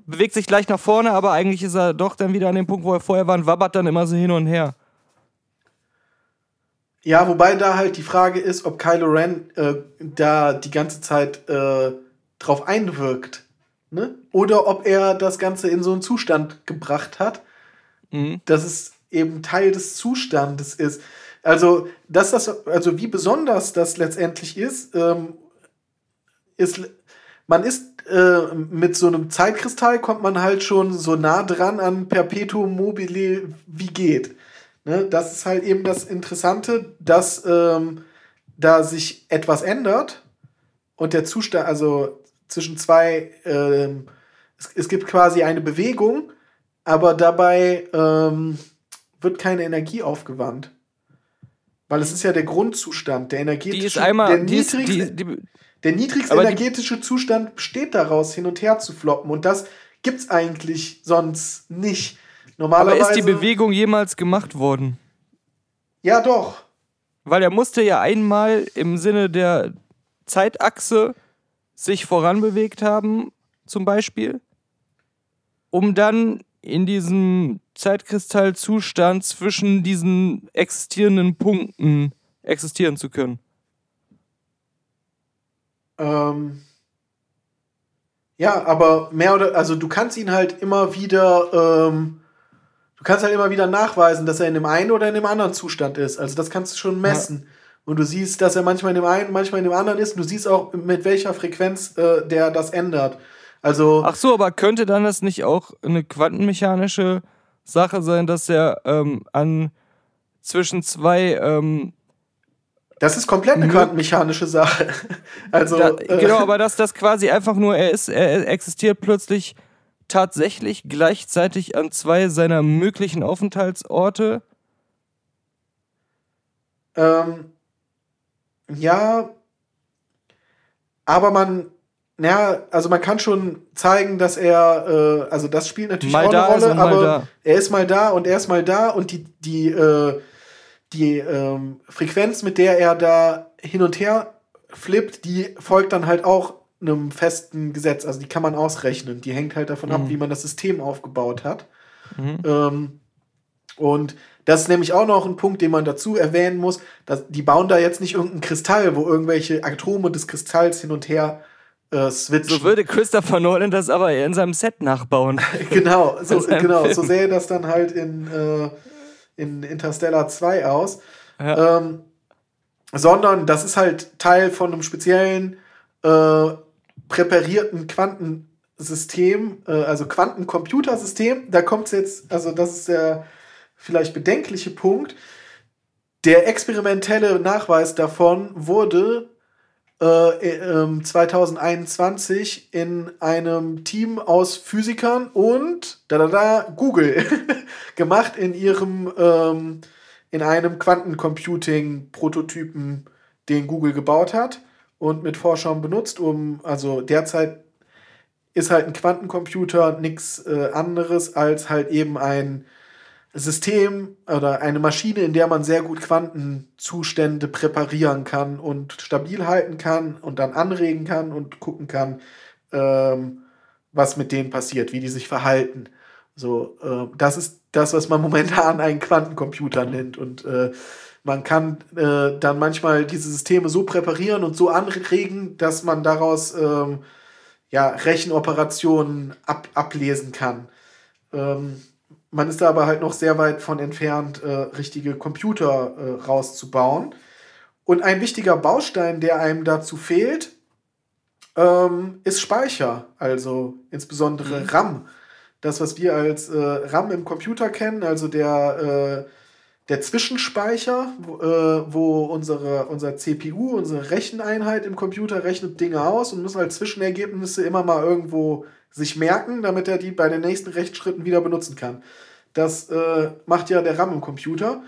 Bewegt sich gleich nach vorne, aber eigentlich ist er doch dann wieder an dem Punkt, wo er vorher war und wabbert dann immer so hin und her. Ja, wobei da halt die Frage ist, ob Kylo Ren äh, da die ganze Zeit äh, drauf einwirkt. Ne? Oder ob er das Ganze in so einen Zustand gebracht hat, Mhm. dass es eben Teil des Zustandes ist. Also, dass das, also wie besonders das letztendlich ist, ähm, ist, man ist äh, mit so einem Zeitkristall kommt man halt schon so nah dran an Perpetuum mobile wie geht. Ne? Das ist halt eben das Interessante, dass ähm, da sich etwas ändert und der Zustand, also zwischen zwei, ähm, es, es gibt quasi eine Bewegung, aber dabei ähm, wird keine Energie aufgewandt. Weil es ist ja der Grundzustand, der energetische, einmal, der, die ist, niedrigste, die, die, der niedrigste energetische Zustand besteht daraus, hin und her zu floppen. Und das gibt's eigentlich sonst nicht. Aber Normalerweise. ist die Bewegung jemals gemacht worden? Ja, doch. Weil er musste ja einmal im Sinne der Zeitachse sich voranbewegt haben, zum Beispiel, um dann in diesem Zeitkristallzustand zwischen diesen existierenden Punkten existieren zu können. Ähm, ja, aber mehr oder also du kannst ihn halt immer wieder, ähm, du kannst halt immer wieder nachweisen, dass er in dem einen oder in dem anderen Zustand ist. Also das kannst du schon messen. Und du siehst, dass er manchmal in dem einen, manchmal in dem anderen ist. Und du siehst auch, mit welcher Frequenz äh, der das ändert. Also Ach so, aber könnte dann das nicht auch eine quantenmechanische Sache sein, dass er ähm, an zwischen zwei ähm, das ist komplett eine quantenmechanische Sache. Also Da, äh, genau, aber dass das quasi einfach nur, er ist, er existiert plötzlich tatsächlich gleichzeitig an zwei seiner möglichen Aufenthaltsorte. Ähm, ja, aber man, ja, also man kann schon zeigen, dass er, äh, also das spielt natürlich Mal auch eine Rolle, aber da. er ist mal da und er ist mal da und die, die, äh, die ähm, Frequenz, mit der er da hin und her flippt, die folgt dann halt auch einem festen Gesetz. Also die kann man ausrechnen. Die hängt halt davon ab, Mhm. wie man das System aufgebaut hat. Mhm. Ähm, und das ist nämlich auch noch ein Punkt, den man dazu erwähnen muss. Dass, die bauen da jetzt nicht irgendeinen Kristall, wo irgendwelche Atome des Kristalls hin und her äh, switchen. So würde Christopher Nolan das aber in seinem Set nachbauen. genau, so, genau, Film. so sähe das dann halt in, äh, in Interstellar 2 aus. Ja. Ähm, sondern das ist halt Teil von einem speziellen, äh, präparierten Quantensystem, äh, also Quantencomputersystem, da kommt es jetzt, also das ist der vielleicht bedenkliche Punkt, der experimentelle Nachweis davon wurde äh, äh, 2021 in einem Team aus Physikern und da, da, da, Google gemacht in ihrem ähm, in einem Quantencomputing-Prototypen, den Google gebaut hat und mit Forschern benutzt, um also derzeit ist halt ein Quantencomputer nichts äh, anderes als halt eben ein System oder eine Maschine, in der man sehr gut Quantenzustände präparieren kann und stabil halten kann und dann anregen kann und gucken kann, ähm, was mit denen passiert, wie die sich verhalten. So, äh, das ist das, was man momentan einen Quantencomputer nennt. Und äh, man kann äh, dann manchmal diese Systeme so präparieren und so anregen, dass man daraus ähm, ja, Rechenoperationen ab ablesen kann. Ähm, man ist da aber halt noch sehr weit von entfernt, äh, richtige Computer äh, rauszubauen. Und ein wichtiger Baustein, der einem dazu fehlt, ähm, ist Speicher, also insbesondere mhm. RAM. Das, was wir als äh, RAM im Computer kennen, also der, äh, der Zwischenspeicher, wo, äh, wo unsere, unser CPU, unsere Recheneinheit im Computer rechnet Dinge aus und muss halt Zwischenergebnisse immer mal irgendwo sich merken, damit er die bei den nächsten Rechtsschritten wieder benutzen kann. Das äh, macht ja der RAM im Computer.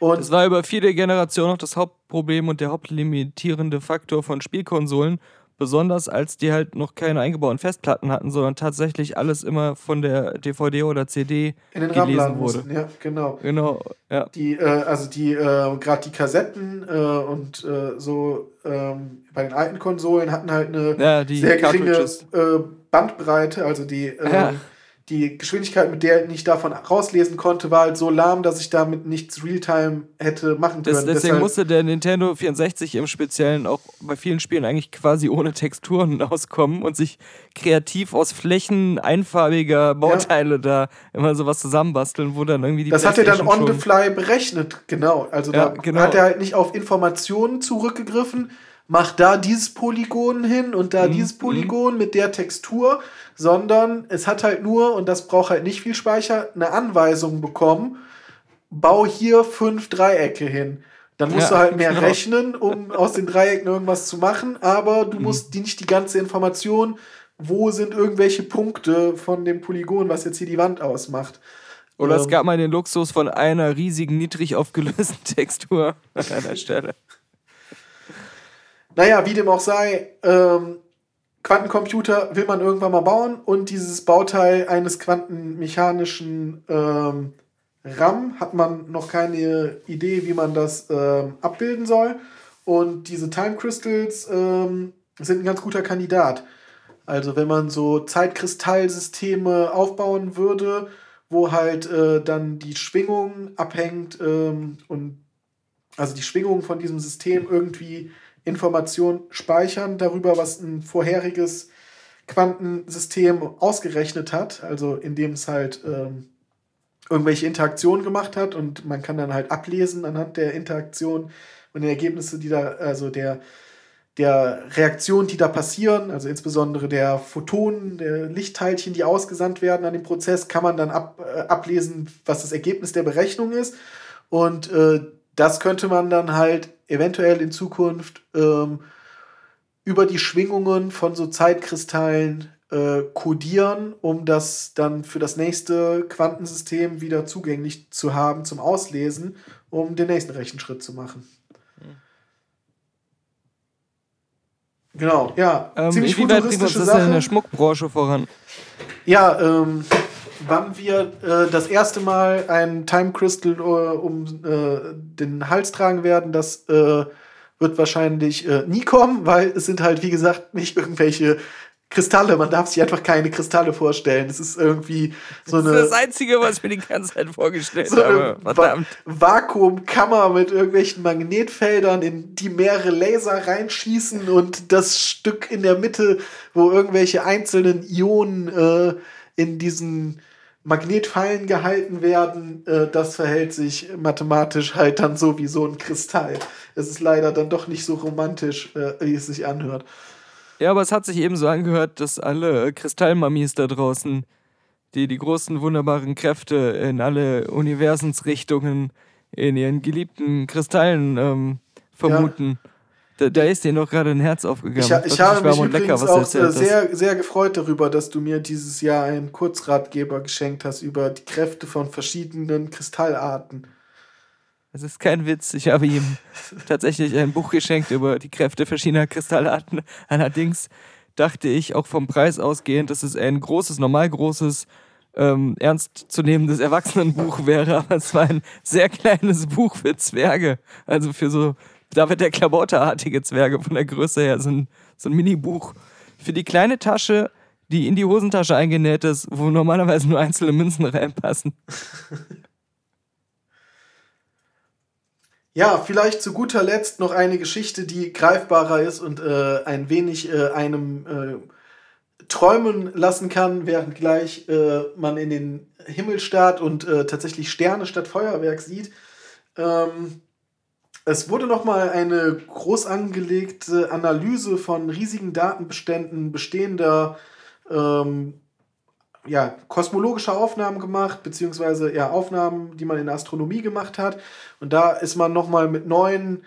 Und das war über viele Generationen auch das Hauptproblem und der hauptlimitierende Faktor von Spielkonsolen. Besonders als die halt noch keine eingebauten Festplatten hatten, sondern tatsächlich alles immer von der DVD oder CD In den gelesen wurde. Mussten, ja, genau. Genau, ja. Die, äh, also die, äh, gerade die Kassetten äh, und äh, so ähm, bei den alten Konsolen hatten halt eine ja, sehr geringe äh, Bandbreite, also die ja ähm, die Geschwindigkeit, mit der ich davon rauslesen konnte, war halt so lahm, dass ich damit nichts Realtime hätte machen können. Das, deswegen Deshalb musste der Nintendo 64 im Speziellen auch bei vielen Spielen eigentlich quasi ohne Texturen auskommen und sich kreativ aus Flächen einfarbiger Bauteile ja. da immer sowas zusammenbasteln, wo dann irgendwie die Das hat er dann on the fly berechnet, genau. Also ja, da genau. hat er halt nicht auf Informationen zurückgegriffen, macht da dieses Polygon hin und da mhm. dieses Polygon mit der Textur, sondern es hat halt nur, und das braucht halt nicht viel Speicher, eine Anweisung bekommen, bau hier fünf Dreiecke hin. Dann musst ja, du halt mehr genau. rechnen, um aus den Dreiecken irgendwas zu machen, aber du mhm. musst die nicht die ganze Information, wo sind irgendwelche Punkte von dem Polygon, was jetzt hier die Wand ausmacht. Oder ähm, es gab mal den Luxus von einer riesigen, niedrig aufgelösten Textur an einer Stelle. Naja, wie dem auch sei, ähm, Quantencomputer will man irgendwann mal bauen und dieses Bauteil eines quantenmechanischen ähm, RAM hat man noch keine Idee, wie man das ähm, abbilden soll. Und diese Time Crystals ähm, sind ein ganz guter Kandidat. Also wenn man so Zeitkristallsysteme aufbauen würde, wo halt äh, dann die Schwingung abhängt ähm, und also die Schwingung von diesem System irgendwie Information speichern darüber, was ein vorheriges Quantensystem ausgerechnet hat, also indem es halt ähm, irgendwelche Interaktionen gemacht hat und man kann dann halt ablesen anhand der Interaktion und der Ergebnisse, die da, also der, der Reaktionen, die da passieren, also insbesondere der Photonen, der Lichtteilchen, die ausgesandt werden an dem Prozess, kann man dann ab, äh, ablesen, was das Ergebnis der Berechnung ist. Und äh, das könnte man dann halt eventuell in Zukunft ähm, über die Schwingungen von so Zeitkristallen äh, kodieren, um das dann für das nächste Quantensystem wieder zugänglich zu haben zum Auslesen, um den nächsten Rechenschritt zu machen. Genau, ja. Ähm, ziemlich wie weit bringt uns das Sache. in der Schmuckbranche voran? Ja, ähm, wann wir äh, das erste Mal ein Time Crystal äh, um äh, den Hals tragen werden, das äh, wird wahrscheinlich äh, nie kommen, weil es sind halt, wie gesagt, nicht irgendwelche Kristalle. Man darf sich einfach keine Kristalle vorstellen. Es ist irgendwie so eine. Das ist das Einzige, was ich mir die ganze Zeit vorgestellt so habe. Verdammt. Va Vakuumkammer mit irgendwelchen Magnetfeldern, in die mehrere Laser reinschießen und das Stück in der Mitte, wo irgendwelche einzelnen Ionen äh, in diesen Magnetfallen gehalten werden, äh, das verhält sich mathematisch halt dann so wie so ein Kristall. Es ist leider dann doch nicht so romantisch, äh, wie es sich anhört. Ja, aber es hat sich eben so angehört, dass alle äh, Kristallmamis da draußen, die die großen, wunderbaren Kräfte in alle Universensrichtungen in ihren geliebten Kristallen ähm, vermuten. Da, da ist dir noch gerade ein Herz aufgegangen. Ich, Das ich habe mich lecker, übrigens du auch äh, hast. sehr, sehr gefreut darüber, dass du mir dieses Jahr einen Kurzratgeber geschenkt hast über die Kräfte von verschiedenen Kristallarten. Es ist kein Witz. Ich habe ihm tatsächlich ein Buch geschenkt über die Kräfte verschiedener Kristallarten. Allerdings dachte ich auch vom Preis ausgehend, dass es ein großes, normal großes, ähm, ernstzunehmendes Erwachsenenbuch wäre. Aber es war ein sehr kleines Buch für Zwerge. Also für so David der Klabauterartige Zwerge von der Größe her. So ein, so ein Mini-Buch. Für die kleine Tasche, die in die Hosentasche eingenäht ist, wo normalerweise nur einzelne Münzen reinpassen. Ja, vielleicht zu guter Letzt noch eine Geschichte, die greifbarer ist und äh, ein wenig äh, einem äh, träumen lassen kann, während gleich äh, man in den Himmel starrt und äh, tatsächlich Sterne statt Feuerwerk sieht. Ähm, es wurde nochmal eine groß angelegte Analyse von riesigen Datenbeständen bestehender ähm, ja, kosmologische Aufnahmen gemacht, beziehungsweise ja, Aufnahmen, die man in der Astronomie gemacht hat. Und da ist man nochmal mit neuen,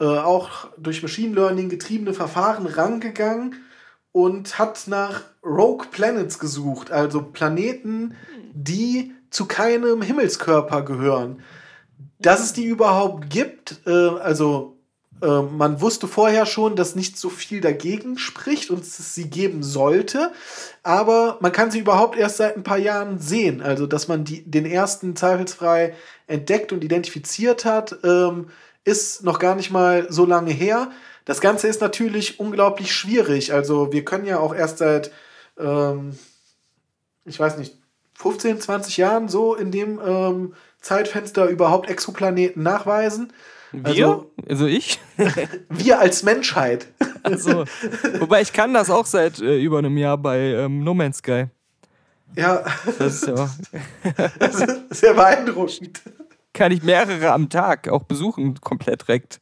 äh, auch durch Machine Learning getriebene Verfahren rangegangen und hat nach Rogue Planets gesucht, also Planeten, die zu keinem Himmelskörper gehören. Dass es die überhaupt gibt, äh, also äh, man wusste vorher schon, dass nicht so viel dagegen spricht und es sie geben sollte, aber man kann sie überhaupt erst seit ein paar Jahren sehen. Also, dass man die, den ersten zweifelsfrei entdeckt und identifiziert hat, ähm, ist noch gar nicht mal so lange her. Das Ganze ist natürlich unglaublich schwierig. Also, wir können ja auch erst seit, ähm, ich weiß nicht, 15, 20 Jahren so in dem ähm, Zeitfenster überhaupt Exoplaneten nachweisen. Wir? Also- also ich? Wir als Menschheit. Also, wobei ich kann das auch seit äh, über einem Jahr bei ähm, No Man's Sky. Ja, Das ist ja, das ist sehr beeindruckend. kann ich mehrere am Tag auch besuchen, komplett direkt.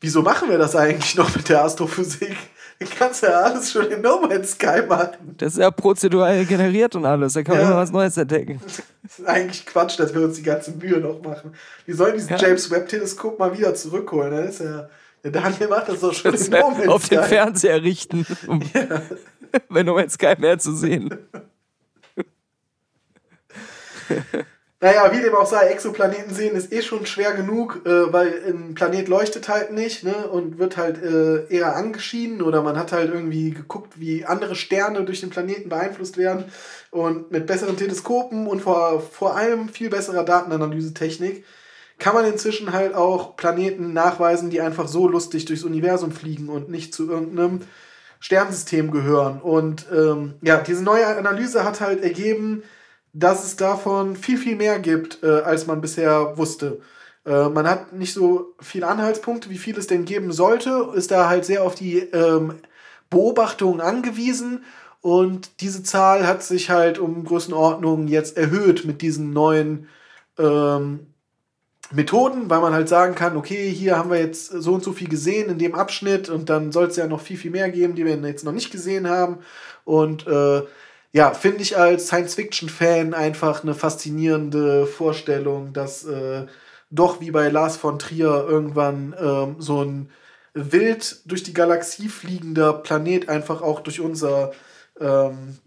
Wieso machen wir das eigentlich noch mit der Astrophysik? Du kannst ja alles schon in No Man's Sky machen. Das ist ja prozedural generiert und alles. Da kann man Ja. immer was Neues entdecken. Das ist eigentlich Quatsch, dass wir uns die ganze Mühe noch machen. Wir sollen dieses Ja. James Webb-Teleskop mal wieder zurückholen. Das ist ja, der Daniel macht das doch schon Das in No Man's auf den Sky. Fernseher richten, um bei No Man's Sky mehr zu sehen. Naja, wie dem auch sei, Exoplaneten sehen ist eh schon schwer genug, äh, weil ein Planet leuchtet halt nicht ne, und wird halt äh, eher angeschienen oder man hat halt irgendwie geguckt, wie andere Sterne durch den Planeten beeinflusst werden. Und mit besseren Teleskopen und vor, vor allem viel besserer Datenanalysetechnik kann man inzwischen halt auch Planeten nachweisen, die einfach so lustig durchs Universum fliegen und nicht zu irgendeinem Sternsystem gehören. Und ähm, ja, diese neue Analyse hat halt ergeben, dass es davon viel, viel mehr gibt, äh, als man bisher wusste. Äh, man hat nicht so viele Anhaltspunkte, wie viel es denn geben sollte, ist da halt sehr auf die ähm, Beobachtungen angewiesen. Und diese Zahl hat sich halt um Größenordnung jetzt erhöht mit diesen neuen ähm, Methoden, weil man halt sagen kann, okay, hier haben wir jetzt so und so viel gesehen in dem Abschnitt und dann soll es ja noch viel, viel mehr geben, die wir jetzt noch nicht gesehen haben. Und äh, ja, finde ich als Science-Fiction-Fan einfach eine faszinierende Vorstellung, dass äh, doch wie bei Lars von Trier irgendwann ähm, so ein wild durch die Galaxie fliegender Planet einfach auch durch unser ähm,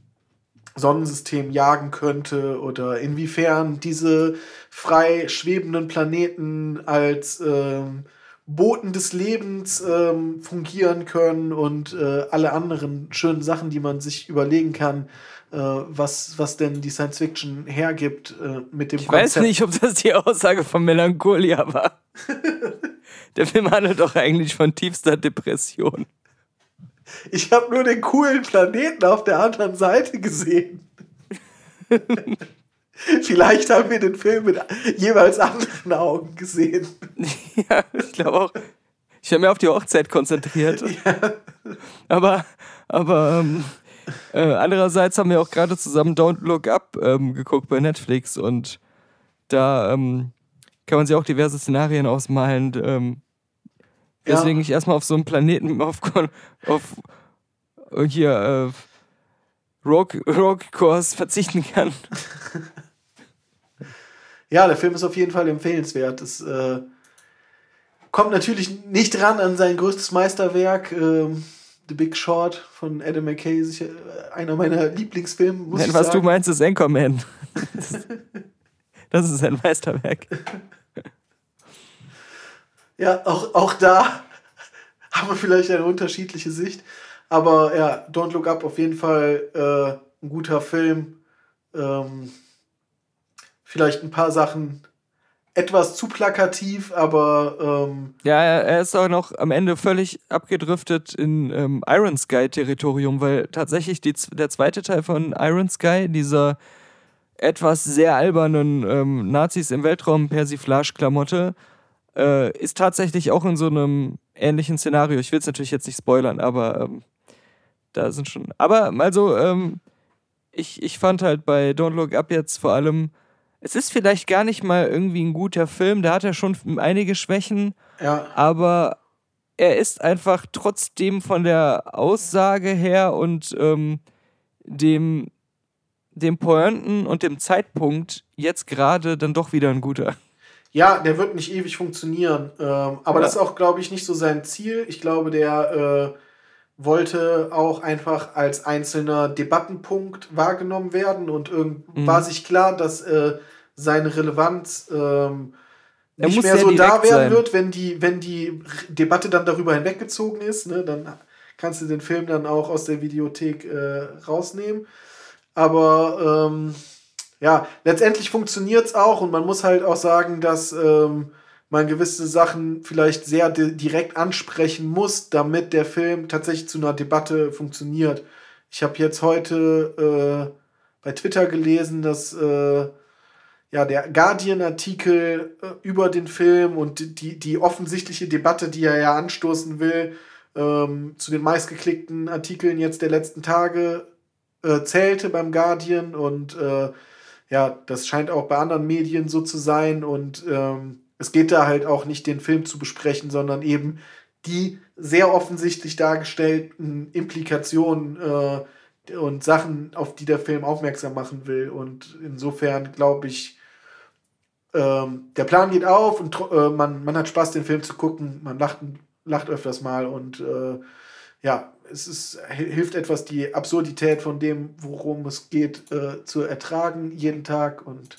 Sonnensystem jagen könnte oder inwiefern diese frei schwebenden Planeten als ähm, Boten des Lebens ähm, fungieren können und äh, alle anderen schönen Sachen, die man sich überlegen kann, äh, was, was denn die Science Fiction hergibt äh, mit dem Ich weiß nicht, ob das die Aussage von Melancholia war. Der Film handelt doch eigentlich von tiefster Depression. Ich habe nur den coolen Planeten auf der anderen Seite gesehen. Vielleicht haben wir den Film mit jeweils anderen Augen gesehen. ja, ich glaube auch. Ich habe mich auf die Hochzeit konzentriert. Aber, aber ähm, äh, andererseits haben wir auch gerade zusammen Don't Look Up ähm, geguckt bei Netflix und da ähm, kann man sich auch diverse Szenarien ausmalen, ähm, Ja. Deswegen ich erstmal auf so einem Planeten auf, auf äh, hier äh, Rogue, Rogue Course verzichten kann. Ja, der Film ist auf jeden Fall empfehlenswert. Es äh, kommt natürlich nicht ran an sein größtes Meisterwerk, ähm, The Big Short von Adam McKay, sicher äh, einer meiner Lieblingsfilme, muss Nein, was sagen. du meinst, ist Anchorman. Das, das ist ein Meisterwerk. Ja, auch, auch da haben wir vielleicht eine unterschiedliche Sicht. Aber ja, Don't Look Up auf jeden Fall äh, ein guter Film. Ähm, vielleicht ein paar Sachen etwas zu plakativ, aber ähm, Ja, er ist auch noch am Ende völlig abgedriftet in ähm, Iron Sky-Territorium, weil tatsächlich die, der zweite Teil von Iron Sky, dieser etwas sehr albernen ähm, Nazis im Weltraum Persiflage-Klamotte, äh, ist tatsächlich auch in so einem ähnlichen Szenario. Ich will es natürlich jetzt nicht spoilern, aber ähm, da sind schon. Aber also, ähm, ich, ich fand halt bei Don't Look Up jetzt vor allem, es ist vielleicht gar nicht mal irgendwie ein guter Film, da hat er schon einige Schwächen ja, aber er ist einfach trotzdem von der Aussage her und ähm, dem, dem Pointen und dem Zeitpunkt jetzt gerade dann doch wieder ein guter. Ja, der wird nicht ewig funktionieren. Ähm, aber Ja. das ist auch, glaube ich, nicht so sein Ziel. Ich glaube, der äh, wollte auch einfach als einzelner Debattenpunkt wahrgenommen werden und irgend Mhm. war sich klar, dass äh, seine Relevanz ähm, nicht mehr so da werden sein. wird, wenn die, wenn die Debatte dann darüber hinweggezogen ist. Ne? Dann kannst du den Film dann auch aus der Videothek äh, rausnehmen. Aber ähm, ja, letztendlich funktioniert es auch und man muss halt auch sagen, dass ähm, man gewisse Sachen vielleicht sehr di direkt ansprechen muss, damit der Film tatsächlich zu einer Debatte funktioniert. Ich habe jetzt heute äh, bei Twitter gelesen, dass äh, ja, der Guardian-Artikel äh, über den Film und die, die offensichtliche Debatte, die er ja anstoßen will, ähm, zu den meistgeklickten Artikeln jetzt der letzten Tage äh, zählte beim Guardian und äh, ja, das scheint auch bei anderen Medien so zu sein und ähm, es geht da halt auch nicht den Film zu besprechen, sondern eben die sehr offensichtlich dargestellten Implikationen äh, und Sachen, auf die der Film aufmerksam machen will. Und insofern glaube ich, ähm, der Plan geht auf und äh, man, man hat Spaß, den Film zu gucken. Man lacht, lacht öfters mal und äh, ja, es ist, hi- hilft etwas, die Absurdität von dem, worum es geht, äh, zu ertragen jeden Tag und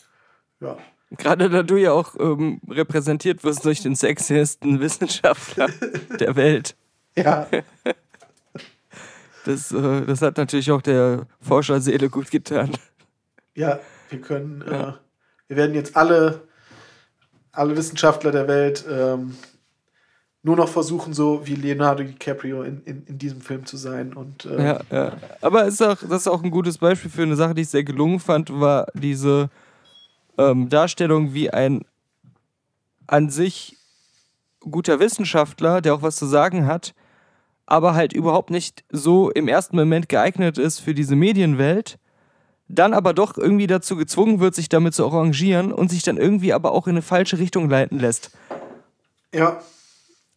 ja. Gerade da du ja auch ähm, repräsentiert wirst durch den sexiesten Wissenschaftler der Welt. Ja, Das, äh, das hat natürlich auch der Forscherseele gut getan. ja, wir können, Ja. äh, wir werden jetzt alle, alle Wissenschaftler der Welt ähm, nur noch versuchen, so wie Leonardo DiCaprio in, in, in diesem Film zu sein. Und äh, Ja, ja. Aber ist auch, das ist auch ein gutes Beispiel für eine Sache, die ich sehr gelungen fand, war diese ähm, Darstellung, wie ein an sich guter Wissenschaftler, der auch was zu sagen hat, aber halt überhaupt nicht so im ersten Moment geeignet ist für diese Medienwelt, dann aber doch irgendwie dazu gezwungen wird, sich damit zu arrangieren und sich dann irgendwie aber auch in eine falsche Richtung leiten lässt. ja,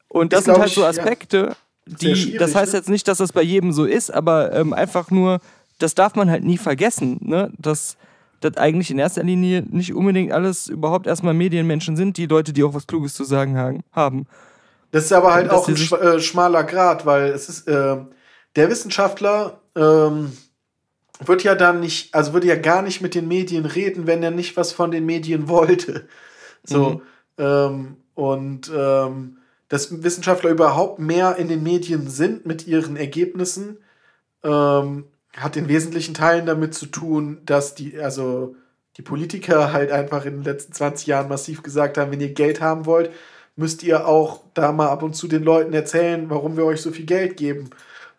Und das sind glaub halt so ich, ja, Aspekte, sehr die, das heißt ne? jetzt nicht, dass das bei jedem so ist, aber ähm, einfach nur, das darf man halt nie vergessen, ne? dass das eigentlich in erster Linie nicht unbedingt alles überhaupt erstmal Medienmenschen sind, die Leute, die auch was Kluges zu sagen haben-. Das ist aber halt Dass auch ein schma- äh, schmaler Grad, weil es ist, ähm, der Wissenschaftler ähm, wird ja dann nicht, also würde ja gar nicht mit den Medien reden, wenn er nicht was von den Medien wollte. So, ähm, und ähm, dass Wissenschaftler überhaupt mehr in den Medien sind mit ihren Ergebnissen, ähm, hat in wesentlichen Teilen damit zu tun, dass die, also die Politiker halt einfach in den letzten 20 Jahren massiv gesagt haben, wenn ihr Geld haben wollt, müsst ihr auch da mal ab und zu den Leuten erzählen, warum wir euch so viel Geld geben.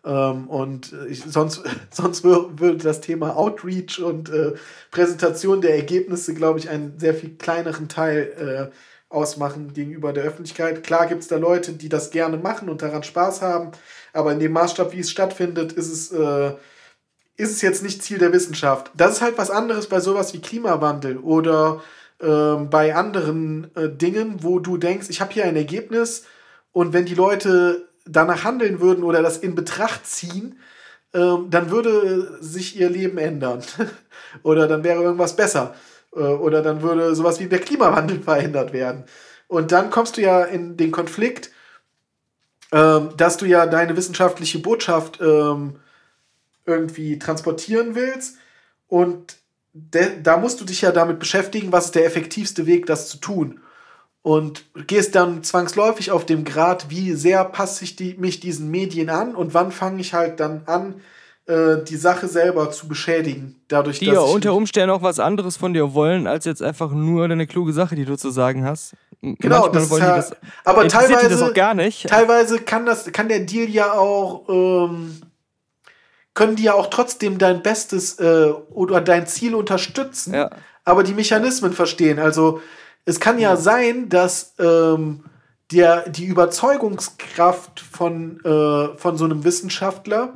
Ähm, und ich, sonst, sonst wür- würde das Thema Outreach und äh, Präsentation der Ergebnisse, glaube ich, einen sehr viel kleineren Teil äh, ausmachen gegenüber der Öffentlichkeit. Klar gibt es da Leute, die das gerne machen und daran Spaß haben, aber in dem Maßstab, wie es stattfindet, ist es, äh, ist es jetzt nicht Ziel der Wissenschaft. Das ist halt was anderes bei sowas wie Klimawandel oder ähm, bei anderen äh, Dingen, wo du denkst, ich habe hier ein Ergebnis Und wenn die Leute danach handeln würden oder das in Betracht ziehen, ähm, dann würde sich ihr Leben ändern. oder dann wäre irgendwas besser. Äh, oder dann würde sowas wie der Klimawandel verhindert werden. Und dann kommst du ja in den Konflikt, ähm, dass du ja deine wissenschaftliche Botschaft ähm, irgendwie transportieren willst. Und da musst du dich ja damit beschäftigen, was ist der effektivste Weg, das zu tun. Und gehst dann zwangsläufig auf dem Grad, wie sehr passe ich die, mich diesen Medien an und wann fange ich halt dann an, äh, die Sache selber zu beschädigen. Dadurch, Die dass ja unter Umständen auch was anderes von dir wollen, als jetzt einfach nur deine kluge Sache, die du zu sagen hast. Genau, das ist wollen ja, das, aber teilweise, das auch gar nicht. teilweise kann das, kann der Deal ja auch, ähm, können die ja auch trotzdem dein Bestes äh, oder dein Ziel unterstützen, Ja. aber die Mechanismen verstehen. Also es kann ja sein, dass ähm, der, die Überzeugungskraft von, äh, von so einem Wissenschaftler,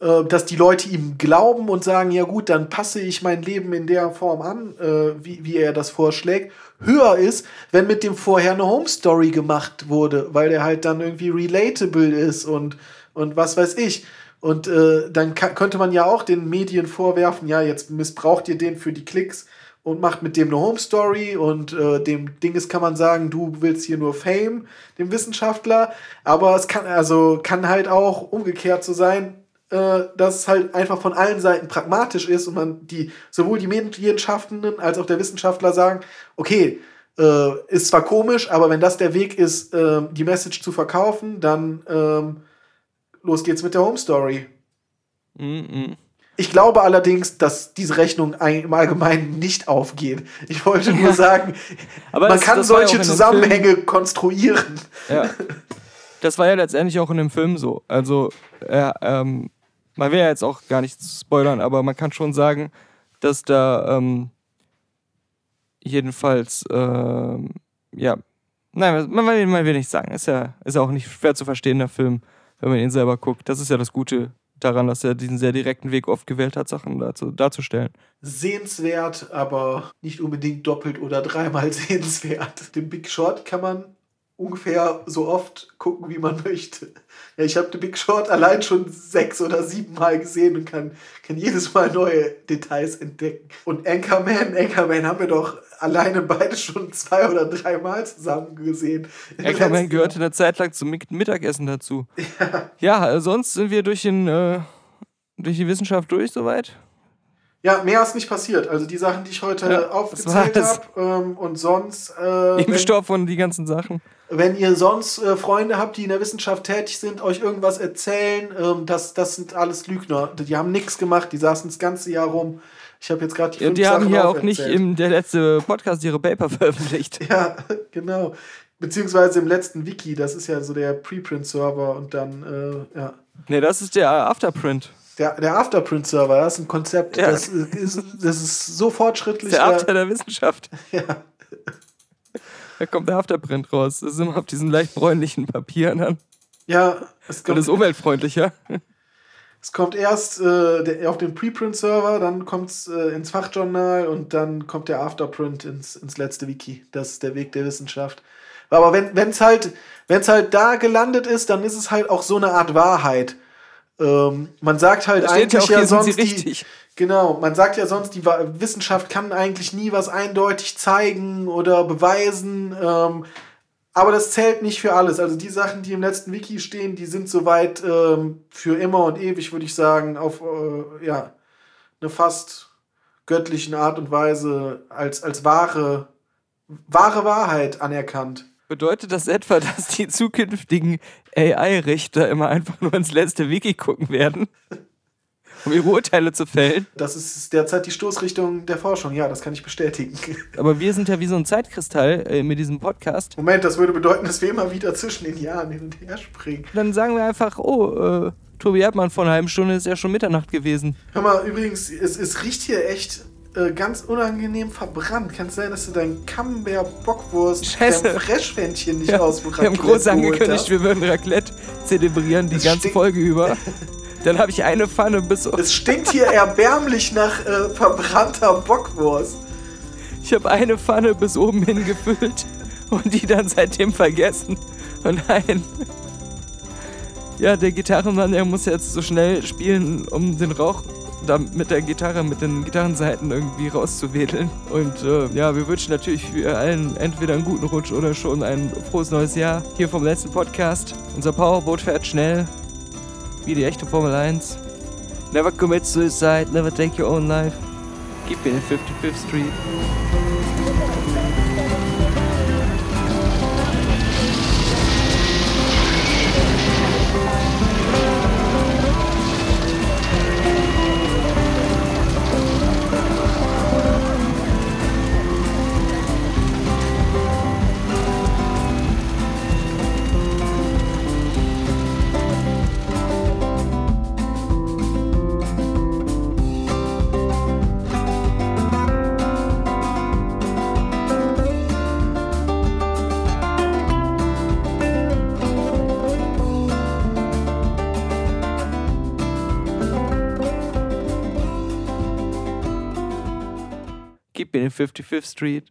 äh, dass die Leute ihm glauben und sagen, ja gut, dann passe ich mein Leben in der Form an, äh, wie, wie er das vorschlägt, höher ist, wenn mit dem vorher eine Home Story gemacht wurde, weil der halt dann irgendwie relatable ist und, und was weiß ich. Und äh, dann könnte man ja auch den Medien vorwerfen, ja, jetzt missbraucht ihr den für die Klicks und macht mit dem eine Home Story und äh, dem Dinges kann man sagen, du willst hier nur Fame, dem Wissenschaftler. Aber es kann also kann halt auch umgekehrt so sein, äh, dass es halt einfach von allen Seiten pragmatisch ist und man die sowohl die Medienschaffenden als auch der Wissenschaftler sagen, okay, äh, ist zwar komisch, aber wenn das der Weg ist, äh, die Message zu verkaufen, dann ähm, los geht's mit der Home Story. Mhm. Ich glaube allerdings, dass diese Rechnung im Allgemeinen nicht aufgeht. Ich wollte nur sagen, Aber man das- kann das ja solche dem Zusammenhänge konstruieren. Ja. Das war ja letztendlich auch in dem Film so. Also, ja, ähm, man will ja jetzt auch gar nicht spoilern, aber man kann schon sagen, dass da ähm, jedenfalls, ähm, ja, nein, man will, man will nicht sagen. Ist ja, ist ja auch nicht schwer zu verstehen, der Film, wenn man ihn selber guckt. Das ist ja das Gute daran, dass er diesen sehr direkten Weg oft gewählt hat, Sachen dazu, darzustellen. Sehenswert, aber nicht unbedingt doppelt oder dreimal sehenswert. Den Big Short kann man ungefähr so oft gucken, wie man möchte. Ja, ich habe den Big Short allein schon sechs oder sieben Mal gesehen und kann, kann jedes Mal neue Details entdecken. Und Anchorman, Anchorman haben wir doch alleine beide schon zwei oder dreimal zusammen gesehen. Anchorman gehörte eine Zeit lang zum Mit- Mittagessen dazu. Ja, äh, sonst sind wir durch, den, äh, durch die Wissenschaft durch soweit. Ja, mehr ist nicht passiert. Also die Sachen, die ich heute Ja, aufgezählt habe. Ähm, und sonst, äh, Impfstoff und die ganzen Sachen. Wenn ihr sonst äh, Freunde habt, die in der Wissenschaft tätig sind, euch irgendwas erzählen, ähm, das, das sind alles Lügner. Die haben nichts gemacht, die saßen das ganze Jahr rum. Ich habe jetzt gerade die Ja, fünf die haben Sachen hier auch nicht im der letzte Podcast ihre Paper veröffentlicht. Ja, genau. Beziehungsweise im letzten Wiki, das ist ja so der Preprint-Server und dann, äh, ja. Ne, das ist der Afterprint. Der, der Afterprint-Server, das ist ein Konzept, Ja. das, ist, das ist so fortschrittlich. Der ja. After der Wissenschaft. ja. Da kommt der Afterprint raus. Das ist immer auf diesen leicht bräunlichen Papieren dann. ja, es Und kommt, ist umweltfreundlicher. es kommt erst äh, auf den Preprint-Server, dann kommt es äh, ins Fachjournal und dann kommt der Afterprint ins, ins letzte Wiki. Das ist der Weg der Wissenschaft. Aber wenn es halt, wenn's halt da gelandet ist, dann ist es halt auch so eine Art Wahrheit. Ähm, man sagt halt ja eigentlich ja, sie sonst die. Genau, man sagt ja sonst, die Wissenschaft kann eigentlich nie was eindeutig zeigen oder beweisen. Ähm, aber das zählt nicht für alles. Also die Sachen, die im letzten Wiki stehen, die sind soweit ähm, für immer und ewig, würde ich sagen, auf äh, ja, eine fast göttlichen Art und Weise als, als wahre, wahre Wahrheit anerkannt. Bedeutet das etwa, dass die zukünftigen AI-Richter immer einfach nur ins letzte Wiki gucken werden? Um ihre Urteile zu fällen? Das ist derzeit die Stoßrichtung der Forschung. Ja, das kann ich bestätigen. Aber wir sind ja wie so ein Zeitkristall äh, mit diesem Podcast. Moment, das würde bedeuten, dass wir immer wieder zwischen den Jahren hin und her springen. Dann sagen wir einfach, oh, äh, Tobi Erdmann vor einer halben Stunde ist ja schon Mitternacht gewesen. Hör mal, übrigens, es, es riecht hier echt äh, ganz unangenehm verbrannt. Kann es sein, dass du dein Camembert Bockwurst Scheiße. dein Freshwändchen nicht Ja, aus wir haben groß angekündigt, hast? wir würden Raclette zelebrieren die Es ganze Folge über. Dann habe ich eine Pfanne bis. Es stinkt hier erbärmlich nach äh, verbrannter Bockwurst. Ich habe eine Pfanne bis oben hin gefüllt und die dann seitdem vergessen. Oh nein. Ja, der Gitarrenmann, der muss jetzt so schnell spielen, um den Rauch da mit der Gitarre, mit den Gitarrenseiten irgendwie rauszuwedeln. Und äh, ja, wir wünschen natürlich für allen entweder einen guten Rutsch oder schon ein frohes neues Jahr. Hier vom letzten Podcast. Unser Powerboot fährt schnell, wie die echte Formel 1. Never commit suicide, never take your own life. Keep it in 55th Street. 55th Street.